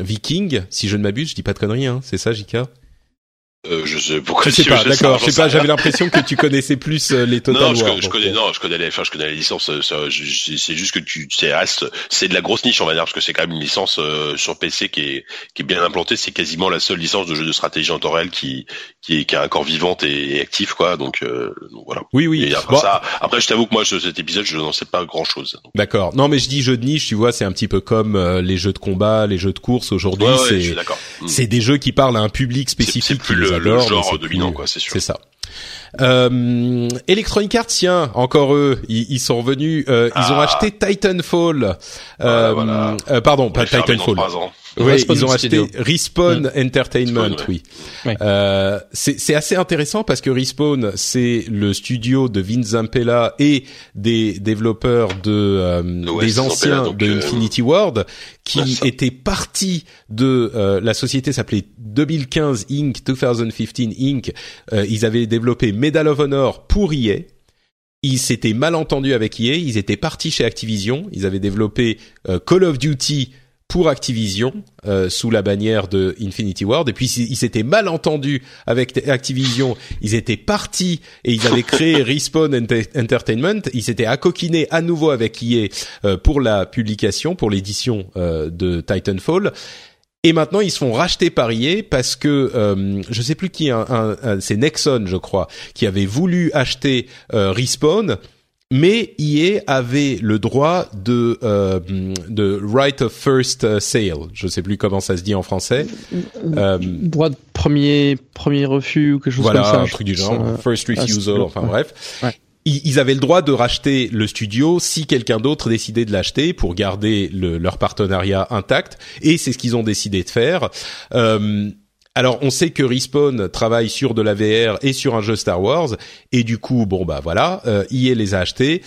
vikings. Si je ne m'abuse, je dis pas de conneries. Hein. C'est ça, Jika euh, je sais pourquoi. Je sais pas, d'accord. Je sais pas. J'avais l'impression que tu connaissais plus euh, les Total non, War. Je, je connais, non, je connais les, enfin, je connais les licences. Euh, c'est juste que tu, c'est c'est de la grosse niche, on va dire, parce que c'est quand même une licence euh, sur PC qui est, qui est bien implantée. C'est quasiment la seule licence de jeu de stratégie en temps réel qui, qui est, qui est encore vivante et, et actif, quoi. Donc, euh, donc, voilà. Oui, oui. Et après ça, après, je t'avoue que moi, cet épisode, je n'en sais pas grand chose. D'accord. Non, mais je dis jeu de niche, tu vois, c'est un petit peu comme les jeux de combat, les jeux de course aujourd'hui. Ouais, c'est, c'est des jeux qui parlent à un public spécifique. Le c'est ça. Euh, Electronic Arts, tiens, encore eux, ils, sont revenus, euh, ils ont ah. acheté Titanfall. Euh, euh, pardon, pas Titanfall. Oui, ils ont acheté Respawn. Entertainment, oui. Euh, c'est assez intéressant parce que Respawn, c'est le studio de Vince Zampella et des développeurs de euh, des anciens de euh, Infinity Ward qui étaient partis de la société s'appelait 2015 Inc. 2015 Inc. ils avaient développé Medal of Honor pour EA ils s'étaient mal entendus avec EA, ils étaient partis chez Activision, ils avaient développé Call of Duty pour Activision euh, sous la bannière de Infinity Ward. Et puis ils s'étaient mal entendus avec Activision. Ils étaient partis et ils avaient créé Respawn Entertainment. Ils s'étaient accoquinés à nouveau avec EA euh, pour la publication pour l'édition euh, de Titanfall. Et maintenant, ils se font racheter par EA parce que euh, je sais plus qui, un, un, c'est Nexon, je crois, qui avait voulu acheter euh, Respawn mais EA avait le droit de euh, de right of first uh, sale. Je sais plus comment ça se dit en français. Euh, droit de premier premier refus ou quelque chose comme ça. Voilà, un truc du genre, first refusal. Enfin bref. Ils, avaient le droit de racheter le studio si quelqu'un d'autre décidait de l'acheter pour garder le, leur partenariat intact. Et c'est ce qu'ils ont décidé de faire. Euh, alors, on sait que Respawn travaille sur de la VR et sur un jeu Star Wars, et du coup, bon bah voilà, euh, EA les a achetés.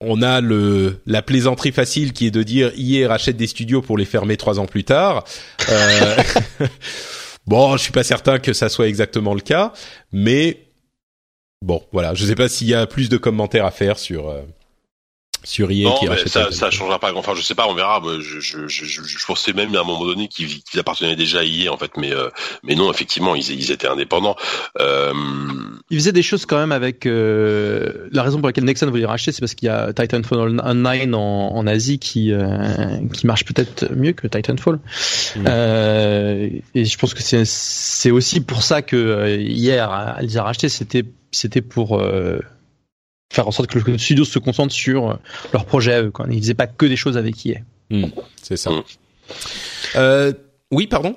on a le la plaisanterie facile qui est de dire hier rachète des studios pour les fermer trois ans plus tard. Euh, bon, je suis pas certain que ça soit exactement le cas, mais bon, voilà. Je sais pas s'il y a plus de commentaires à faire sur. Euh, sur EA non, qui mais ça, ça changera pas. Enfin, je sais pas, on verra. Je, je, je, je, je pensais même à un moment donné qu'ils appartenaient déjà à EA en fait, mais euh, mais non, effectivement, ils, ils étaient indépendants. Euh, Il faisait des choses quand même avec euh, la raison pour laquelle Nexon voulait racheter, c'est parce qu'il y a Titanfall 9 en, en Asie qui euh, qui marche peut-être mieux que Titanfall. Mm. Euh, et je pense que c'est c'est aussi pour ça que euh, hier elle les a rachetés, c'était c'était pour euh, faire en sorte que le studio se concentre sur euh, leur projet à eux. Quoi. Ils faisaient pas que des choses avec EA. C'est ça. Mm. Euh, oui, pardon?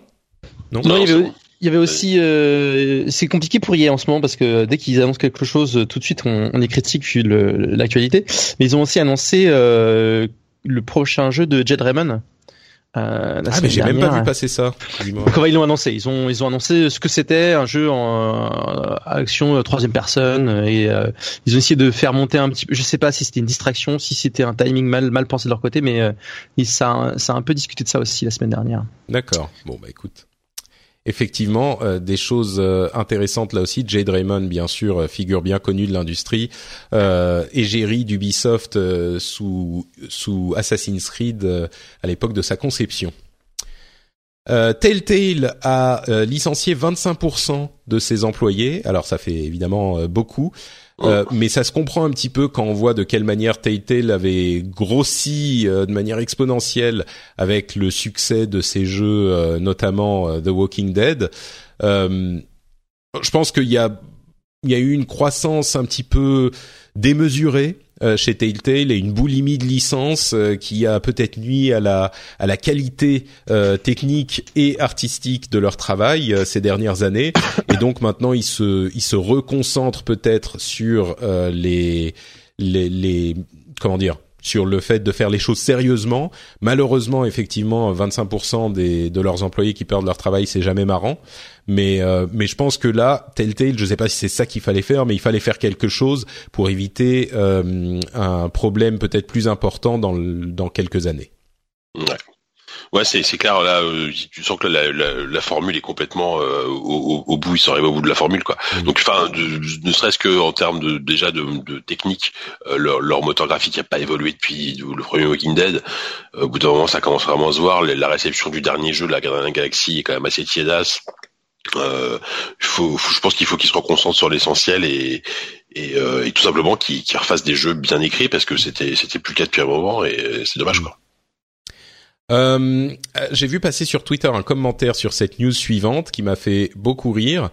Non. Non, il y c'est avait, bon. il y avait aussi, euh, c'est compliqué pour EA en ce moment parce que dès qu'ils annoncent quelque chose, tout de suite on, on est critique vu l'actualité. Mais ils ont aussi annoncé euh, le prochain jeu de Jed Raymond. Euh, Ah, mais j'ai même pas vu passer ça. Dis-moi. Comment ils l'ont annoncé? Ils ont ils ont annoncé ce que c'était un jeu en euh, action euh, troisième personne et euh, ils ont essayé de faire monter un petit peu. Je sais pas si c'était une distraction, si c'était un timing mal mal pensé de leur côté, mais euh, ils- ça ça a un peu discuté de ça aussi la semaine dernière. D'accord. Bon, bah écoute. Effectivement, euh, des choses euh, intéressantes là aussi. Jade Raymond, bien sûr, euh, figure bien connue de l'industrie, euh, égérie d'Ubisoft sous sous Assassin's Creed à l'époque de sa conception. Telltale a licencié 25% de ses employés. Alors ça fait évidemment beaucoup, euh, mais ça se comprend un petit peu quand on voit de quelle manière Telltale avait grossi euh, de manière exponentielle avec le succès de ses jeux, euh, notamment euh, The Walking Dead. Euh, je pense qu'il y a il y a eu une croissance un petit peu démesurée euh, chez Telltale et une boulimie de licences euh, qui a peut-être nuit à la à la qualité euh, technique et artistique de leur travail euh, ces dernières années. Et donc maintenant ils se ils se reconcentrent peut-être sur euh, les les les comment dire sur le fait de faire les choses sérieusement. Malheureusement, effectivement, 25% des, de leurs employés qui perdent leur travail, c'est jamais marrant. Mais, euh, mais je pense que là, Telltale, je sais pas si c'est ça qu'il fallait faire, mais il fallait faire quelque chose pour éviter euh, un problème peut-être plus important dans, le- dans quelques années. Ouais. Ouais, c'est c'est clair. Là, euh, tu sens que la, la, la formule est complètement euh, au, au- bout. Ils sont arrivés au bout de la formule, quoi. Mm. Donc, enfin, de- ne serait-ce que en termes de déjà de, de technique, euh, leur, leur moteur graphique n'a pas évolué depuis le premier Walking Dead. Euh, au bout d'un moment, ça commence vraiment à se voir. La réception du dernier jeu, la of the Galaxy, est quand même assez tiédasse. Euh, faut, faut- je pense qu'il faut qu'ils se reconcentrent sur l'essentiel et, et, euh, et tout simplement qu'ils refassent des jeux bien écrits parce que c'était c'était plus le cas depuis un moment et c'est dommage quoi. Euh, J'ai vu passer sur Twitter un commentaire sur cette news suivante qui m'a fait beaucoup rire.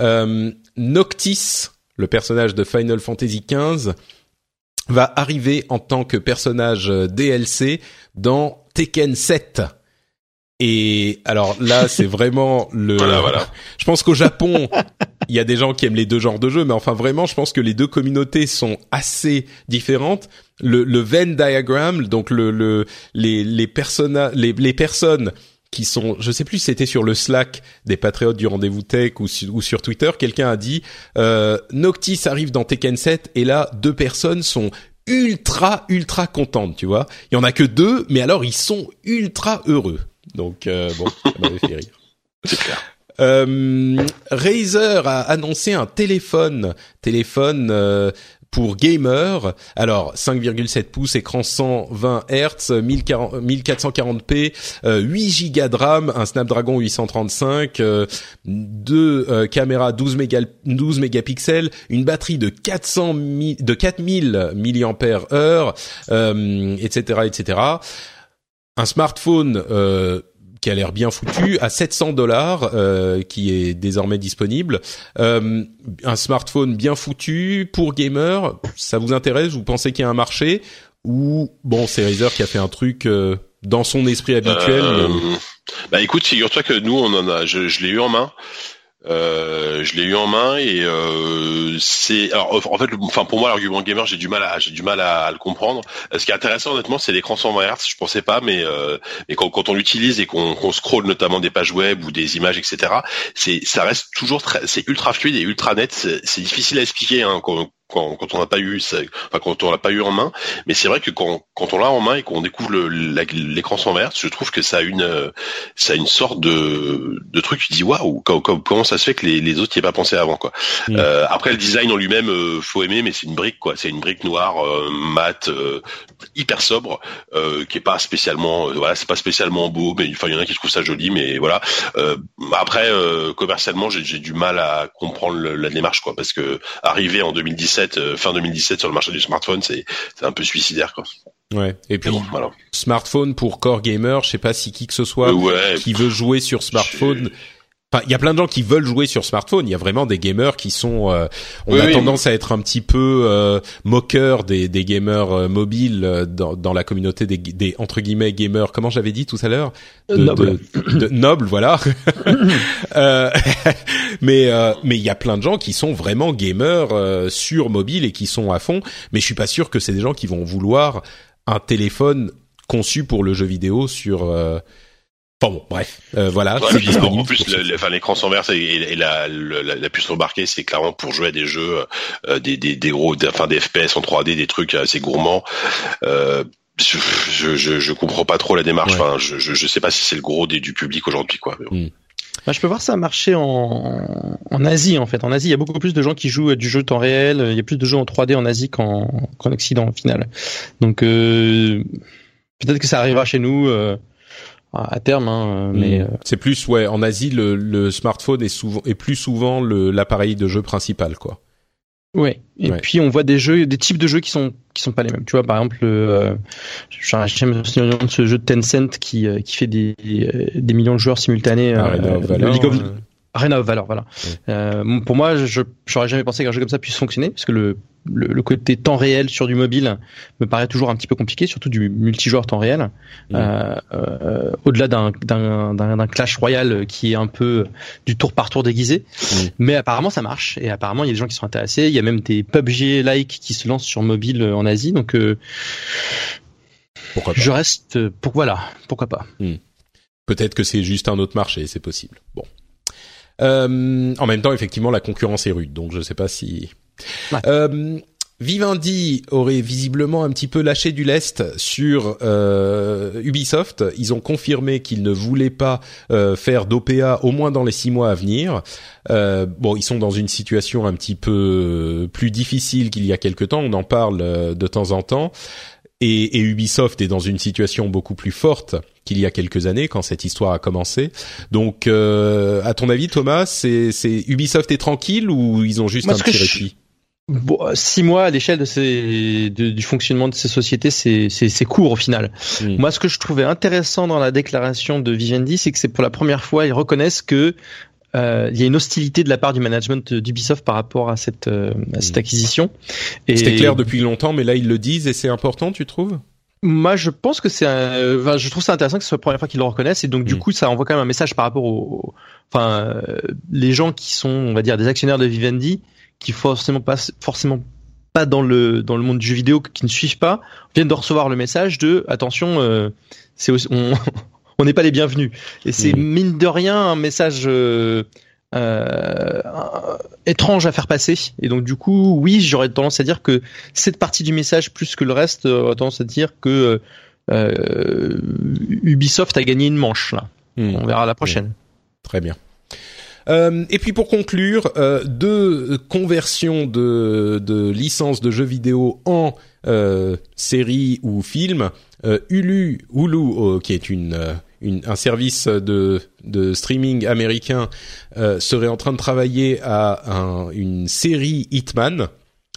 Euh, Noctis, le personnage de Final Fantasy XV, va arriver en tant que personnage euh, DLC dans Tekken 7. Et alors là, c'est vraiment le. Voilà, voilà. Je pense qu'au Japon, il y a des gens qui aiment les deux genres de jeux, mais enfin vraiment, je pense que les deux communautés sont assez différentes. Le, le Venn diagram, donc le, le les les les, les personnes qui sont, je sais plus si c'était sur le Slack des patriotes du rendez-vous tech ou, su- ou sur Twitter, quelqu'un a dit euh, Noctis arrive dans Tekken 7 et là deux personnes sont ultra ultra contentes, tu vois. Il y en a que deux, mais alors ils sont ultra heureux. Donc euh, bon, ça m'avait fait rire. C'est clair. Euh, Razer a annoncé un téléphone, téléphone euh, pour gamer. Alors 5,7 pouces, écran 120 Hz, 1040 1440p, euh, 8 Go de RAM, un Snapdragon 835, euh, deux caméras 12 méga 12 mégapixels, une batterie de 400 mi- de 4000 milliampères heure, euh, etc., etc. Un smartphone euh, qui a l'air bien foutu à 700 dollars, euh, qui est désormais disponible. Euh, un smartphone bien foutu pour gamer, ça vous intéresse? Vous pensez qu'il y a un marché? Ou bon, c'est Razer qui a fait un truc euh, dans son esprit habituel Euh, mais- Bah écoute, figure-toi que nous on en a, je, je l'ai eu en main. Euh, je l'ai eu en main et euh, c'est alors en fait enfin pour moi l'argument gamer j'ai du mal à j'ai du mal à, à le comprendre. Ce qui est intéressant honnêtement c'est l'écran 120 Hz je pensais pas mais euh, mais quand, quand on l'utilise et qu'on qu'on scrolle notamment des pages web ou des images etc c'est ça reste toujours très c'est ultra fluide et ultra net. C'est difficile à expliquer hein, quand, quand, quand on n'a pas eu, ça, enfin quand on l'a pas eu en main. Mais c'est vrai que quand, quand on l'a en main et qu'on découvre l'écran sans verre, je trouve que ça a une, ça a une sorte de, de truc. Tu dis waouh, comment ça se fait que les, les autres n'y aient pas pensé avant quoi. Mm. Euh, après le design en lui-même, euh, faut aimer, mais c'est une brique quoi. C'est une brique noire, euh, mat, euh, hyper sobre, qui est pas spécialement, voilà, c'est pas spécialement beau, mais enfin il y en a qui trouvent ça joli, mais voilà. après commercialement, j'ai du mal à comprendre la démarche quoi, parce que arriver en 2017 euh, fin 2017 sur le marché du smartphone, c'est un peu suicidaire quoi. Ouais. Et puis smartphone pour core gamer, je sais pas si qui que ce soit qui veut jouer sur smartphone il y a plein de gens qui veulent jouer sur smartphone. Il y a vraiment des gamers qui sont. Euh, on a tendance à être un petit peu euh, moqueur des, des gamers euh, mobiles euh, dans, dans, la communauté des, des, entre guillemets gamers. Comment j'avais dit tout à l'heure Noble. De, noble, voilà. mais mais il y a plein de gens qui sont vraiment gamers sur mobile et qui sont à fond. Mais je suis pas sûr que c'est des gens qui vont vouloir un téléphone conçu pour le jeu vidéo sur bon, bref, euh, voilà. en plus, l'écran sans verre et, la, la, puce embarquée, c'est clairement pour jouer à des jeux, euh, des, des, des, gros, enfin des FPS en 3D, des trucs assez gourmands. Euh, je, je, je, comprends pas trop la démarche. Enfin, je, je, sais pas si c'est le gros des, du public aujourd'hui, quoi. Hmm. Bah, je peux voir ça marcher en, en Asie en fait. En Asie, il y a beaucoup plus de gens qui jouent du jeu temps réel. Il y a plus de jeux en 3D en Asie qu'en qu'en Occident au final. Donc euh, peut-être que ça arrivera chez nous. Euh, à terme, hein, mais mm. euh, c'est plus ouais en Asie le, le, smartphone est souvent est plus souvent l'appareil de jeu principal quoi. Ouais. Et puis on voit des jeux, des types de jeux qui sont qui sont pas les mêmes. Tu vois, par exemple, euh, j'aime de ce jeu de Tencent qui euh, qui fait des des millions de joueurs simultanés. Ah, Arena of Valor, voilà. Euh, pour moi, je j'aurais jamais pensé qu'un jeu comme ça puisse fonctionner, parce que le, le, côté temps réel sur du mobile me paraît toujours un petit peu compliqué, surtout du multijoueur temps réel. Euh, euh, Au-delà d'un clash royal qui est un peu du tour par tour déguisé, mais apparemment ça marche et apparemment il y a des gens qui sont intéressés. Il y a même des PUBG-like qui se lancent sur mobile en Asie, donc pourquoi pas. je reste pour voilà, pourquoi pas. Hmm. Peut-être que c'est juste un autre marché, c'est possible. Bon. Euh, en même temps, effectivement, la concurrence est rude, donc je ne sais pas si. Euh, Vivendi aurait visiblement un petit peu lâché du lest sur euh, Ubisoft. Ils ont confirmé qu'ils ne voulaient pas euh, faire d'OPA au moins dans les six mois à venir. Euh, bon, ils sont dans une situation un petit peu plus difficile qu'il y a quelque temps. On en parle euh, de temps en temps. Et, et, Ubisoft est dans une situation beaucoup plus forte qu'il y a quelques années quand cette histoire a commencé. Donc, euh, à ton avis, Thomas, c'est, Ubisoft est tranquille ou ils ont juste un petit répit? Bon, six mois à l'échelle de ces, du fonctionnement de ces sociétés, c'est, c'est, court au final. Moi, ce que je trouvais intéressant dans la déclaration de Vivendi, c'est que c'est pour la première fois, ils reconnaissent que euh, il y a une hostilité de la part du management d'Ubisoft par rapport à cette, euh, à cette hmm. acquisition. Et... C'était clair depuis longtemps, mais là ils le disent et c'est important, tu trouves? Moi, je pense que c'est, enfin, je trouve ça intéressant que ce soit la première fois qu'ils le reconnaissent et donc du hmm. coup, ça envoie quand même un message par rapport aux, enfin, euh, les gens qui sont, on va dire, des actionnaires de Vivendi, qui forcément pas, forcément pas dans le dans le monde du jeu vidéo, qui ne suivent pas, viennent de recevoir le message de attention, euh, c'est on on n'est pas les bienvenus. Et c'est mmh. mine de rien un message euh, euh, étrange à faire passer. Et donc du coup, oui, j'aurais tendance à dire que cette partie du message plus que le reste, euh, aurait tendance à dire que euh, Ubisoft a gagné une manche là. Mmh. On verra la prochaine. Très bien. Euh, et puis pour conclure, euh, deux conversions de, de licences de jeux vidéo en euh, série ou film. Euh, Hulu, Hulu oh, qui est une, euh, une, un service de, de streaming américain, serait en train de travailler à un, une série Hitman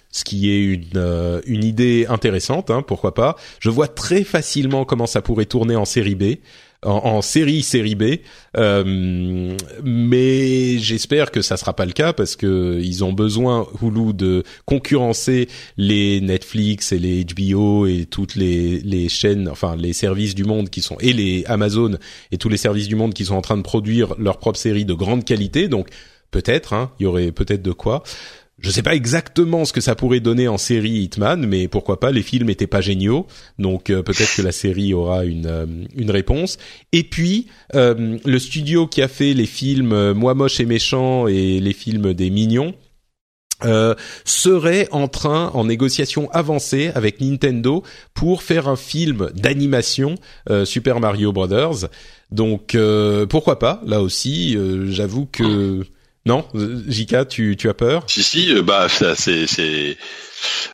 ce qui est une, une idée intéressante, hein, pourquoi pas. Je vois très facilement comment ça pourrait tourner en série B en, série série B, euh, mais j'espère que ça sera pas le cas parce que ils ont besoin Hulu de concurrencer les Netflix et les HBO et toutes les les chaînes, enfin les services du monde qui sont et les Amazon et tous les services du monde qui sont en train de produire leurs propres séries de grande qualité. Donc peut-être, hein, il y aurait peut-être de quoi. Je sais pas exactement ce que ça pourrait donner en série Hitman, mais pourquoi pas Les films étaient pas géniaux, donc euh, peut-être que la série aura une euh, réponse. Et puis euh, le studio qui a fait les films Moi moche et méchant et les films des mignons serait en train, en négociation avancée avec Nintendo pour faire un film d'animation Super Mario Brothers. Donc pourquoi pas Là aussi, j'avoue que non, Jika, tu tu as peur? Si si, euh, bah ça, c'est c'est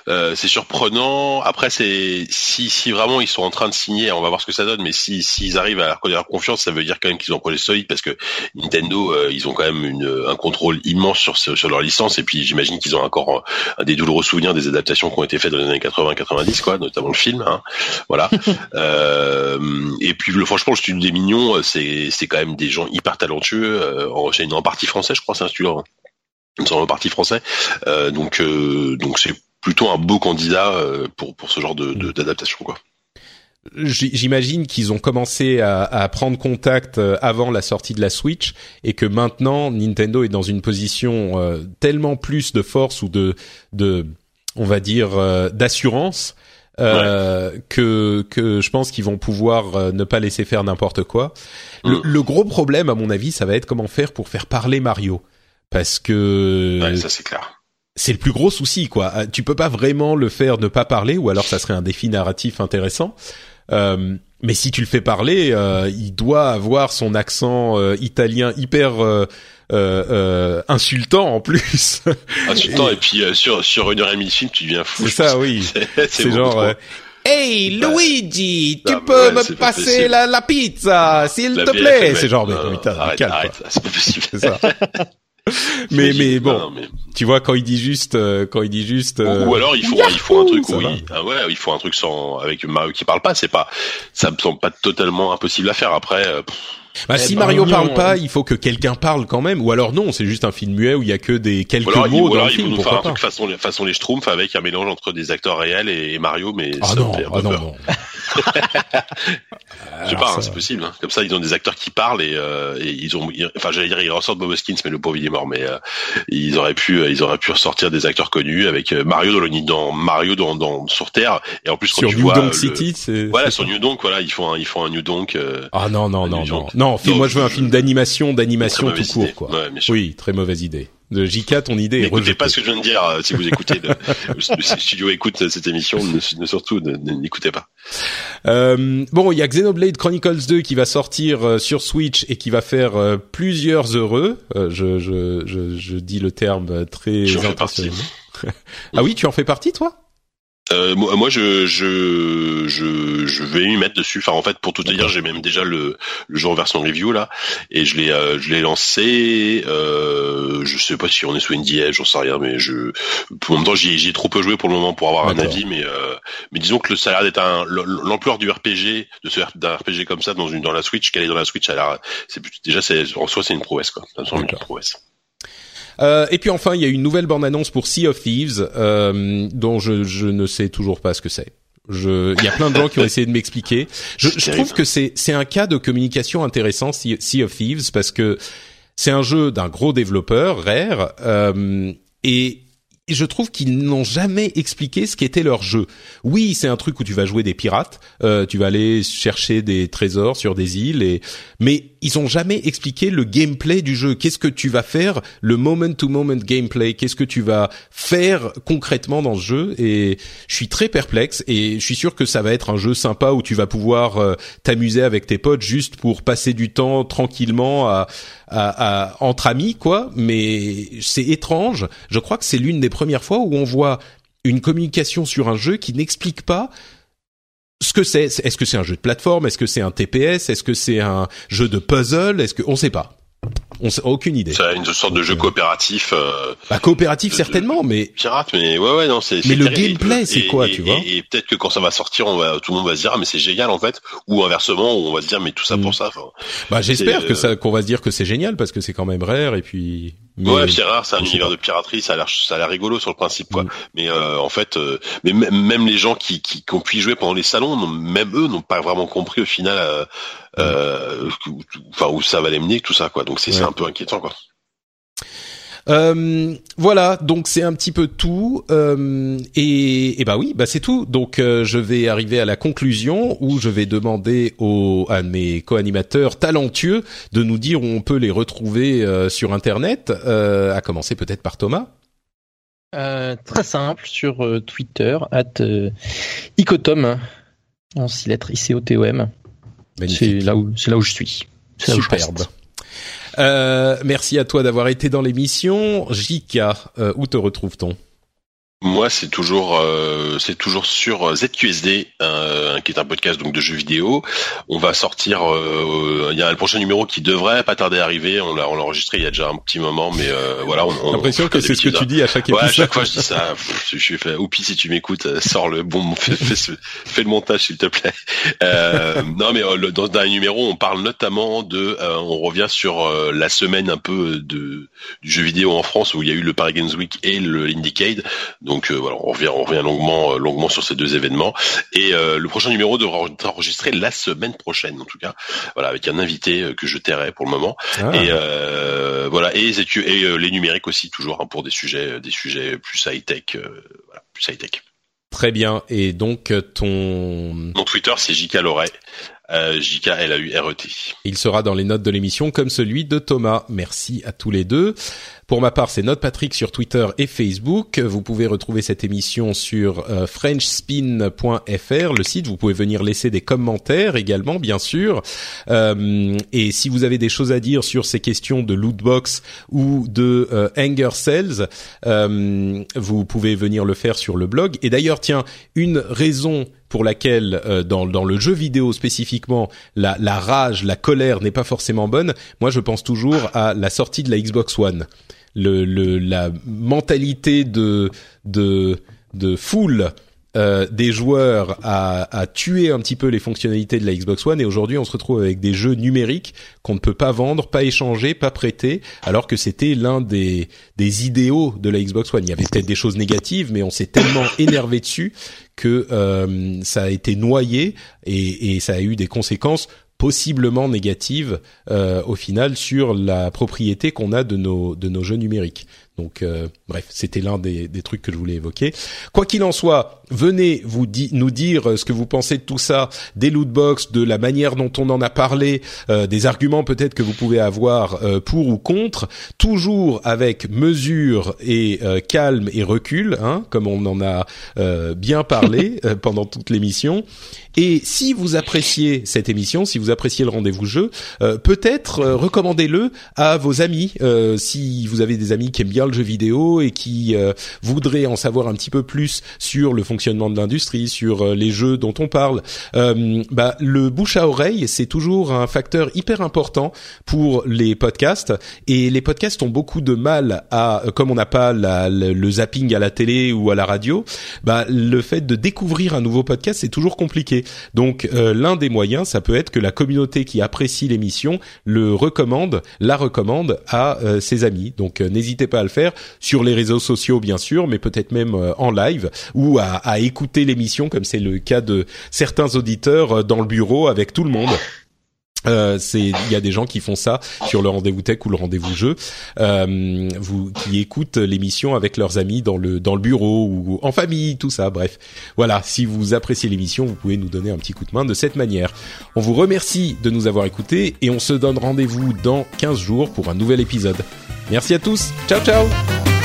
euh, c'est surprenant. Après, c'est si si vraiment ils sont en train de signer, on va voir ce que ça donne. Mais si s'ils arrivent à reconnaître leur confiance, ça veut dire quand même qu'ils ont un projet solide parce que Nintendo, euh, ils ont quand même une, un contrôle immense sur ce- sur leur licence. Et puis j'imagine qu'ils ont encore un, des douloureux souvenirs des adaptations qui ont été faites dans les années 80-90, quoi, notamment le film. Hein. Voilà. euh, et puis le, franchement, le studio des Mignons, euh, c'est c'est quand même des gens hyper talentueux. Euh, en, c'est une en partie français, je crois, c'est un studio. Hein. En partie français. Euh, donc euh, donc c'est plutôt un beau candidat euh, pour pour ce genre de de- d'adaptation quoi. J'imagine qu'ils ont commencé à, à prendre contact euh, avant la sortie de la Switch et que maintenant Nintendo est dans une position euh, tellement plus de force ou de, de on va dire, euh, d'assurance euh, que que je pense qu'ils vont pouvoir euh, ne pas laisser faire n'importe quoi. Le, Mm. le gros problème, à mon avis, ça va être comment faire pour faire parler Mario, parce que Ouais, ça c'est clair. C'est le plus gros souci, quoi. Euh, Tu peux pas vraiment le faire ne pas parler, ou alors ça serait un défi narratif intéressant. Euh, mais si tu le fais parler, euh, il doit avoir son accent euh, italien hyper euh, euh, insultant en plus. Insultant et puis euh, sur sur une heure et demie de film, tu deviens fou. C'est ça, oui. C'est genre. Hey Bah, Luigi, tu bah, peux ouais, me passer la, la pizza, s'il te plaît. C'est genre, mais putain, arrête, calme, arrête, c'est pas possible. Ça. mais mais bon, Non, mais- tu vois quand il dit juste, euh, quand il dit juste. euh, Ou alors il faut il faut un truc ça oui. ah ouais il faut un truc sans avec Mario qui parle pas c'est pas ça me semble pas totalement impossible à faire. Après euh, pff, Bah, Eh si ben, Mario non, parle euh. pas, il faut que quelqu'un parle quand même. Ou alors non, c'est juste un film muet où il y a que des quelques alors, mots dans le film. nous faire un truc façon les façon les Schtroumpfs avec un mélange entre des acteurs réels et, Mario mais Ah ça non, me fait un peu ah non, peur. non. je sais pas hein, c'est possible hein. comme ça ils ont des acteurs qui parlent et, euh, et ils ont ils- enfin j'allais dire ils ressortent Bob Hoskins mais le pauvre il est mort mais euh, ils auraient pu euh, ils auraient pu ressortir des acteurs connus avec euh, Mario dans le dans Mario dans, dans sur Terre et en plus quand Sur tu New vois Donk le- City, c'est. voilà sur. New Donk voilà ils font un, ils font un New Donk euh, Ah non non non non. Non. Moi je veux un film d'animation, d'animation tout court idée. quoi. Ouais. Oui, très mauvaise idée. De JK, ton idée N'écoutez pas ce que je viens de dire euh, si vous écoutez. le, le studio écoute cette émission, ne, ne- surtout n'écoutez pas. Euh, bon, il y a Xenoblade Chronicles 2 qui va sortir euh, sur Switch et qui va faire euh, plusieurs heureux. Euh, je, je, je, je dis le terme euh, très J'en fais partie. ah oui, tu en fais partie toi? Euh, moi, je, je, je, je vais m'y mettre dessus. Enfin, en fait, pour tout te dire, j'ai même déjà le, le jeu en version review là, et je l'ai, euh, je l'ai lancé. Euh, je sais pas si on est sous NDA, j'en sais rien, mais je, pour le moment, j'y ai, j'y ai trop peu joué pour le moment pour avoir un avis, mais, euh, mais disons que le ça a d'être un, l'ampleur du RPG, de ce d'un RPG comme ça dans une dans la Switch, qu'elle est dans la Switch, ça a l'air, c'est déjà, c'est en soi, c'est une prouesse quoi. Ça me semble une prouesse. Euh, et puis enfin, il y a une nouvelle bande-annonce pour Sea of Thieves, euh, dont je, je ne sais toujours pas ce que c'est. Je, il y a plein de gens qui ont essayé de m'expliquer. Je, je trouve que c'est c'est un cas de communication intéressant, Sea Sea of Thieves, parce que c'est un jeu d'un gros développeur, Rare, euh, et et je trouve qu'ils n'ont jamais expliqué ce qu'était leur jeu. Oui, c'est un truc où tu vas jouer des pirates, euh, tu vas aller chercher des trésors sur des îles, et mais ils ont jamais expliqué le gameplay du jeu. Qu'est-ce que tu vas faire, le moment-to-moment gameplay? Qu'est-ce que tu vas faire concrètement dans ce jeu? Et je suis très perplexe, et je suis sûr que ça va être un jeu sympa où tu vas pouvoir euh, t'amuser avec tes potes juste pour passer du temps tranquillement à, à, à- entre amis, quoi. Mais c'est étrange. Je crois que c'est l'une des premières fois où on voit une communication sur un jeu qui n'explique pas Est-ce que c'est un jeu de plateforme Est-ce que c'est un TPS Est-ce que c'est un jeu de puzzle Est-ce que on sait pas On sait aucune idée. C'est une sorte de jeu coopératif. Euh, Bah, coopératif de- certainement, mais pirate, mais ouais, ouais, non, c'est. Mais le gameplay, c'est quoi, et- tu vois Et, et peut-être que quand ça va sortir, on va, tout le monde va se dire, ah, mais c'est génial en fait, ou inversement, on va se dire, mais tout ça Mm. pour ça. Enfin, bah j'espère que euh, ça qu'on va se dire que c'est génial parce que c'est quand même rare et puis. mais- ouais, c'est rare, c'est un univers de piraterie, ça a l'air, ça a l'air rigolo sur le principe, quoi. Mm. Mais euh, en fait, euh, mais même, les gens qui, qui, qui ont pu y jouer pendant les salons, même eux, n'ont pas vraiment compris au final, euh, euh, où- enfin où ça va les mener, tout ça, quoi. Donc c'est c'est Ouais. un peu inquiétant, quoi. Euh, voilà, donc c'est un petit peu tout. Euh, et, et bah oui, bah c'est tout. Donc euh, je vais arriver à la conclusion où je vais demander aux, à mes co-animateurs talentueux de nous dire où on peut les retrouver euh, sur Internet. Euh, à commencer peut-être par Thomas. euh, Très simple, sur euh, Twitter, at euh, Icotom, en six lettres, I-C-O-T-O-M. C'est là, où, là où je suis. Superbe. Euh, merci à toi d'avoir été dans l'émission. Jika, où te retrouve-t-on? Moi, c'est toujours, euh, c'est toujours sur ZQSD, euh, qui est un podcast donc de jeux vidéo. On va sortir, euh, il y a le prochain numéro qui devrait pas tarder à arriver. On l'a, on l'a enregistré il y a déjà un petit moment, mais euh, voilà. On, on l'impression que c'est ce que tu dis à chaque épisode. Ouais, à chaque fois je dis ça. je suis fait. Oupi, si tu m'écoutes, sors le bon, fais, fais, le montage s'il te plaît. non, mais dans, dans un numéro, on parle notamment de, on revient sur la semaine un peu de du jeu vidéo en France où il y a eu le Paris Games Week et le Indiecade. Donc euh, voilà, on revient, on revient longuement, euh, longuement sur ces deux événements. Et euh, le prochain numéro devra être enregistré la semaine prochaine, en tout cas. Voilà, avec un invité que je tairai pour le moment. Ah. Et voilà, et, et les numériques aussi toujours hein, pour des sujets, des sujets plus high tech, voilà, plus high tech. Très bien. Et donc ton mon Twitter c'est JK Loret. Euh, JK L A U R E T. Il sera dans les notes de l'émission comme celui de Thomas. Merci à tous les deux. Pour ma part, c'est Note Patrick sur Twitter et Facebook. Vous pouvez retrouver cette émission sur euh, frenchspin.fr, le site. Vous pouvez venir laisser des commentaires également, bien sûr. Euh, et si vous avez des choses à dire sur ces questions de lootbox ou de euh, anger cells, euh, vous pouvez venir le faire sur le blog. Et d'ailleurs, tiens, une raison pour laquelle dans, dans le jeu vidéo spécifiquement la, la rage, la colère n'est pas forcément bonne. Moi, je pense toujours à la sortie de la Xbox One le, le, la mentalité de de de foule euh, des joueurs à, à, tuer un petit peu les fonctionnalités de la Xbox One et aujourd'hui on se retrouve avec des jeux numériques qu'on ne peut pas vendre, pas échanger, pas prêter, alors que c'était l'un des, idéaux de la Xbox One. Il y avait peut-être des choses négatives, mais on s'est tellement énervé dessus que euh, ça a été noyé et, et ça a eu des conséquences possiblement négative euh, au final sur la propriété qu'on a de nos jeux numériques. Donc euh, bref, c'était l'un des, des, trucs que je voulais évoquer. Quoi qu'il en soit, venez vous nous dire ce que vous pensez de tout ça, des lootbox, de la manière dont on en a parlé, euh, des arguments peut-être que vous pouvez avoir euh, pour ou contre, toujours avec mesure et euh, calme et recul, hein, comme on en a bien parlé pendant toute l'émission. Et si vous appréciez cette émission, si vous appréciez le rendez-vous jeu, peut-être recommandez-le à vos amis. si vous avez des amis qui aiment bien le jeu vidéo et qui euh, voudraient en savoir un petit peu plus sur le fonctionnement de l'industrie, sur euh, les jeux dont on parle, euh, bah, le bouche à oreille, c'est toujours un facteur hyper important pour les podcasts. Et les podcasts ont beaucoup de mal à, comme on n'a pas la, le, zapping à la télé ou à la radio, bah, le fait de découvrir un nouveau podcast, c'est toujours compliqué. Donc l'un des moyens, ça peut être que la communauté qui apprécie l'émission le recommande, la recommande à ses amis. Donc n'hésitez pas à le sur les réseaux sociaux bien sûr, mais peut-être même euh, en live ou à, à écouter l'émission comme c'est le cas de certains auditeurs euh, dans le bureau avec tout le monde. Euh, c'est il y a des gens qui font ça sur le rendez-vous tech ou le rendez-vous jeu, euh, vous qui écoutent l'émission avec leurs amis dans le dans le bureau ou en famille, tout ça. Bref, voilà. Si vous appréciez l'émission, vous pouvez nous donner un petit coup de main de cette manière. On vous remercie de nous avoir écoutés et on se donne rendez-vous dans 15 jours pour un nouvel épisode. Merci à tous. Ciao ciao.